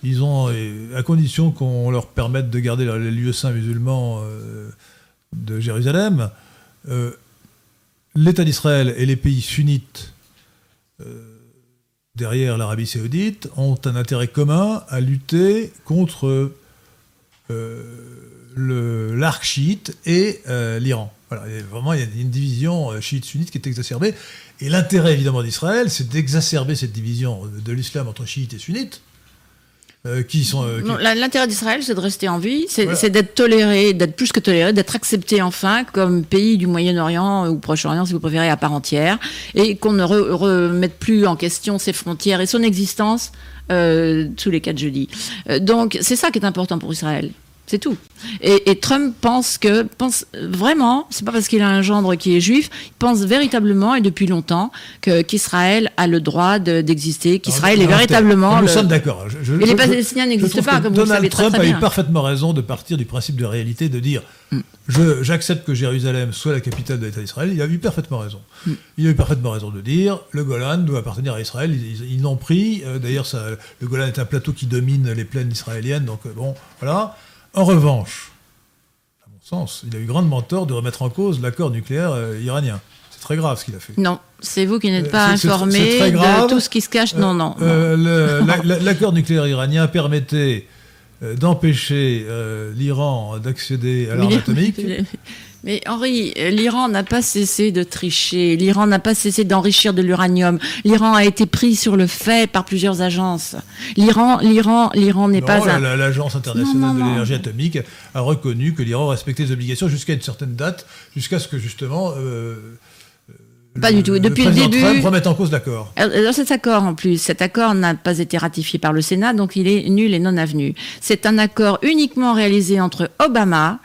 ils ont, euh, à condition qu'on leur permette de garder les lieux saints musulmans euh, de Jérusalem, euh, l'État d'Israël et les pays sunnites euh, derrière l'Arabie saoudite ont un intérêt commun à lutter contre euh, l'arc chiite et euh, l'Iran. Il y a vraiment, il y a une division euh, chiite-sunnite qui est exacerbée. Et l'intérêt, évidemment, d'Israël, c'est d'exacerber cette division de l'islam entre chiites et sunnites, euh, qui sont... euh, qui- L'intérêt d'Israël, c'est de rester en vie, c'est Voilà. d'être toléré, d'être plus que toléré, d'être accepté enfin comme pays du Moyen-Orient euh, ou Proche-Orient, si vous préférez, à part entière, et qu'on ne re- remette plus en question ses frontières et son existence euh, tous les quatre jeudis. Donc, c'est ça qui est important pour Israël. C'est tout. Et, et Trump pense que, pense vraiment, c'est pas parce qu'il a un gendre qui est juif, il pense véritablement et depuis longtemps qu'Israël a le droit de- d'exister, qu'Israël est véritablement. Nous le- sommes d'accord. Et les Palestiniens n'existent pas, comme vous le Donald savez très, Trump très a eu parfaitement raison de partir du principe de réalité, de dire Mm. j'accepte que Jérusalem soit la capitale de l'État d'Israël. Il a eu parfaitement raison. Mm. Il a eu parfaitement raison de dire le Golan doit appartenir à Israël. Ils, l'ont pris. Euh, D'ailleurs, le Golan est un plateau qui domine les plaines israéliennes. Donc, euh, bon, voilà. En revanche, à mon sens, il a eu grandement tort de remettre en cause l'accord nucléaire euh, iranien. C'est très grave ce qu'il a fait. Non, c'est vous qui n'êtes Euh, pas informé de tout ce qui se cache. Non, non. non. Euh, L'accord nucléaire iranien permettait euh, d'empêcher euh, l'Iran d'accéder à l'arme atomique. Mais Henri, euh, l'Iran n'a pas cessé de tricher, l'Iran n'a pas cessé d'enrichir de l'uranium, l'Iran a été pris sur le fait par plusieurs agences. L'Iran, l'Iran, l'Iran n'est pas un... la- L'Agence internationale Non, non, de l'énergie atomique a reconnu que l'Iran respectait les obligations jusqu'à une certaine date, jusqu'à ce que justement. euh, Pas du tout. Depuis le début- Trump remette en cause l'accord. Alors, cet accord, en plus, cet accord n'a pas été ratifié par le Sénat, donc il est nul et non avenu. C'est un accord uniquement réalisé entre Obama,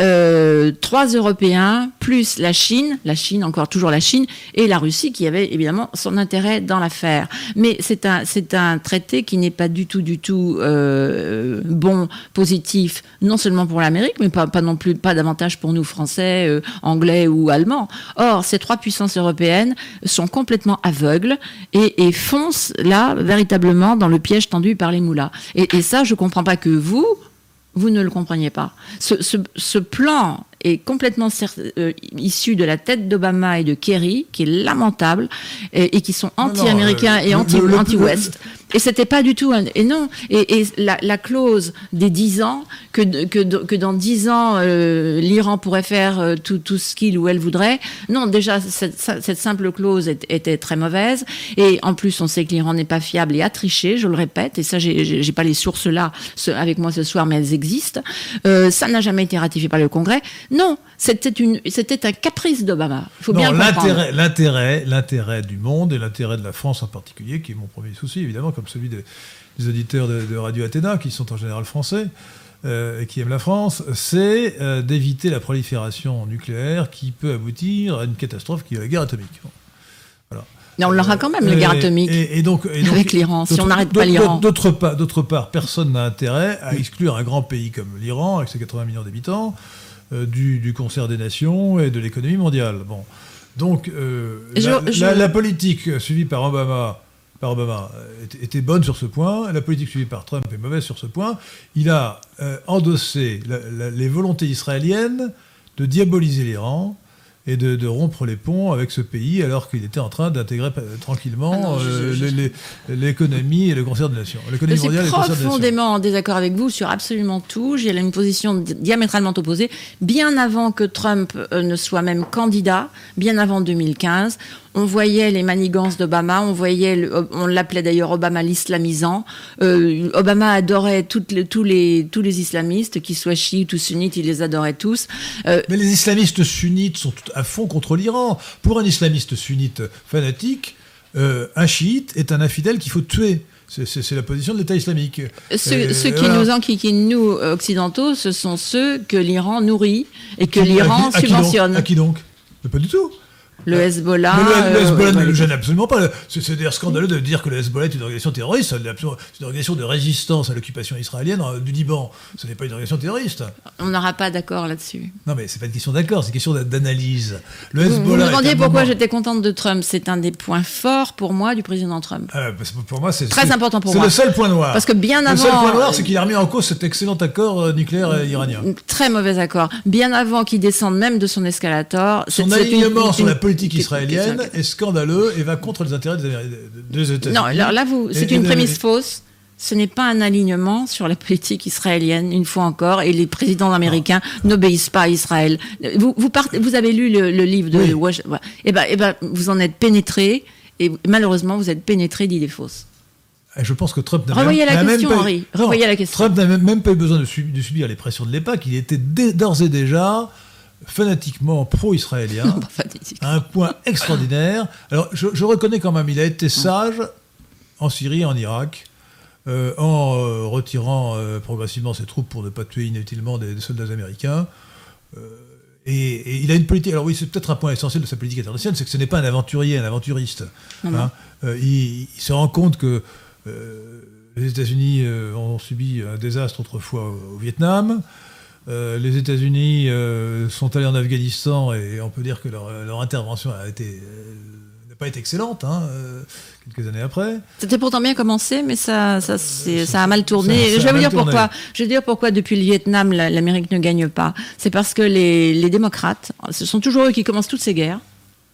euh, trois Européens, plus la Chine, la Chine, encore toujours la Chine, et la Russie, qui avait évidemment son intérêt dans l'affaire. Mais c'est un, c'est un traité qui n'est pas du tout, du tout euh, bon, positif, non seulement pour l'Amérique, mais pas, pas non plus, pas davantage pour nous, Français, euh, Anglais ou Allemands. Or, ces trois puissances européennes sont complètement aveugles et, et foncent là, véritablement, dans le piège tendu par les moulins. Et, et ça, je comprends pas que vous, vous ne le compreniez pas. Ce, ce- ce plan est complètement euh, issu de la tête d'Obama et de Kerry, qui est lamentable, et, et qui sont anti-américains euh, et le- anti- le- le- anti-West. Et c'était pas du tout un, et non et, la, clause des 10 ans que que, que dans 10 ans euh, l'Iran pourrait faire euh, tout, tout ce qu'il ou elle voudrait. Non, déjà cette, cette simple clause était très mauvaise et en plus on sait que l'Iran n'est pas fiable et a triché, je le répète et ça j'ai pas les sources là avec moi ce soir mais elles existent. Euh, ça n'a jamais été ratifié par le Congrès. Non, c'était une c'était un caprice d'Obama. Il faut bien l'intérêt l'intérêt l'intérêt du monde et l'intérêt de la France en particulier qui est mon premier souci évidemment comme celui des, auditeurs de, Radio Athéna, qui sont en général français, euh, et qui aiment la France, c'est euh, d'éviter la prolifération nucléaire qui peut aboutir à une catastrophe qui est la guerre atomique. Voilà. Mais on l'aura quand même, la guerre atomique, et, donc, avec l'Iran, si on n'arrête pas l'Iran. D'autre part, part, personne n'a intérêt à exclure un grand pays comme l'Iran, avec ses 80 millions d'habitants, euh, du, du, concert des nations et de l'économie mondiale. Bon. Donc, la, la, politique suivie par Obama par Obama euh, était, bonne sur ce point, la politique suivie par Trump est mauvaise sur ce point. Il a euh, endossé les volontés israéliennes de diaboliser l'Iran, et de, rompre les ponts avec ce pays alors qu'il était en train d'intégrer tranquillement ah euh, l'économie et le concert des nations. L'économie mondiale et profondément en désaccord avec vous sur absolument tout. J'ai une position diamétralement opposée. Bien avant que Trump euh, ne soit même candidat, bien avant 2015, on voyait les manigances d'Obama, on voyait, on l'appelait d'ailleurs Obama l'islamisant. Euh, Obama adorait toutes les, tous, les, tous les islamistes, qu'ils soient chiites ou sunnites, il les adorait tous. Mais les islamistes sunnites sont à fond contre l'Iran. Pour un islamiste sunnite fanatique, euh, un chiite est un infidèle qu'il faut tuer. C'est la position de l'État islamique. Ceux, euh, qui nous enquiquinent, nous, occidentaux, ce sont ceux que l'Iran nourrit et que l'Iran subventionne. À qui donc? Pas du tout. Le Hezbollah. le, euh, Hezbollah ne le gêne absolument pas. C'est d'ailleurs scandaleux de dire que le Hezbollah est une organisation terroriste. C'est une organisation de résistance à l'occupation israélienne euh, du Liban. Ce n'est pas une organisation terroriste. On n'aura pas d'accord là-dessus. Non, mais c'est pas une question d'accord, c'est une question d'analyse. Le Hezbollah. Vous, me demandiez pourquoi j'étais contente de Trump. C'est un des points forts pour moi du président Trump. Ah, pour moi, c'est très important pour moi. C'est le seul point noir. Parce que bien avant. Le seul point noir, c'est qu'il a remis en cause cet excellent accord euh, nucléaire iranien. Très mauvais accord. Bien avant qu'il descende même de son escalator. Son alignement sur la politique israélienne est scandaleux et va contre les intérêts des, États-Unis. Non, alors là, vous, c'est une prémisse fausse. Ce n'est pas un alignement sur la politique israélienne, une fois encore, et les présidents américains n'obéissent pas à Israël. Vous, vous, partez, vous avez lu le, livre de oui. Washington. Eh ben, eh ben, vous en êtes pénétré, et malheureusement, vous êtes pénétré d'idées fausses. Je pense que Trump n'a même, Henri. la. Trump n'a même, pas eu besoin de, subir les pressions de l'époque. Il était d'ores et déjà fanatiquement pro-israélien, à un point extraordinaire. Alors, je, reconnais quand même, il a été sage en Syrie et en Irak, euh, en euh, retirant euh, progressivement ses troupes pour ne pas tuer inutilement des, soldats américains. Et, il a une politique. Alors oui, c'est peut-être un point essentiel de sa politique internationale, c'est que ce n'est pas un aventurier, un aventuriste. Hein. il, se rend compte que les États-Unis ont subi un désastre autrefois au Vietnam. Euh, les États-Unis euh, sont allés en Afghanistan et on peut dire que leur, intervention a été euh, n'a pas été excellente, hein, quelques années après. C'était pourtant bien commencé, mais ça, ça, ça a mal tourné. je vais vous dire pourquoi. Je vais dire pourquoi depuis le Vietnam, l'Amérique ne gagne pas. C'est parce que les, les, démocrates, ce sont toujours eux qui commencent toutes ces guerres.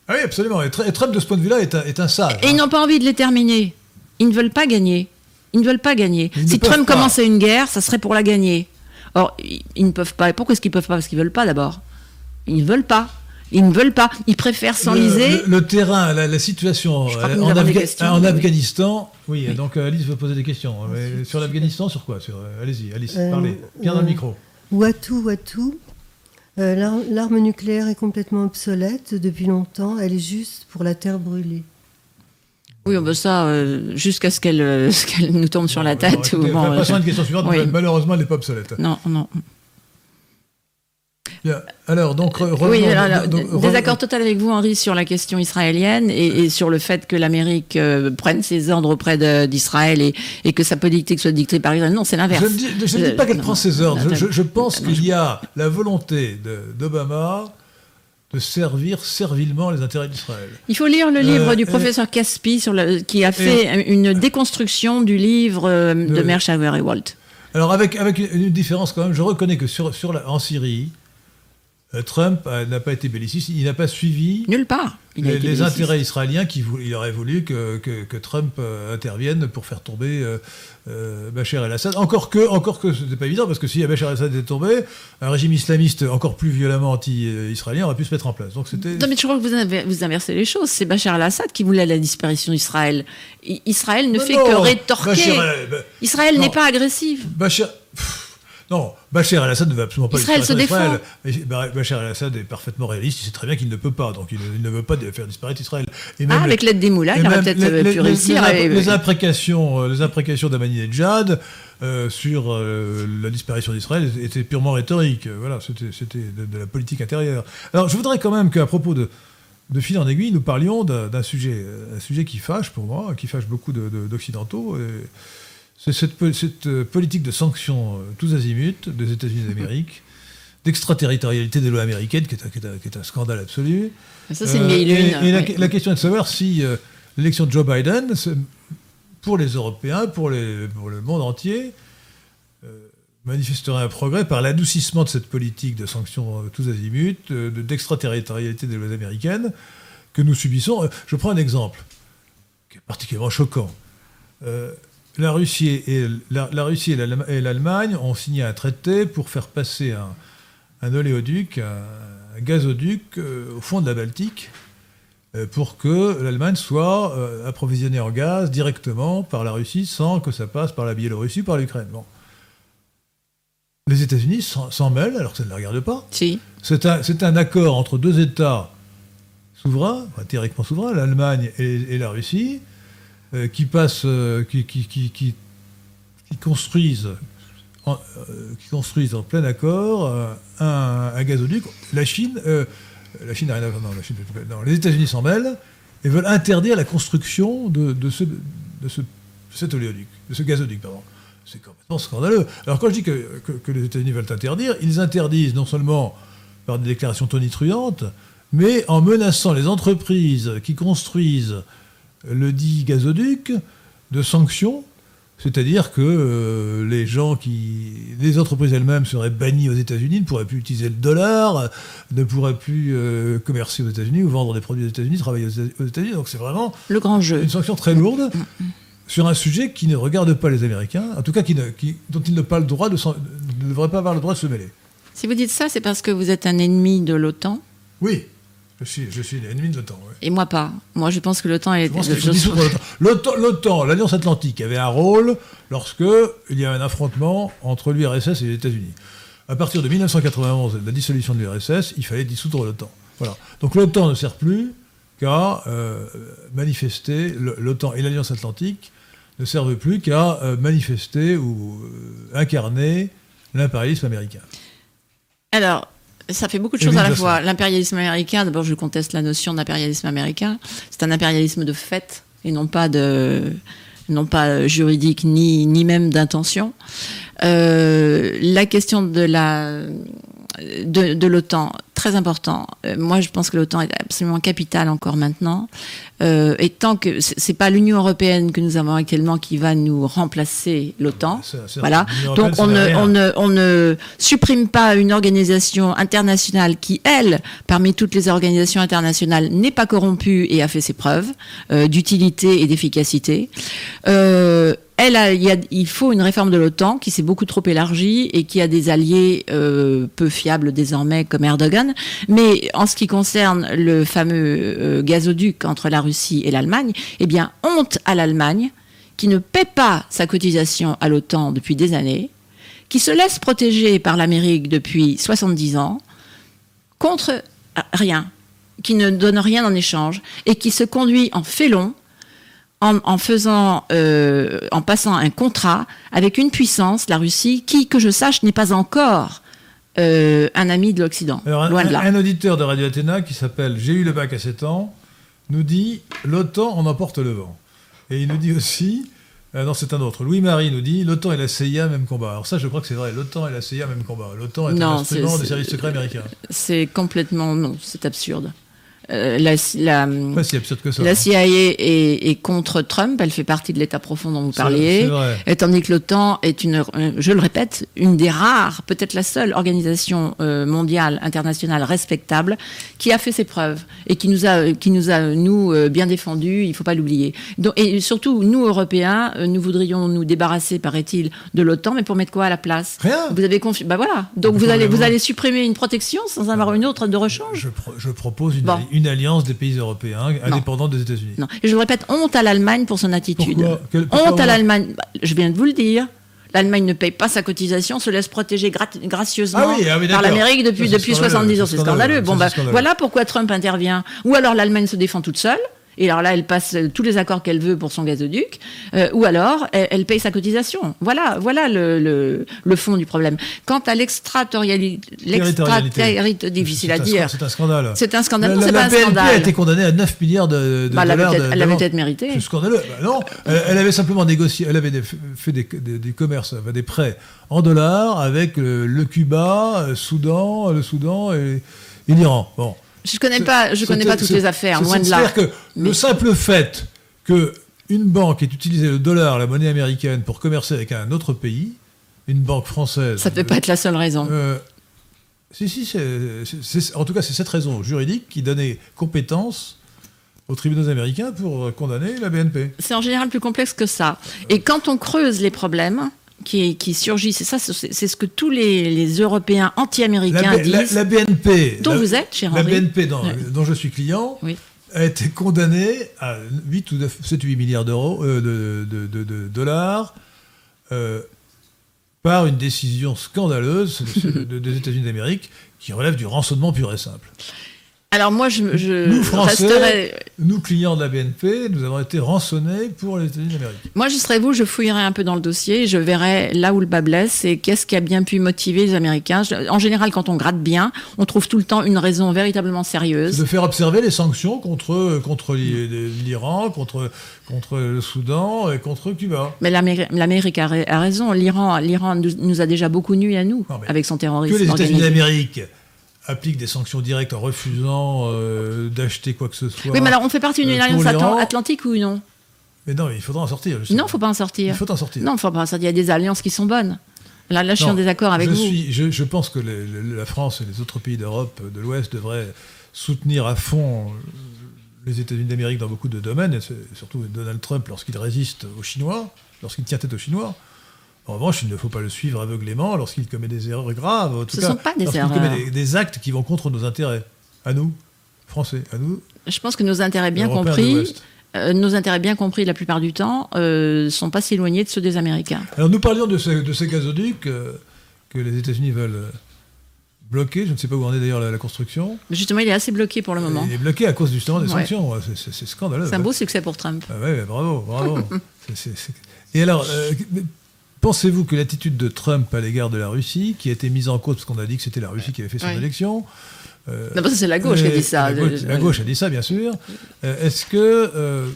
Ah oui, absolument. Et, Trump, de ce point de vue-là, est, un, est un sage. Et ils hein. n'ont pas envie de les terminer. Ils ne veulent pas gagner. Ils ne veulent pas gagner. si Trump commençait une guerre, ça serait pour la gagner. Or, ils ne peuvent pas. Pourquoi est-ce qu'ils peuvent pas? Parce qu'ils veulent pas d'abord. Ils ne veulent pas. Ils ne veulent pas. Ils préfèrent s'enliser. Le, le, terrain, la, situation euh, en, en Afghanistan. Oui, donc euh, Alice veut poser des questions. sur l'Afghanistan, sur quoi? Euh, Allez-y, Alice, parlez. Bien dans le micro. Ouatou, Ouatou. L'arme nucléaire est complètement obsolète depuis longtemps. Elle est juste pour la terre brûlée. Oui, on ça euh, jusqu'à ce qu'elle euh, nous tombe sur la tête. ou, bon, euh, une question suivante, malheureusement, elle n'est pas obsolète. Non, non. Alors, donc, oui, désaccord total avec vous, Henri, sur la question israélienne et, sur le fait que l'Amérique prenne ses ordres auprès d'Israël et, et, que sa politique soit dictée par Israël. Non, c'est l'inverse. Je ne dis, pas qu'elle prend ses ordres. Je, je pense qu'il y a la volonté d'Obama de servir servilement les intérêts d'Israël. Il faut lire le livre euh, du professeur Caspi sur qui a fait une déconstruction du livre euh, de, Mershawer et Walt. Alors avec, avec une différence quand même, je reconnais que sur, sur en Syrie, Trump n'a pas été belliciste, il n'a pas suivi nulle part les, intérêts israéliens qui il aurait voulu que, que, Trump intervienne pour faire tomber euh, Bachar el-Assad. Encore que, encore que c'était pas évident, parce que si Bachar el-Assad était tombé, un régime islamiste encore plus violemment anti-israélien aurait pu se mettre en place. Donc c'était. Non, mais je crois que vous, vous inversez les choses. C'est Bachar el-Assad qui voulait la disparition d'Israël. Israël ne fait que rétorquer. Israël n'est pas agressive. Bachar. Non, Bachar el-Assad ne veut absolument pas Israël se défend. Bachar el-Assad est parfaitement réaliste, il sait très bien qu'il ne peut pas, donc il, ne veut pas faire disparaître Israël. ah, avec l'aide des moulins, il aurait peut-être pu réussir. Les, imprécations, euh, les imprécations d'Ahmadinejad euh, sur euh, la disparition d'Israël étaient purement rhétoriques. Voilà, c'était de, la politique intérieure. Alors, je voudrais quand même qu'à propos de, de fil en aiguille, nous parlions d'un sujet, un sujet qui fâche pour moi, qui fâche beaucoup d'occidentaux. Cette, euh, politique de sanctions euh, tous azimuts des États-Unis d'Amérique, d'extraterritorialité des lois américaines, qui est un, scandale absolu. ça, c'est une vieille lune. Et, la, question est de savoir si euh, l'élection de Joe Biden, pour les Européens, pour, le monde entier, manifesterait un progrès par l'adoucissement de cette politique de sanctions tous azimuts, d'extraterritorialité des lois américaines que nous subissons. Je prends un exemple qui est particulièrement choquant la Russie et, la, Russie et l'Allemagne ont signé un traité pour faire passer un, oléoduc, un, gazoduc euh, au fond de la Baltique euh, pour que l'Allemagne soit euh, approvisionnée en gaz directement par la Russie sans que ça passe par la Biélorussie, par l'Ukraine. Bon. Les États-Unis s'en mêlent alors que ça ne les regarde pas. Si. C'est un, accord entre deux États souverains, théoriquement souverains, l'Allemagne et, la Russie, euh, qui passent, euh, qui, construisent, en, euh, qui construisent en plein accord un, gazoduc. La Chine, la Chine n'a rien à voir. Non, les États-Unis s'en mêlent et veulent interdire la construction de, ce, gazoduc, pardon. C'est complètement scandaleux. Alors quand je dis que les États-Unis veulent interdire, ils interdisent non seulement par des déclarations tonitruantes, mais en menaçant les entreprises qui construisent le dit gazoduc de sanctions, c'est-à-dire que euh, les gens qui. Les entreprises elles-mêmes seraient bannies aux États-Unis, ne pourraient plus utiliser le dollar, ne pourraient plus euh, commercer aux États-Unis ou vendre des produits aux États-Unis, travailler aux États-Unis. Donc c'est vraiment. Le grand jeu. Une sanction très lourde sur un sujet qui ne regarde pas les Américains, en tout cas qui dont ils ne, pas le droit de, ne devraient pas avoir le droit de se mêler. Si vous dites ça, c'est parce que vous êtes un ennemi de l'OTAN? Oui. Je suis, je suis l'ennemi de l'OTAN. Et moi pas. Moi je pense que l'OTAN est. L'OTAN, l'Alliance Atlantique avait un rôle lorsque il y a un affrontement entre l'URSS et les États-Unis. À partir de 1991, la dissolution de l'URSS, il fallait dissoudre l'OTAN. Voilà. Donc l'OTAN ne sert plus qu'à euh, manifester, l'OTAN et l'Alliance Atlantique ne servent plus qu'à euh, manifester ou euh, incarner l'impérialisme américain. Alors, ça fait beaucoup de choses à la fois. L'impérialisme américain, d'abord je conteste la notion d'impérialisme américain. C'est un impérialisme de fait et non pas de non pas juridique ni, ni même d'intention. Euh, la question de la de, de l'OTAN, très important. Euh, moi, je pense que l'OTAN est absolument capitale encore maintenant. Euh, et tant que c'est pas l'Union européenne que nous avons actuellement qui va nous remplacer l'OTAN, voilà. Donc on ne, on ne, on ne supprime pas une organisation internationale qui, elle, parmi toutes les organisations internationales, n'est pas corrompue et a fait ses preuves euh, d'utilité et d'efficacité. Elle a, il, faut une réforme de l'OTAN qui s'est beaucoup trop élargie et qui a des alliés euh, peu fiables désormais comme Erdogan. Mais en ce qui concerne le fameux euh, gazoduc entre la Russie et l'Allemagne, eh bien, honte à l'Allemagne qui ne paie pas sa cotisation à l'OTAN depuis des années, qui se laisse protéger par l'Amérique depuis 70 ans, contre rien, qui ne donne rien en échange et qui se conduit en félon en, faisant, euh, en passant un contrat avec une puissance, la Russie, qui, que je sache, n'est pas encore euh, un ami de l'Occident. Loin un, de là. un auditeur de Radio Athéna qui s'appelle J'ai eu le bac à 7 ans nous dit l'OTAN en emporte le vent. Et il nous dit aussi, euh, non c'est un autre, Louis-Marie nous dit l'OTAN et la CIA même combat. Alors ça je crois que c'est vrai, l'OTAN et la CIA même combat. L'OTAN est un instrument des services secrets américains. C'est complètement, non, c'est absurde. Euh, la, la, Pas si absurde que ça. la hein. CIA est, est contre Trump, elle fait partie de l'État profond dont vous parliez, et tandis que l'OTAN est une, euh, je le répète, une des rares, peut-être la seule organisation euh, mondiale, internationale respectable qui a fait ses preuves et qui nous a, qui nous a nous bien défendus. Il faut pas l'oublier. Et surtout, nous Européens, nous voudrions nous débarrasser, paraît-il, de l'OTAN, mais pour mettre quoi à la place? Rien. Vous avez confi- bah voilà. Donc vous allez, vous allez supprimer une protection sans avoir une autre de rechange? Je, pro- je propose une, Bon. alli- une alliance des pays européens indépendants des États-Unis. Non. Et je le répète, honte à l'Allemagne pour son attitude. Pourquoi? Quel- pourquoi honte à l'Allemagne. Bah, je viens de vous le dire. L'Allemagne ne paye pas sa cotisation, se laisse protéger grat- gracieusement Ah oui, ah oui, par l'Amérique depuis, depuis scandaleux, 70 ans. c'est scandaleux. Bon, bah, c'est scandaleux. voilà pourquoi Trump intervient. Ou alors l'Allemagne se défend toute seule. Et alors là, elle passe euh, tous les accords qu'elle veut pour son gazoduc, euh, ou alors elle, elle paye sa cotisation. Voilà, voilà le, le, le fond du problème. Quant à l'extraterritorialité, difficile à dire. C'est un scandale. C'est un scandale. La, Non, la- c'est la pas un BNP a scandale. été condamnée à 9 milliards de, de Bah, elle dollars. peut-être- de- elle avait peut-être mérité. C'est scandaleux. Bah non, elle, elle avait simplement négocié, elle avait des- fait des, des- des commerces, des prêts en dollars avec le, le Cuba, le Soudan, le Soudan et, et l'Iran. Bon. Je connais pas, je connais pas toutes les affaires, loin de là. C'est-à-dire que le simple fait que une banque ait utilisé le dollar, la monnaie américaine, pour commercer avec un autre pays, une banque française. Ça peut pas être la seule raison. Euh, si, si, c'est- en tout cas, c'est cette raison juridique qui donnait compétence aux tribunaux américains pour condamner la BNP. C'est en général plus complexe que ça. Et quand on creuse les problèmes qui, qui surgissent, et ça, c'est ce que tous les, les Européens anti-américains la- disent, la BNP, dont la- vous êtes, cher la. BNP dont, je suis client, Oui. a été condamnée à 8 ou 9, 7 ou 8 milliards d'euros, euh, de, de- de- de dollars, euh, par une décision scandaleuse de- de- des États-Unis d'Amérique qui relève du rançonnement pur et simple. Alors moi, je, je Nous, Français, resterai... nous, clients de la BNP, nous avons été rançonnés pour les États-Unis d'Amérique. Moi, je serais vous, je fouillerais un peu dans le dossier, et je verrais là où le bas blesse et qu'est-ce qui a bien pu motiver les Américains. En général, quand on gratte bien, on trouve tout le temps une raison véritablement sérieuse. de faire observer les sanctions contre, contre l'I- l'Iran, contre, contre le Soudan et contre Cuba. Mais l'Amérique a, ra- a raison. L'Iran, l'Iran nous, a déjà beaucoup nui à nous Non, avec son terrorisme. Que les États-Unis d'Amérique appliquent des sanctions directes en refusant euh, d'acheter quoi que ce soit. Oui, mais alors on fait partie d'une Euh, alliance atlantique ou non? Mais non, il faudra en sortir. justement. Non, faut pas en sortir. Il faut en sortir. Non, faut pas en sortir. Il y a des alliances qui sont bonnes. Là, là je suis Non, en désaccord avec je vous. Suis, je, je pense que la France et les autres pays d'Europe de l'Ouest devraient soutenir à fond les États-Unis d'Amérique dans beaucoup de domaines, et surtout Donald Trump lorsqu'il résiste aux Chinois, lorsqu'il tient tête aux Chinois. En revanche, il ne faut pas le suivre aveuglément lorsqu'il commet des erreurs graves. En tout Ce cas, sont pas des erreurs. commet des, des actes qui vont contre nos intérêts. À nous, Français, à nous, Je pense que nos intérêts bien compris, euh, nos intérêts bien compris la plupart du temps, euh, sont pas si éloignés de ceux des Américains. Alors nous parlions de ces, de ces gazoducs euh, que les États-Unis veulent euh, bloquer. Je ne sais pas où en est d'ailleurs la, la construction. Justement, il est assez bloqué pour le moment. Il est bloqué à cause justement des sanctions. Ouais, c'est- scandaleux. C'est un beau succès pour Trump. Ah ouais, bravo, bravo. Et alors, euh, pensez-vous que l'attitude de Trump à l'égard de la Russie, qui a été mise en cause parce qu'on a dit que c'était la Russie qui avait fait son Ouais. élection, euh, D'abord, c'est la gauche qui a euh, dit ça. La gauche, la gauche a dit ça, bien sûr. Euh, Est-ce que euh,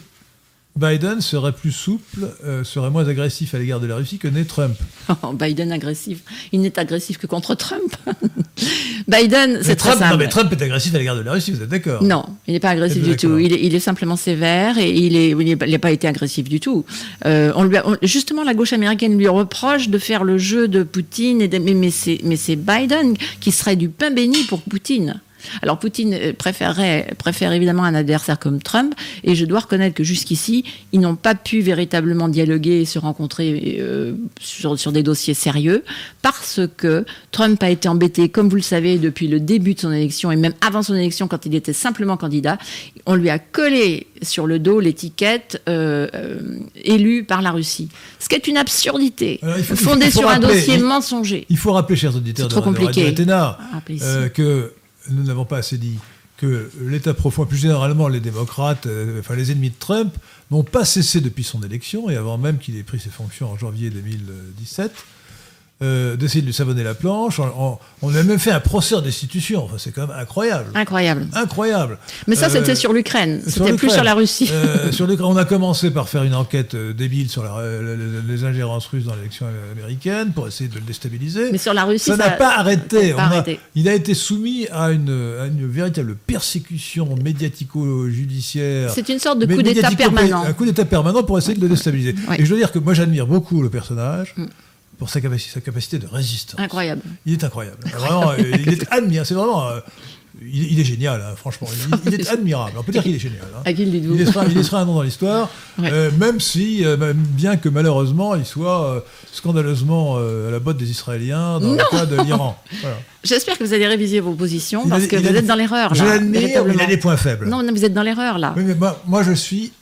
Biden serait plus souple, euh, serait moins agressif à l'égard de la Russie que n'est Trump Oh, Biden agressif. Il n'est agressif que contre Trump. Biden, c'est très Trump, non, mais Trump est agressif à l'égard de la Russie, vous êtes d'accord? Non, il n'est pas agressif du tout. Il est, il est simplement sévère et il n'a pas été agressif du tout. Euh, on lui a- on- justement, la gauche américaine lui reproche de faire le jeu de Poutine. Et de- mais c'est Biden qui serait du pain béni pour Poutine. Alors Poutine euh, préférerait, préfère évidemment un adversaire comme Trump, et je dois reconnaître que jusqu'ici, ils n'ont pas pu véritablement dialoguer et se rencontrer euh, sur, sur des dossiers sérieux, parce que Trump a été embêté, comme vous le savez, depuis le début de son élection, et même avant son élection, quand il était simplement candidat, on lui a collé sur le dos l'étiquette euh, euh, élu par la Russie. Ce qui est une absurdité, Alors, il faut- il faut- fondée faut sur un dossier il- mensonger. Il faut rappeler, chers auditeurs de, C'est trop de. Athéna, ici. euh, que nous n'avons pas assez dit que l'État profond, plus généralement les démocrates, euh, enfin les ennemis de Trump, n'ont pas cessé depuis son élection, et avant même qu'il ait pris ses fonctions en janvier 2017, euh, d'essayer de lui savonner la planche. On, on, a même fait un procès en destitution. Enfin, c'est quand même incroyable. Incroyable. Incroyable. Mais ça, c'était sur l'Ukraine. C'était plus sur la Russie. sur on a commencé par faire une enquête débile sur les ingérences russes dans l'élection américaine pour essayer de le déstabiliser. Mais sur la Russie, ça n'a pas arrêté. il a été soumis à une, à une véritable persécution médiatico-judiciaire. C'est une sorte de coup d'État permanent. Un coup d'État permanent pour essayer de le déstabiliser. Et je dois dire que moi, j'admire beaucoup le personnage. Mm pour sa capacité, sa capacité de résistance. Incroyable. Il est incroyable. Vraiment, il est admirable. C'est vraiment. Euh, il, est génial, hein, franchement. Il, est admirable. On peut dire qu'il est génial. Hein. À qui le dites-vous il, laissera, il laissera un nom dans l'histoire, euh, même si, euh, bien que malheureusement, il soit scandaleusement à la botte des Israéliens dans le cas de l'Iran. J'espère que vous allez réviser vos positions parce que vous êtes dans l'erreur. Je l'admire, il a des points faibles. Non, non, vous êtes dans l'erreur là. Oui, mais moi, moi, je suis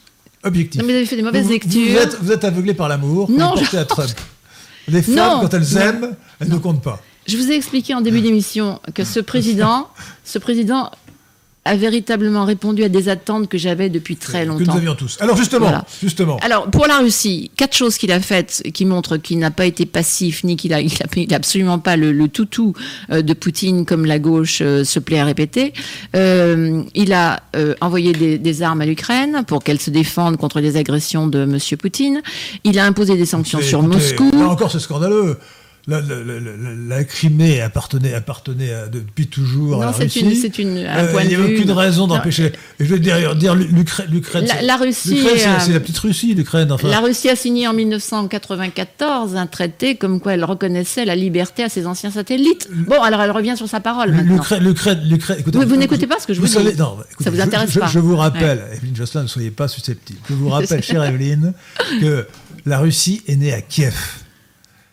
objectif. Non, mais vous avez fait des mauvaises lectures. Vous êtes, vous êtes aveuglé par l'amour. Non, je... à Trump. Les femmes, quand elles aiment, elles ne comptent pas. Je vous ai expliqué en début d'émission que ce président, ce président a véritablement répondu à des attentes que j'avais depuis très longtemps. Que nous avions tous. Alors justement, justement. Alors pour la Russie, quatre choses qu'il a faites qui montrent qu'il n'a pas été passif ni qu'il a, il a, absolument pas le, toutou euh, de Poutine comme la gauche euh, se plaît à répéter. Euh, il a envoyé des, armes à l'Ukraine pour qu'elle se défende contre les agressions de Monsieur Poutine. Il a imposé des sanctions sur Moscou. Là encore, c'est scandaleux la, la, la, Crimée appartenait, appartenait depuis toujours à la Russie. c'est une, un euh, Il n'y a aucune raison d'empêcher. Je veux dire, dire l'Ukraine. La, Russie. C'est la petite Russie, l'Ukraine. Enfin. La Russie a signé en 1994 un traité comme quoi elle reconnaissait la liberté à ses anciens satellites. Bon, alors elle revient sur sa parole. L'Ukraine. Vous, vous n'écoutez pas ce que je vous, vous dis. non, écoutez, Ça vous intéresse je, pas. Je vous rappelle, Evelyne Jocelyn, ne soyez pas susceptible. Je vous rappelle, chère Evelyne, que la Russie est née à Kiev.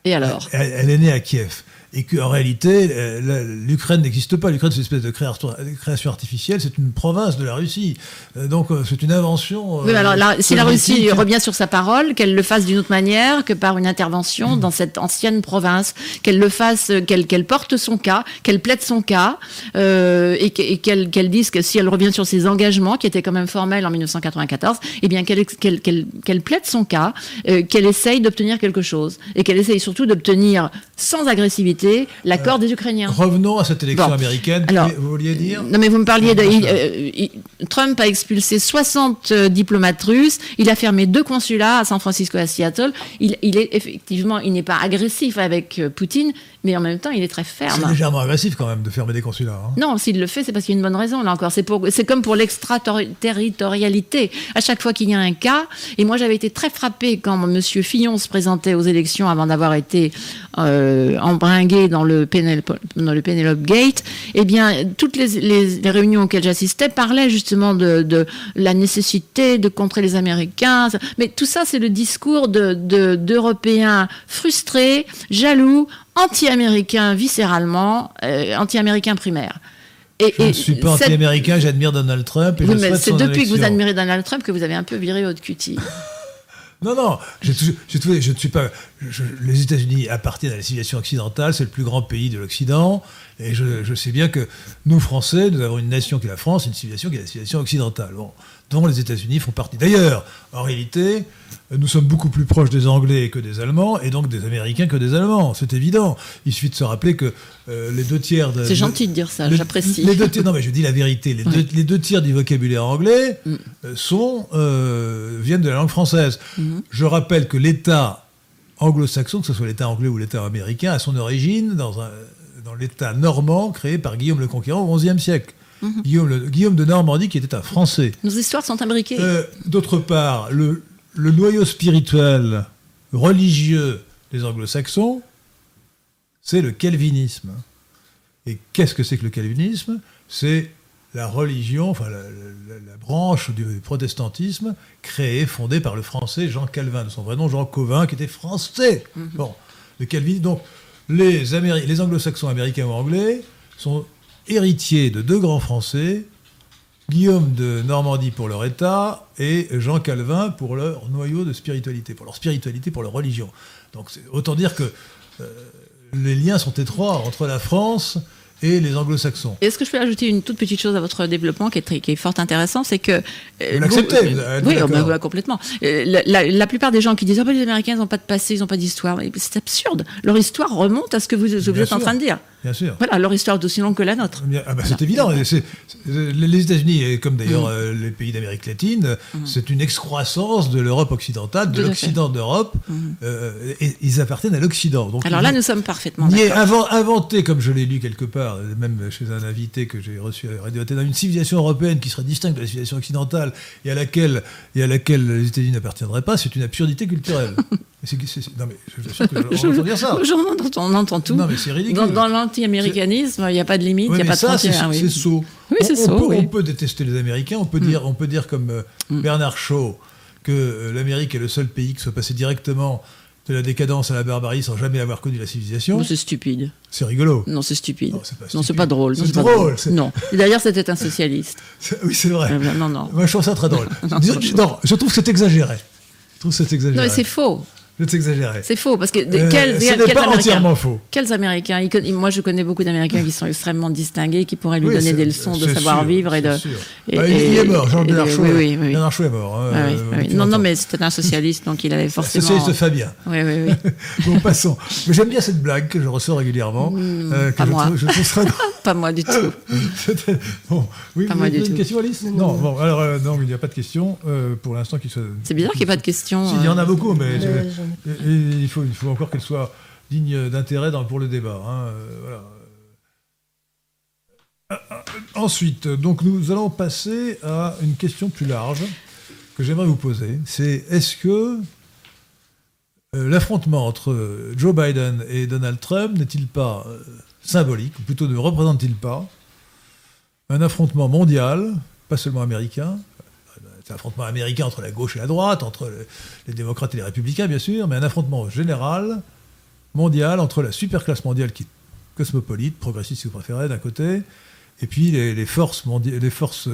Elle, est née à Kiev et qu'en réalité, euh, l'Ukraine n'existe pas. L'Ukraine, c'est une espèce de création artificielle, c'est une province de la Russie. Euh, donc, euh, c'est une invention. Oui, alors si la Russie revient sur sa parole, qu'elle le fasse d'une autre manière que par une intervention dans cette ancienne province, qu'elle le fasse, qu'elle porte son cas, qu'elle plaide son cas, et qu'elle dise que si elle revient sur ses engagements, qui étaient quand même formels en 1994, eh bien qu'elle plaide son cas, qu'elle essaye d'obtenir quelque chose, et qu'elle essaye surtout d'obtenir sans agressivité l'accord des Ukrainiens. Revenons à cette élection américaine. Alors, vous vouliez dire Non, mais vous me parliez de. Euh, Trump a expulsé 60 euh, diplomates russes. Il a fermé deux consulats à San Francisco et à Seattle. Il, il est effectivement, il n'est pas agressif avec euh, Poutine, mais en même temps, il est très ferme. C'est légèrement agressif quand même de fermer des consulats. Hein. Non, s'il le fait, c'est parce qu'il y a une bonne raison, là encore. C'est comme pour l'extraterritorialité. À chaque fois qu'il y a un cas, et moi j'avais été très frappé quand M. Fillon se présentait aux élections avant d'avoir été euh, embringué dans le, Penelope, dans le Penelope Gate, eh bien, toutes les, réunions auxquelles j'assistais parlaient justement de, la nécessité de contrer les Américains. Mais tout ça, c'est le discours d'Européens de, frustrés, jaloux, anti-américain viscéralement, euh, anti-américain primaire. Et, je ne suis pas anti-américain, j'admire Donald Trump. c'est depuis que vous admirez Donald Trump que vous avez un peu viré votre cutie. non, non, je, je, ne suis pas. les États-Unis appartiennent à la civilisation occidentale, c'est le plus grand pays de l'Occident. Et je, sais bien que nous, Français, nous avons une nation qui est la France, une civilisation qui est la civilisation occidentale. Bon, dont les États-Unis font partie. D'ailleurs, en réalité, nous sommes beaucoup plus proches des Anglais que des Allemands, et donc des Américains que des Allemands. C'est évident. Il suffit de se rappeler que euh, les deux tiers... De, C'est gentil de dire ça, j'apprécie. non, mais je dis la vérité. Les, deux, tiers du vocabulaire anglais mm. euh, sont, euh, viennent de la langue française. Mm. Je rappelle que l'État anglo-saxon, que ce soit l'État anglais ou l'État américain, a son origine dans, un, dans l'État normand créé par Guillaume le Conquérant au XIe siècle. Mhm. Guillaume, de Normandie, qui était un Français. Nos histoires sont imbriquées. Euh, d'autre part, le, noyau spirituel religieux des anglo-saxons, c'est le calvinisme. Et qu'est-ce que c'est que le calvinisme? C'est la religion, enfin la, branche du protestantisme créée, fondée par le français Jean Calvin, de son vrai nom Jean Covin, qui était français. Mhm. Bon, le calvinisme. Donc, les, les anglo-saxons américains ou anglais sont héritiers de deux grands Français, Guillaume de Normandie pour leur État et Jean Calvin pour leur noyau de spiritualité, pour leur spiritualité, pour leur religion. Donc autant dire que euh, les liens sont étroits entre la France et les anglo-saxons. Est-ce que je peux ajouter une toute petite chose à votre développement qui est, très, qui est fort intéressant C'est que. euh, vous l'acceptez Oui, oh, bah, bah, complètement. La, la, la, plupart des gens qui disent oh, bah, les Américains n'ont pas de passé, ils n'ont pas d'histoire. C'est absurde. Leur histoire remonte à ce que vous, vous êtes sûr. en train de dire. Bien sûr. Voilà, leur histoire est aussi longue que la nôtre. Ah bah, c'est évident. C est, c est, les États-Unis, comme d'ailleurs mmh. euh, les pays d'Amérique latine, mmh. c'est une excroissance de l'Europe occidentale, de l'Occident d'Europe. Mmh. Euh, et ils appartiennent à l'Occident. Alors là, nous sommes parfaitement d'accord. Inventé, comme je l'ai lu quelque part, même chez un invité que j'ai reçu à Radio Athéna, une civilisation européenne qui serait distincte de la civilisation occidentale et à laquelle, et à laquelle les États-Unis n'appartiendraient pas, c'est une absurdité culturelle. C est, c est, non mais je suis sûr que on entend dire ça. On entend, tout. Non mais c'est ridicule. Dans, dans l'anti-américanisme, il n'y a pas de limite, il n'y a pas de frontières. C'est oui. saut. Oui, c'est on, saut. On, oui. on peut détester les Américains, on peut, mm. dire, on peut dire comme euh, mm. Bernard Shaw que euh, l'Amérique est le seul pays qui soit passé directement de la décadence à la barbarie sans jamais avoir connu la civilisation. C'est stupide. C'est rigolo. Non, c'est stupide. Non, c'est pas, non, pas, drôle. C'est drôle. Non. D'ailleurs, c'était un socialiste. oui, c'est vrai. Euh, non, non. Moi, je trouve ça très drôle. non, non, je trouve que c'est exagéré. Je trouve que c'est exagéré. Non, mais c'est faux. Je t'exagérais. C'est faux, parce que euh, quels, ce n'est pas entièrement faux. Quels Américains il, Moi, je connais beaucoup d'Américains qui sont extrêmement distingués, qui pourraient lui oui, donner des leçons de savoir-vivre et de. Et, ah, il, il, est mort, Jean Bernard Shaw. Oui, oui, oui. Bernard Shaw est mort. Hein, oui, oui. Non, non, mais c'était un socialiste, donc il avait forcément. Socialiste Fabien. Oui, oui, oui. bon, passons. Mais j'aime bien cette blague que je ressors régulièrement. Mmh, euh, pas je moi. Trouve, je trouve ça... pas moi du tout. bon, oui, pas vous moi avez du une tout. question, Alice Non, bon, alors euh, non, il n'y a pas de question euh, pour l'instant qui se. C'est bizarre qu'il n'y ait pas de question. Il y en a beaucoup, mais Il faut, encore qu'elle soit digne d'intérêt pour le débat. Hein, voilà. Ensuite, donc nous allons passer à une question plus large que j'aimerais vous poser. C'est est-ce que euh, l'affrontement entre Joe Biden et Donald Trump n'est-il pas euh, symbolique, ou plutôt ne représente-t-il pas un affrontement mondial, pas seulement américain, c'est un affrontement américain entre la gauche et la droite, entre le, les démocrates et les républicains, bien sûr, mais un affrontement général, mondial, entre la superclasse mondiale qui est cosmopolite, progressiste si vous préférez, d'un côté, et puis les, forces, les forces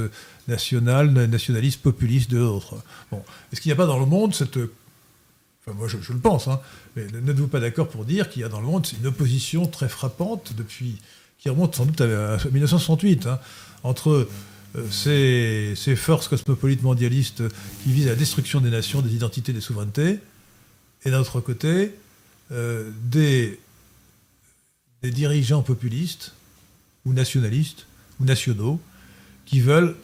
nationales, nationalistes, populistes de l'autre. Bon. Est-ce qu'il n'y a pas dans le monde cette... Enfin, moi, je, le pense, hein, mais n'êtes-vous pas d'accord pour dire qu'il y a dans le monde une opposition très frappante depuis... qui remonte sans doute à, à 1968, hein, entre ces, ces, forces cosmopolites mondialistes qui visent à la destruction des nations, des identités, des souverainetés, et d'un autre côté, euh, des, des, dirigeants populistes ou nationalistes ou nationaux qui veulent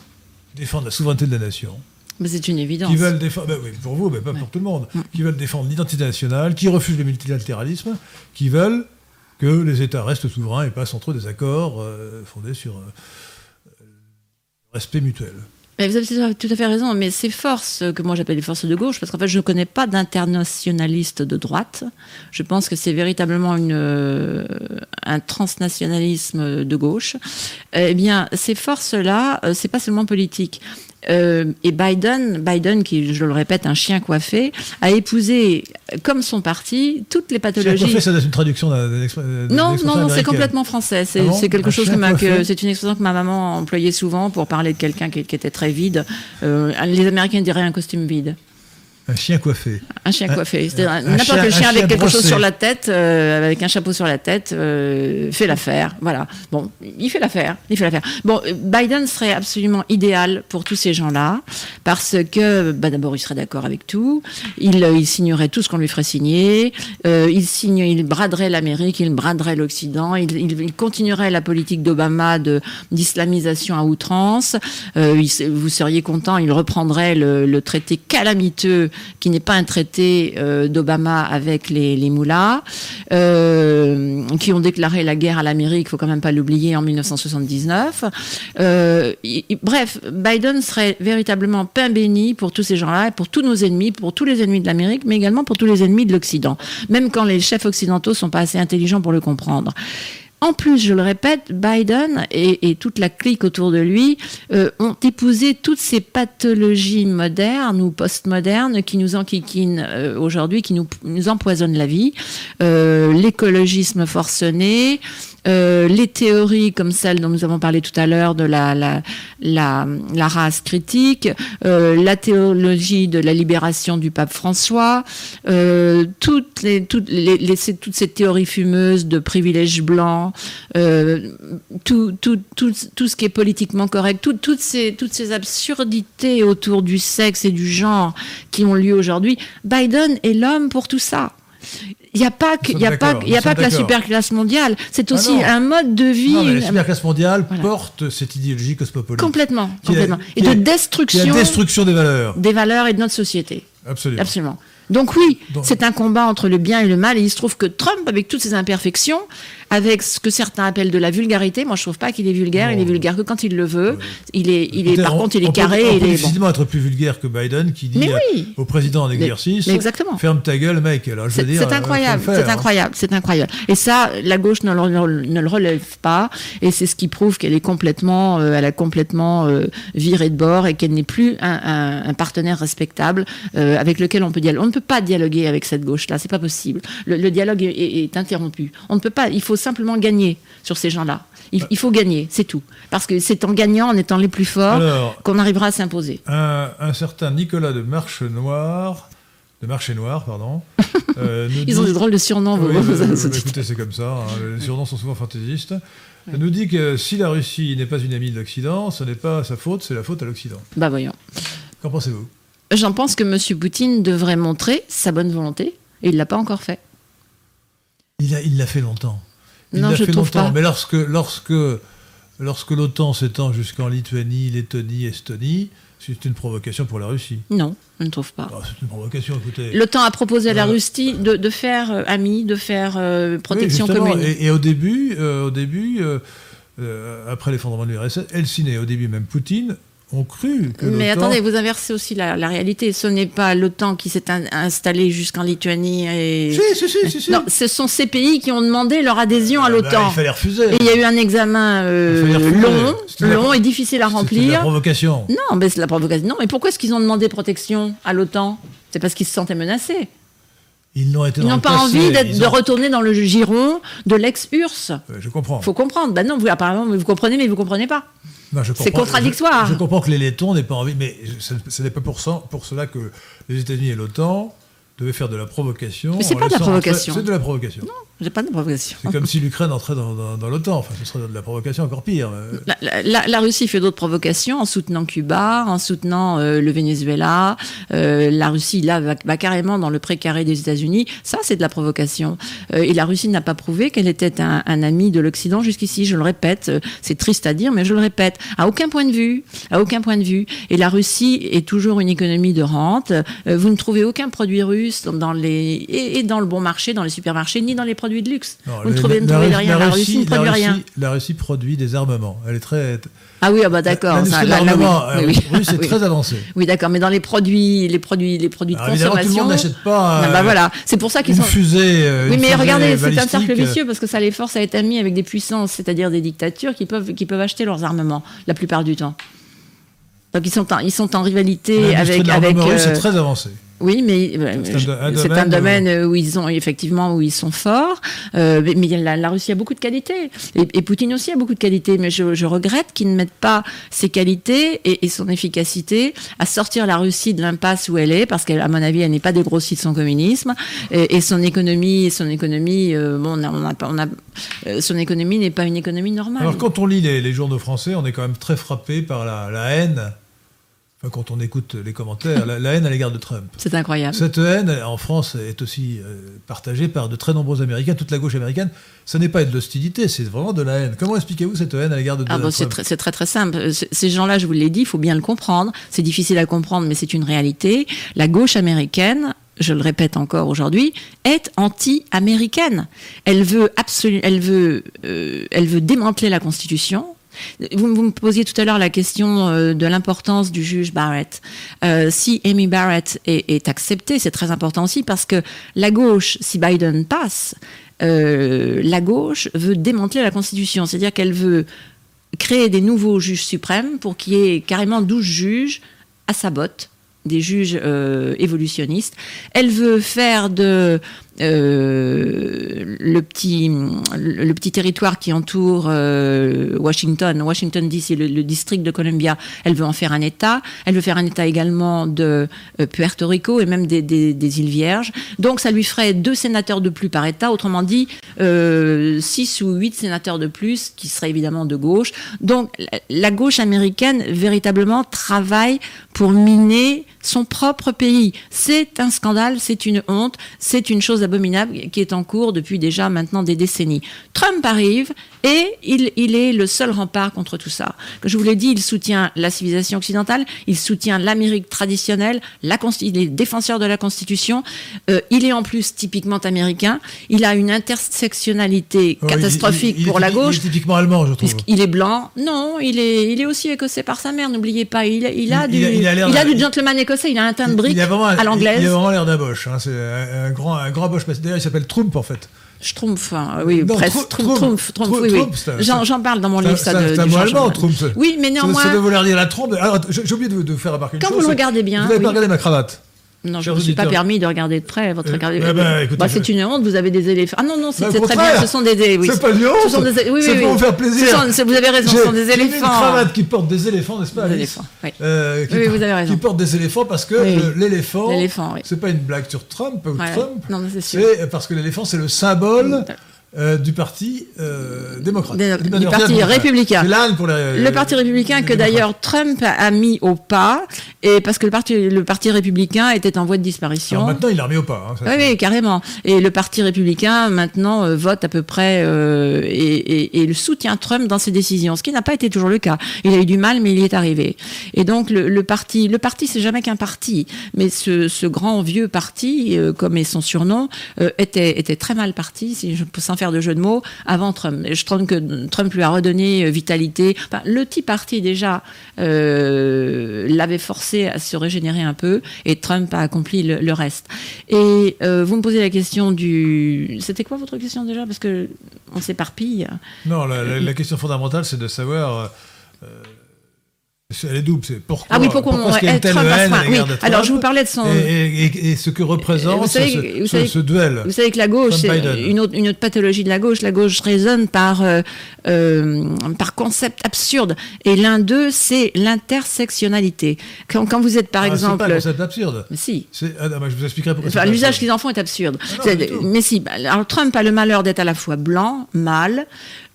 défendre la souveraineté de la nation. Mais c'est une évidence. Qui veulent défendre, ben oui, pour vous, mais pas ouais. pour tout le monde, mmh. qui veulent défendre l'identité nationale, qui refusent le multilatéralisme, qui veulent que les États restent souverains et passent entre eux des accords euh, fondés sur euh, respect mutuel. Vous avez tout à fait raison, mais ces forces que moi j'appelle les forces de gauche, parce qu'en fait je ne connais pas d'internationaliste de droite, je pense que c'est véritablement euh, un transnationalisme de gauche, eh bien ces forces-là, euh, c'est pas seulement politique. Euh, et Biden, Biden, qui, je le répète, un chien coiffé, a épousé, comme son parti, toutes les pathologies. Chien coiffé, c'est une traduction d'un Non, non, non, c'est complètement français. C'est ah bon quelque un chose que, c'est une expression que ma maman employait souvent pour parler de quelqu'un qui, qui, était très vide. Euh, les Américains diraient un costume vide. Un chien coiffé. Un chien coiffé. N'importe quel chien, chien avec quelque brossé. chose sur la tête, euh, avec un chapeau sur la tête, euh, fait l'affaire. Voilà. Bon, il fait l'affaire. Il fait l'affaire. Bon, Biden serait absolument idéal pour tous ces gens-là, parce que, bah, d'abord, il serait d'accord avec tout. Il, il, signerait tout ce qu'on lui ferait signer. Euh, il signe, il braderait l'Amérique, il braderait l'Occident. Il, il, il, continuerait la politique d'Obama de d'islamisation à outrance. Euh, vous seriez content. Il reprendrait le, le traité calamiteux qui n'est pas un traité euh, d'Obama avec les, les euh, qui ont déclaré la guerre à l'Amérique, il faut quand même pas l'oublier, en 1979. Euh, bref, Biden serait véritablement pain béni pour tous ces gens-là, pour tous nos ennemis, pour tous les ennemis de l'Amérique, mais également pour tous les ennemis de l'Occident, même quand les chefs occidentaux sont pas assez intelligents pour le comprendre. En plus, je le répète, Biden et, toute la clique autour de lui euh, ont épousé toutes ces pathologies modernes ou postmodernes qui nous enquiquinent euh, aujourd'hui, qui nous, nous, empoisonnent la vie. Euh, L'écologisme forcené, euh, les théories comme celle dont nous avons parlé tout à l'heure de la, race critique, euh, la théologie de la libération du pape François, euh, toutes, ces théories fumeuses de privilèges blancs, tout, ce qui est politiquement correct, toutes ces absurdités autour du sexe et du genre qui ont lieu aujourd'hui, Biden est l'homme pour tout ça. Il n'y a pas que, y a pas, y a pas que la superclasse mondiale. C'est aussi ah un mode de vie. Non, mais la superclasse mondiale voilà. porte cette idéologie cosmopolite. Complètement, complètement. et de destruction. la destruction des valeurs. Des valeurs et de notre société. Absolument. Absolument. Donc oui, c'est un combat entre le bien et le mal. Et il se trouve que Trump, avec toutes ses imperfections, avec ce que certains appellent de la vulgarité, moi je trouve pas qu'il est vulgaire. Il est vulgaire que quand il le veut. Il est, il est, par contre, il est carré. On peut, il est difficilement être plus vulgaire que Biden, qui dit oui. au président en exercice, mais, mais exactement. ferme ta gueule, mec. Alors je veux dire, c'est incroyable, c'est hein. incroyable, c'est incroyable. Et ça, la gauche ne le, ne le relève pas, et c'est ce qui prouve qu'elle est complètement, euh, elle a complètement euh, viré de bord et qu'elle n'est plus un, un, un, partenaire respectable euh, avec lequel on peut dialoguer. On ne peut pas dialoguer avec cette gauche-là, c'est pas possible. Le, le dialogue est, est, est, interrompu. On ne peut pas. Il faut simplement gagner sur ces gens-là. Il, il, faut gagner, c'est tout. Parce que c'est en gagnant, en étant les plus forts, qu'on arrivera à s'imposer. Un, un, certain Nicolas de Marche Noir, de Marché Noir, pardon. Euh, Ils dit... ont des drôles de surnoms, oui, vos, vos Écoutez, c'est comme ça. Hein, les surnoms sont souvent fantaisistes. Ouais. nous dit que si la Russie n'est pas une amie de l'Occident, ce n'est pas sa faute, c'est la faute à l'Occident. Bah voyons. Qu'en pensez-vous? J'en pense que M. Poutine devrait montrer sa bonne volonté, et il ne l'a pas encore fait. Il l'a il fait longtemps. Il non, je fait trouve longtemps. pas. Mais lorsque, lorsque, lorsque l'OTAN s'étend jusqu'en Lituanie, Lettonie, Estonie, c'est une provocation pour la Russie. Non, je ne trouve pas. Oh, c'est une provocation, écoutez. L'OTAN a proposé à la euh, Russie de, de faire euh, ami, de faire euh, protection oui, commune. Et, et, au début, euh, au début après l'effondrement de l'URSS, Helsinki, au début même Poutine, ont cru que Mais attendez, vous inversez aussi la, la réalité. Ce n'est pas l'OTAN qui s'est installé jusqu'en Lituanie et... Si, si, si, si, si. Non, ce sont ces pays qui ont demandé leur adhésion à l'OTAN. Bah, il fallait refuser. Et il y a eu un examen euh, long, long et difficile à remplir. la provocation. Non, mais c'est la provocation. Non, mais pourquoi est-ce qu'ils ont demandé protection à l'OTAN? C'est parce qu'ils se sentaient menacés. Ils n'ont pas envie de retourner dans le giron de l'ex-URSS. Euh, je comprends. Il faut comprendre. Ben non, vous, apparemment, vous comprenez, mais vous ne comprenez pas. C'est contradictoire. Je, je, comprends que les Lettons n'aient pas envie, mais ce n'est pas pour, ça, pour cela que les États-Unis et l'OTAN devaient faire de la provocation. Mais c'est pas de la provocation. C'est de la provocation. Non, j'ai pas de provocation. C'est comme si l'Ukraine entrait dans, dans, dans l'OTAN. Enfin, ce serait de la provocation encore pire. La, la, la Russie fait d'autres provocations en soutenant Cuba, en soutenant euh, le Venezuela. Euh, la Russie, là, va, va, carrément dans le précaré des États-Unis. Ça, c'est de la provocation. Euh, et la Russie n'a pas prouvé qu'elle était un, un, ami de l'Occident jusqu'ici. Je le répète. C'est triste à dire, mais je le répète. À aucun point de vue. À aucun point de vue. Et la Russie est toujours une économie de rente. vous ne trouvez aucun produit russe dans les, et, et, dans le bon marché, dans les supermarchés, ni dans les produits de luxe. Non, Vous ne trouvez, la, rien. La, Russie, ne produit la Russie, rien. La Russie produit des armements. Elle est très. Ah oui, ah bah d'accord. L'armement oui, oui, oui. russe est oui. très avancé. Oui, d'accord, mais dans les produits, les produits, les produits de Alors, consommation. Tout le monde n'achète pas. Euh, bah voilà, c'est pour ça qu'ils sont. Fusée, euh, oui, mais regardez, c'est un cercle balistique. vicieux parce que ça les force à être amis avec des puissances, c'est-à-dire des dictatures qui peuvent, qui peuvent acheter leurs armements la plupart du temps. Donc ils sont en, ils sont en rivalité avec. avec euh, c'est très avancé. Oui, mais c'est un, un, domaine où ils ont effectivement où ils sont forts. Euh, mais la, la, Russie a beaucoup de qualités et, et, Poutine aussi a beaucoup de qualités. Mais je, je regrette qu'ils ne mettent pas ses qualités et, et, son efficacité à sortir la Russie de l'impasse où elle est, parce qu'à mon avis, elle n'est pas dégrossie de son communisme et, son économie, son économie, euh, bon, on a, on a, on a euh, son économie n'est pas une économie normale. Alors quand on lit les, les, journaux français, on est quand même très frappé par la, la haine Enfin, quand on écoute les commentaires, la, la haine à l'égard de Trump. C'est incroyable. Cette haine, en France, est aussi euh, partagée par de très nombreux Américains, toute la gauche américaine. Ce n'est pas de l'hostilité, c'est vraiment de la haine. Comment expliquez-vous cette haine à l'égard de, de ah bon, Trump C'est très, très, très simple. Ces gens-là, je vous l'ai dit, il faut bien le comprendre. C'est difficile à comprendre, mais c'est une réalité. La gauche américaine je le répète encore aujourd'hui, est anti-américaine. Elle veut absolument, elle veut, euh, elle veut démanteler la Constitution. Vous, me posiez tout à l'heure la question euh, de l'importance du juge Barrett. Euh, si Amy Barrett est, acceptée, c'est très important aussi parce que la gauche, si Biden passe, euh, la gauche veut démanteler la Constitution, c'est-à-dire qu'elle veut créer des nouveaux juges suprêmes pour qu'il y ait carrément 12 juges à sa botte des juges évolutionnistes. Elle veut faire de, le, petit, le, petit territoire qui entoure Washington, Washington DC, le, le, district de Columbia, elle veut en faire un État. Elle veut faire un État également de Puerto Rico et même des, des, des, îles Vierges. Donc ça lui ferait deux sénateurs de plus par État, autrement dit, six ou huit sénateurs de plus, qui seraient évidemment de gauche. Donc la gauche américaine véritablement travaille pour miner son propre pays. C'est un scandale, c'est une honte, c'est une chose abominable qui est en cours depuis déjà maintenant des décennies. Trump arrive et il, il est le seul rempart contre tout ça. Comme je vous l'ai dit, il soutient la civilisation occidentale, il soutient l'Amérique traditionnelle, la, il est défenseur de la Constitution, euh, il est en plus typiquement américain, il a une intersectionnalité catastrophique pour la gauche. Il est typiquement allemand, je trouve. Il est blanc, non, il est, il est aussi écossais par sa mère, n'oubliez pas, il, a du, il, a, du gentleman écossais il a un teint de brique à l'anglaise. Il a vraiment l'air d'un Bosch. Hein, c'est un, grand, un grand Bosch. D'ailleurs, il s'appelle Trump en fait. Schtroumpf, hein, oui, presque. Trump, Trump, oui, oui. J'en parle dans mon livre, ça, de, mot allemand, Trump. Oui, mais néanmoins. Ça, ça vouloir dire la trompe. Alors, j'ai oublié de, de, faire remarquer une Quand chose. Quand vous le regardez bien. Vous n'avez pas regardé ma cravate. Non, je ne me suis pas permis de regarder de près votre euh, eh ben, bah, c'est une honte, vous avez des éléphants. Ah non, non, c'est très bien, ce sont des... Oui, c'est pas une honte, ce sont des, oui, c'est pour vous faire plaisir. Sont, vous avez raison, ce sont des éléphants. une cravate qui porte des éléphants, n'est-ce pas Des éléphants, oui. Euh, qui, oui, vous avez raison. Qui porte des éléphants parce que l'éléphant, l'éléphant oui. c'est pas une blague sur Trump ou Trump, non, c'est parce que l'éléphant, c'est le symbole euh, du parti euh, démocrate. du parti républicain. Pour les, le parti républicain que d'ailleurs Trump a mis au pas, et parce que le parti, le parti républicain était en voie de disparition. Alors maintenant, il l'a remis au pas. Hein, oui, oui, carrément. Et le parti républicain, maintenant, euh, vote à peu près euh, et, et, et, le soutient Trump dans ses décisions, ce qui n'a pas été toujours le cas. Il a eu du mal, mais il y est arrivé. Et donc, le, le parti, le parti, c'est jamais qu'un parti, mais ce, ce, grand vieux parti, euh, comme est son surnom, était, était très mal parti, si je peux faire de jeu de mots, avant Trump. Je trouve que Trump lui a redonné euh, vitalité. Le Tea Party, déjà, euh, l'avait forcé à se régénérer un peu, et Trump a accompli le, reste. Et euh, vous me posez la question du... C'était quoi votre question déjà? Parce que on s'éparpille. Non, la, question fondamentale, c'est de savoir... elle est double, c'est pourquoi, ah oui, pourquoi, pourquoi on, Trump haine à oui. Alors je vous parlais de son et, et, et ce que représente vous savez, ce, vous savez, ce, duel. Vous savez que la gauche, c'est une autre, une autre pathologie de la gauche. La gauche raisonne par euh, euh, par concept absurde, et l'un d'eux, c'est l'intersectionnalité. Quand, quand, vous êtes par ah, exemple, c'est pas un concept absurde. Mais si. Ah, non, je vous expliquerai pourquoi. Enfin, l'usage qu'ils en font est absurde. Ah, non, mais si. Alors Trump a le malheur d'être à la fois blanc, mâle.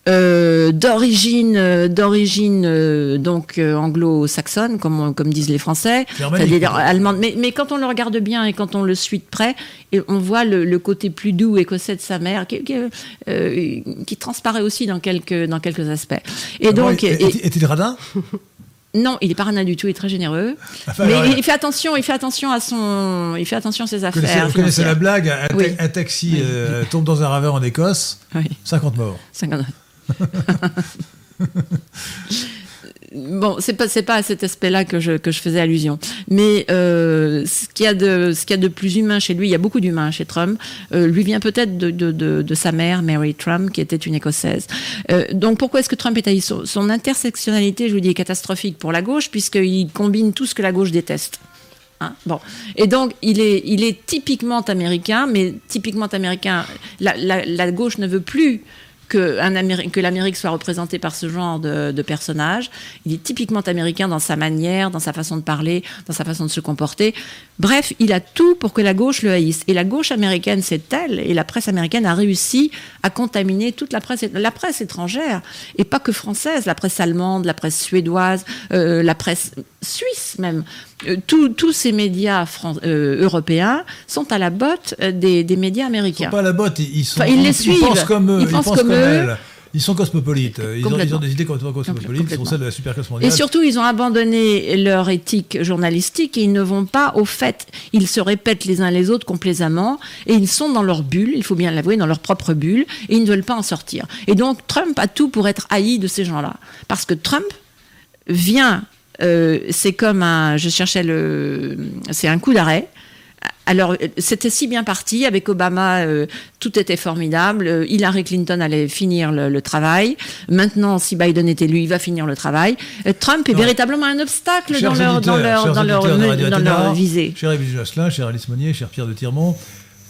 Euh, d'origine euh, d'origine euh, donc anglo-saxonne comme comme disent les Français c'est-à-dire allemande mais mais quand on le regarde bien et quand on le suit de près et on voit le, le, côté plus doux écossais de sa mère qui, qui, qui, transparaît aussi dans quelques dans quelques aspects et ah donc est-il radin? Non, il est pas radin du tout, il est très généreux. Enfin, mais il, il fait attention, il fait attention à son, il fait attention à ses affaires. Vous connaissez la blague un, oui. un taxi oui. tombe dans un ravin en Écosse, oui. 50 morts. 50 bon, c'est pas pas à cet aspect-là que je, que je faisais allusion. Mais euh, ce qu'il y a de a de plus humain chez lui, il y a beaucoup d'humains chez Trump. Euh, lui vient peut-être de, de, de, sa mère, Mary Trump, qui était une écossaise. Euh, donc pourquoi est-ce que Trump est haï son, intersectionnalité, je vous dis, est catastrophique pour la gauche puisqu'il combine tout ce que la gauche déteste. Hein bon. Et donc, il est, il est typiquement américain, mais typiquement américain, la, la gauche ne veut plus que, l'Amérique soit représentée par ce genre de personnage. Il est typiquement américain dans sa manière, dans sa façon de parler, dans sa façon de se comporter. Bref, il a tout pour que la gauche le haïsse. Et la gauche américaine, c'est elle, et la presse américaine a réussi à contaminer toute la presse, la presse étrangère, et pas que française, la presse allemande, la presse suédoise, euh, la presse suisse même. Euh, tous ces médias euh, européens sont à la botte des, des, médias américains. Ils sont pas à la botte, ils, sont, enfin, ils, ils les suivent. Ils pensent comme eux. Ils, pensent comme, comme eux. Ils sont cosmopolites. Ils ont, ils ont, des idées complètement cosmopolites. Ils sont celles de la superclasse mondiale. Et surtout, ils ont abandonné leur éthique journalistique et ils ne vont pas au fait. Ils se répètent les uns les autres complaisamment et ils sont dans leur bulle, il faut bien l'avouer, dans leur propre bulle et ils ne veulent pas en sortir. Et donc, Trump a tout pour être haï de ces gens-là. Parce que Trump vient euh, c'est comme un. Je cherchais le. C'est un coup d'arrêt. Alors, c'était si bien parti. Avec Obama, euh, tout était formidable. Hillary Clinton allait finir le, le, travail. Maintenant, si Biden est élu, il va finir le travail. Euh, Trump est ouais. véritablement un obstacle chers dans leur, dans leur, dans leur, dans leur visée. Cher Émile Josselin, cher Alice Monnier, cher Pierre de Tirmont,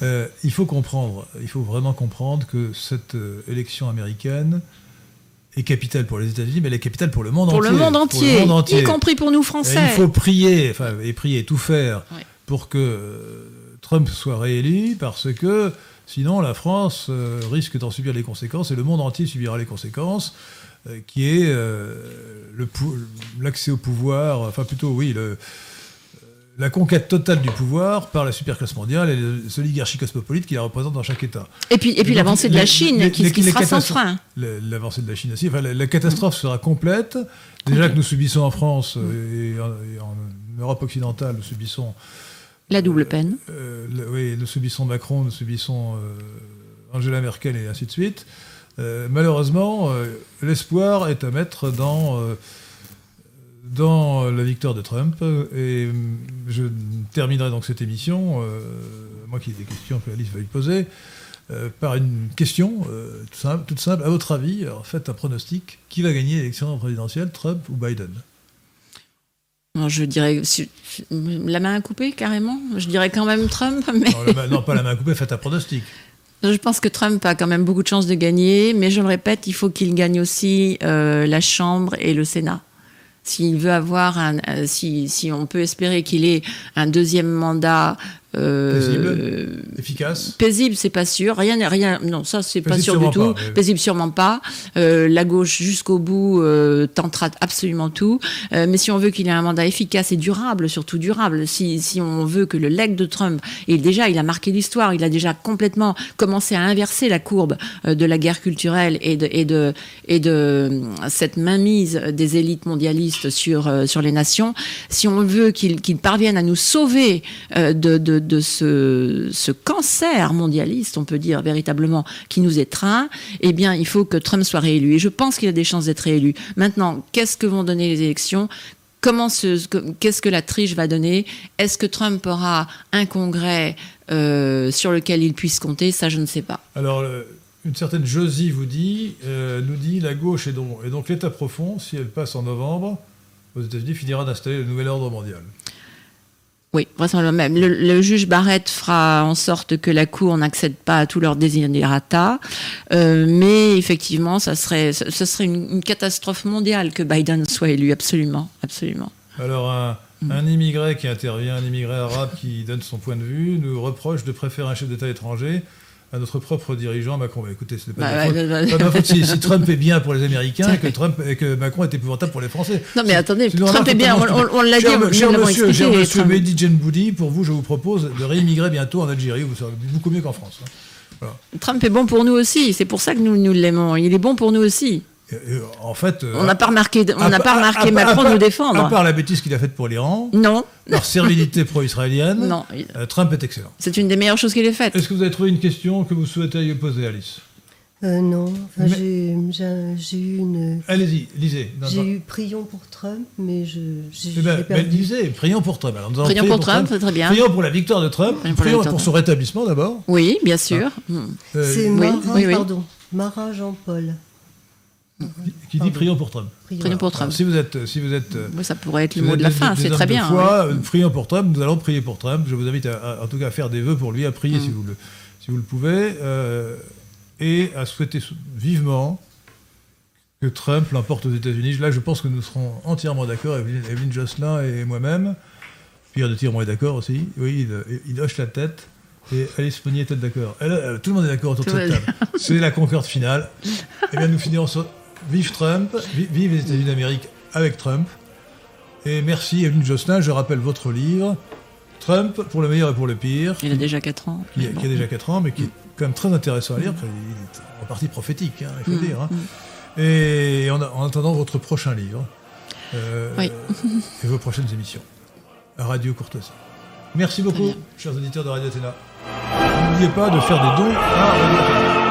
Euh, il faut comprendre, il faut vraiment comprendre que cette euh, élection américaine est capitale pour les États-Unis, mais elle est capitale pour le monde pour entier. Le monde entier, le monde entier. y compris pour nous Et Français. il faut prier, enfin, et prier, tout faire Ouais. Pour que euh, Trump soit réélu, parce que sinon la France euh, risque d'en subir les conséquences et le monde entier subira les conséquences, euh, qui est l'accès au pouvoir, enfin plutôt oui, le, la conquête totale du pouvoir par la superclasse mondiale et les oligarchies cosmopolites qui la représentent dans chaque État. Et puis, et puis l'avancée de la Chine les- qui, les- qui les sera sans frein. L'avancée de la Chine aussi. Enfin, la, la catastrophe sera complète. Déjà que nous subissons en France et, en, et en Europe occidentale, nous subissons, La double peine. euh, oui, nous subissons Macron, nous subissons euh, Angela Merkel et ainsi de suite. Euh, malheureusement, l'espoir est à mettre dans, dans la victoire de Trump. Et euh, je terminerai donc cette émission, moi qui ai des questions que Alice va lui poser, par une question toute, simple, toute. À votre avis, faites un pronostic. Qui va gagner l'élection présidentielle, Trump ou Biden? Je dirais la main à couper carrément. Je dirais quand même Trump, mais non, la main- non, pas la main coupée, faites un pronostic. je pense que Trump a quand même beaucoup de chances de gagner. Mais je le répète, il faut qu'il gagne aussi euh, la Chambre et le Sénat. S'il veut avoir un, euh, si, si on peut espérer qu'il ait un deuxième mandat euh, Efficace Paisible, c'est pas sûr. Rien, rien. Non, ça c'est pas Paisible, sûr du tout. sûrement pas, mais- Paisible, sûrement pas. Euh, la gauche jusqu'au bout euh, tentera absolument tout. Mais si on veut qu'il ait un mandat efficace et durable, surtout durable, si, si on veut que le leg de Trump, et déjà il a marqué l'histoire, il a déjà complètement commencé à inverser la courbe de la guerre culturelle et de et de et de cette mainmise des élites mondialistes sur sur les nations. Si on veut qu'il qu'il parvienne à nous sauver de, de, de ce, ce cancer mondialiste, on peut dire véritablement, qui nous étreint, eh bien, il faut que Trump soit réélu. Et je pense qu'il a des chances d'être réélu. Maintenant, qu'est-ce que vont donner les élections? Qu'est-ce que la triche va donner? Est-ce que Trump aura un congrès euh, sur lequel il puisse compter? Ça, je ne sais pas. Alors, euh, une certaine Josie vous dit, euh, nous dit la gauche et donc, et donc l'État profond, si elle passe en novembre, aux États-Unis, finira d'installer le nouvel ordre mondial. Oui, vraisemblablement même. Le, le juge Barrett fera en sorte que la Cour n'accède pas à tous leurs desiderata, euh, mais effectivement, ça serait, ce serait une, une catastrophe mondiale que Biden soit élu, absolument, absolument. Alors, un, un immigré qui intervient, un immigré arabe qui donne son point de vue, nous reproche de préférer un chef d'État étranger à notre propre dirigeant Macron. Bah, écoutez, ce n'est pas, Bah, de faute. bah, Pas de ma faute si, si Trump est bien pour les Américains et que, Trump, et que Macron est épouvantable pour les Français. Non, mais attendez, Trump est bien, on, totalement on- on l'a dit, Cher, monsieur, cher monsieur. Mehdi Djenboudi, pour vous, je vous propose de réimmigrer bientôt en Algérie. Vous serez beaucoup mieux qu'en France. Trump est bon pour nous aussi, c'est pour ça que nous, nous l'aimons. Il est bon pour nous aussi. En fait, euh, On n'a pas remarqué, on n'a pas remarqué à Macron à nous défendre. À part la bêtise qu'il a faite pour l'Iran, Non, par servilité pro-israélienne, non, euh, Trump est excellent. c'est une des meilleures choses qu'il ait faites. Est-ce que vous avez trouvé une question que vous souhaiteriez poser, Alice Euh, non, enfin, Mais- j'ai- eu une. Allez-y, lisez. J'ai eu prions pour Trump, mais je Eh ben, j'ai ben, lisez, prions pour Trump. Alors, Prions pour Trump, très bien. Prions pour la victoire de Trump. Prions Prions pour son rétablissement d'abord. Oui, bien sûr. Hmm. Euh, C'est oui, Mara, oui, oui. pardon, Mara Jean-Paul. Qui dit prions pour Trump. Prions pour Trump. Alors, si vous êtes, si vous êtes, euh, Oui, ça pourrait être si le mot de la des- fin, des c'est très de bien. foi, oui. euh, prions pour Trump. Nous allons prier pour Trump. Je vous invite à, à- en tout cas à faire des vœux pour lui, à prier si Mm. vous le, si vous le pouvez, euh, et à souhaiter sou- vivement que Trump l'emporte aux États-Unis. Là, je pense que nous serons entièrement d'accord, Evelyne, Evelyne Jocelyn et moi-même. Pierre de Tirmont est d'accord aussi. Oui, il, il hoche la tête. Et Alice Monnier est d'accord. Euh, tout le monde est d'accord autour de cette le table. C'est la concorde finale. Eh bien, nous finirons sur Vive Trump, vi- vive les États-Unis d'Amérique avec Trump. Et merci Evelyne Jocelyn. Je rappelle votre livre, Trump pour le meilleur et pour le pire, Il a déjà 4 ans. qui, mais qui bon. a déjà 4 ans, mais qui est quand même très intéressant à lire. parce qu'il est en partie prophétique, hein, il faut Mm, dire. hein. Et en, en attendant votre prochain livre euh, Oui. et vos prochaines émissions à Radio Courtoisie. Merci beaucoup, chers auditeurs de Radio Athéna. N'oubliez pas de faire des dons à Radio Athéna.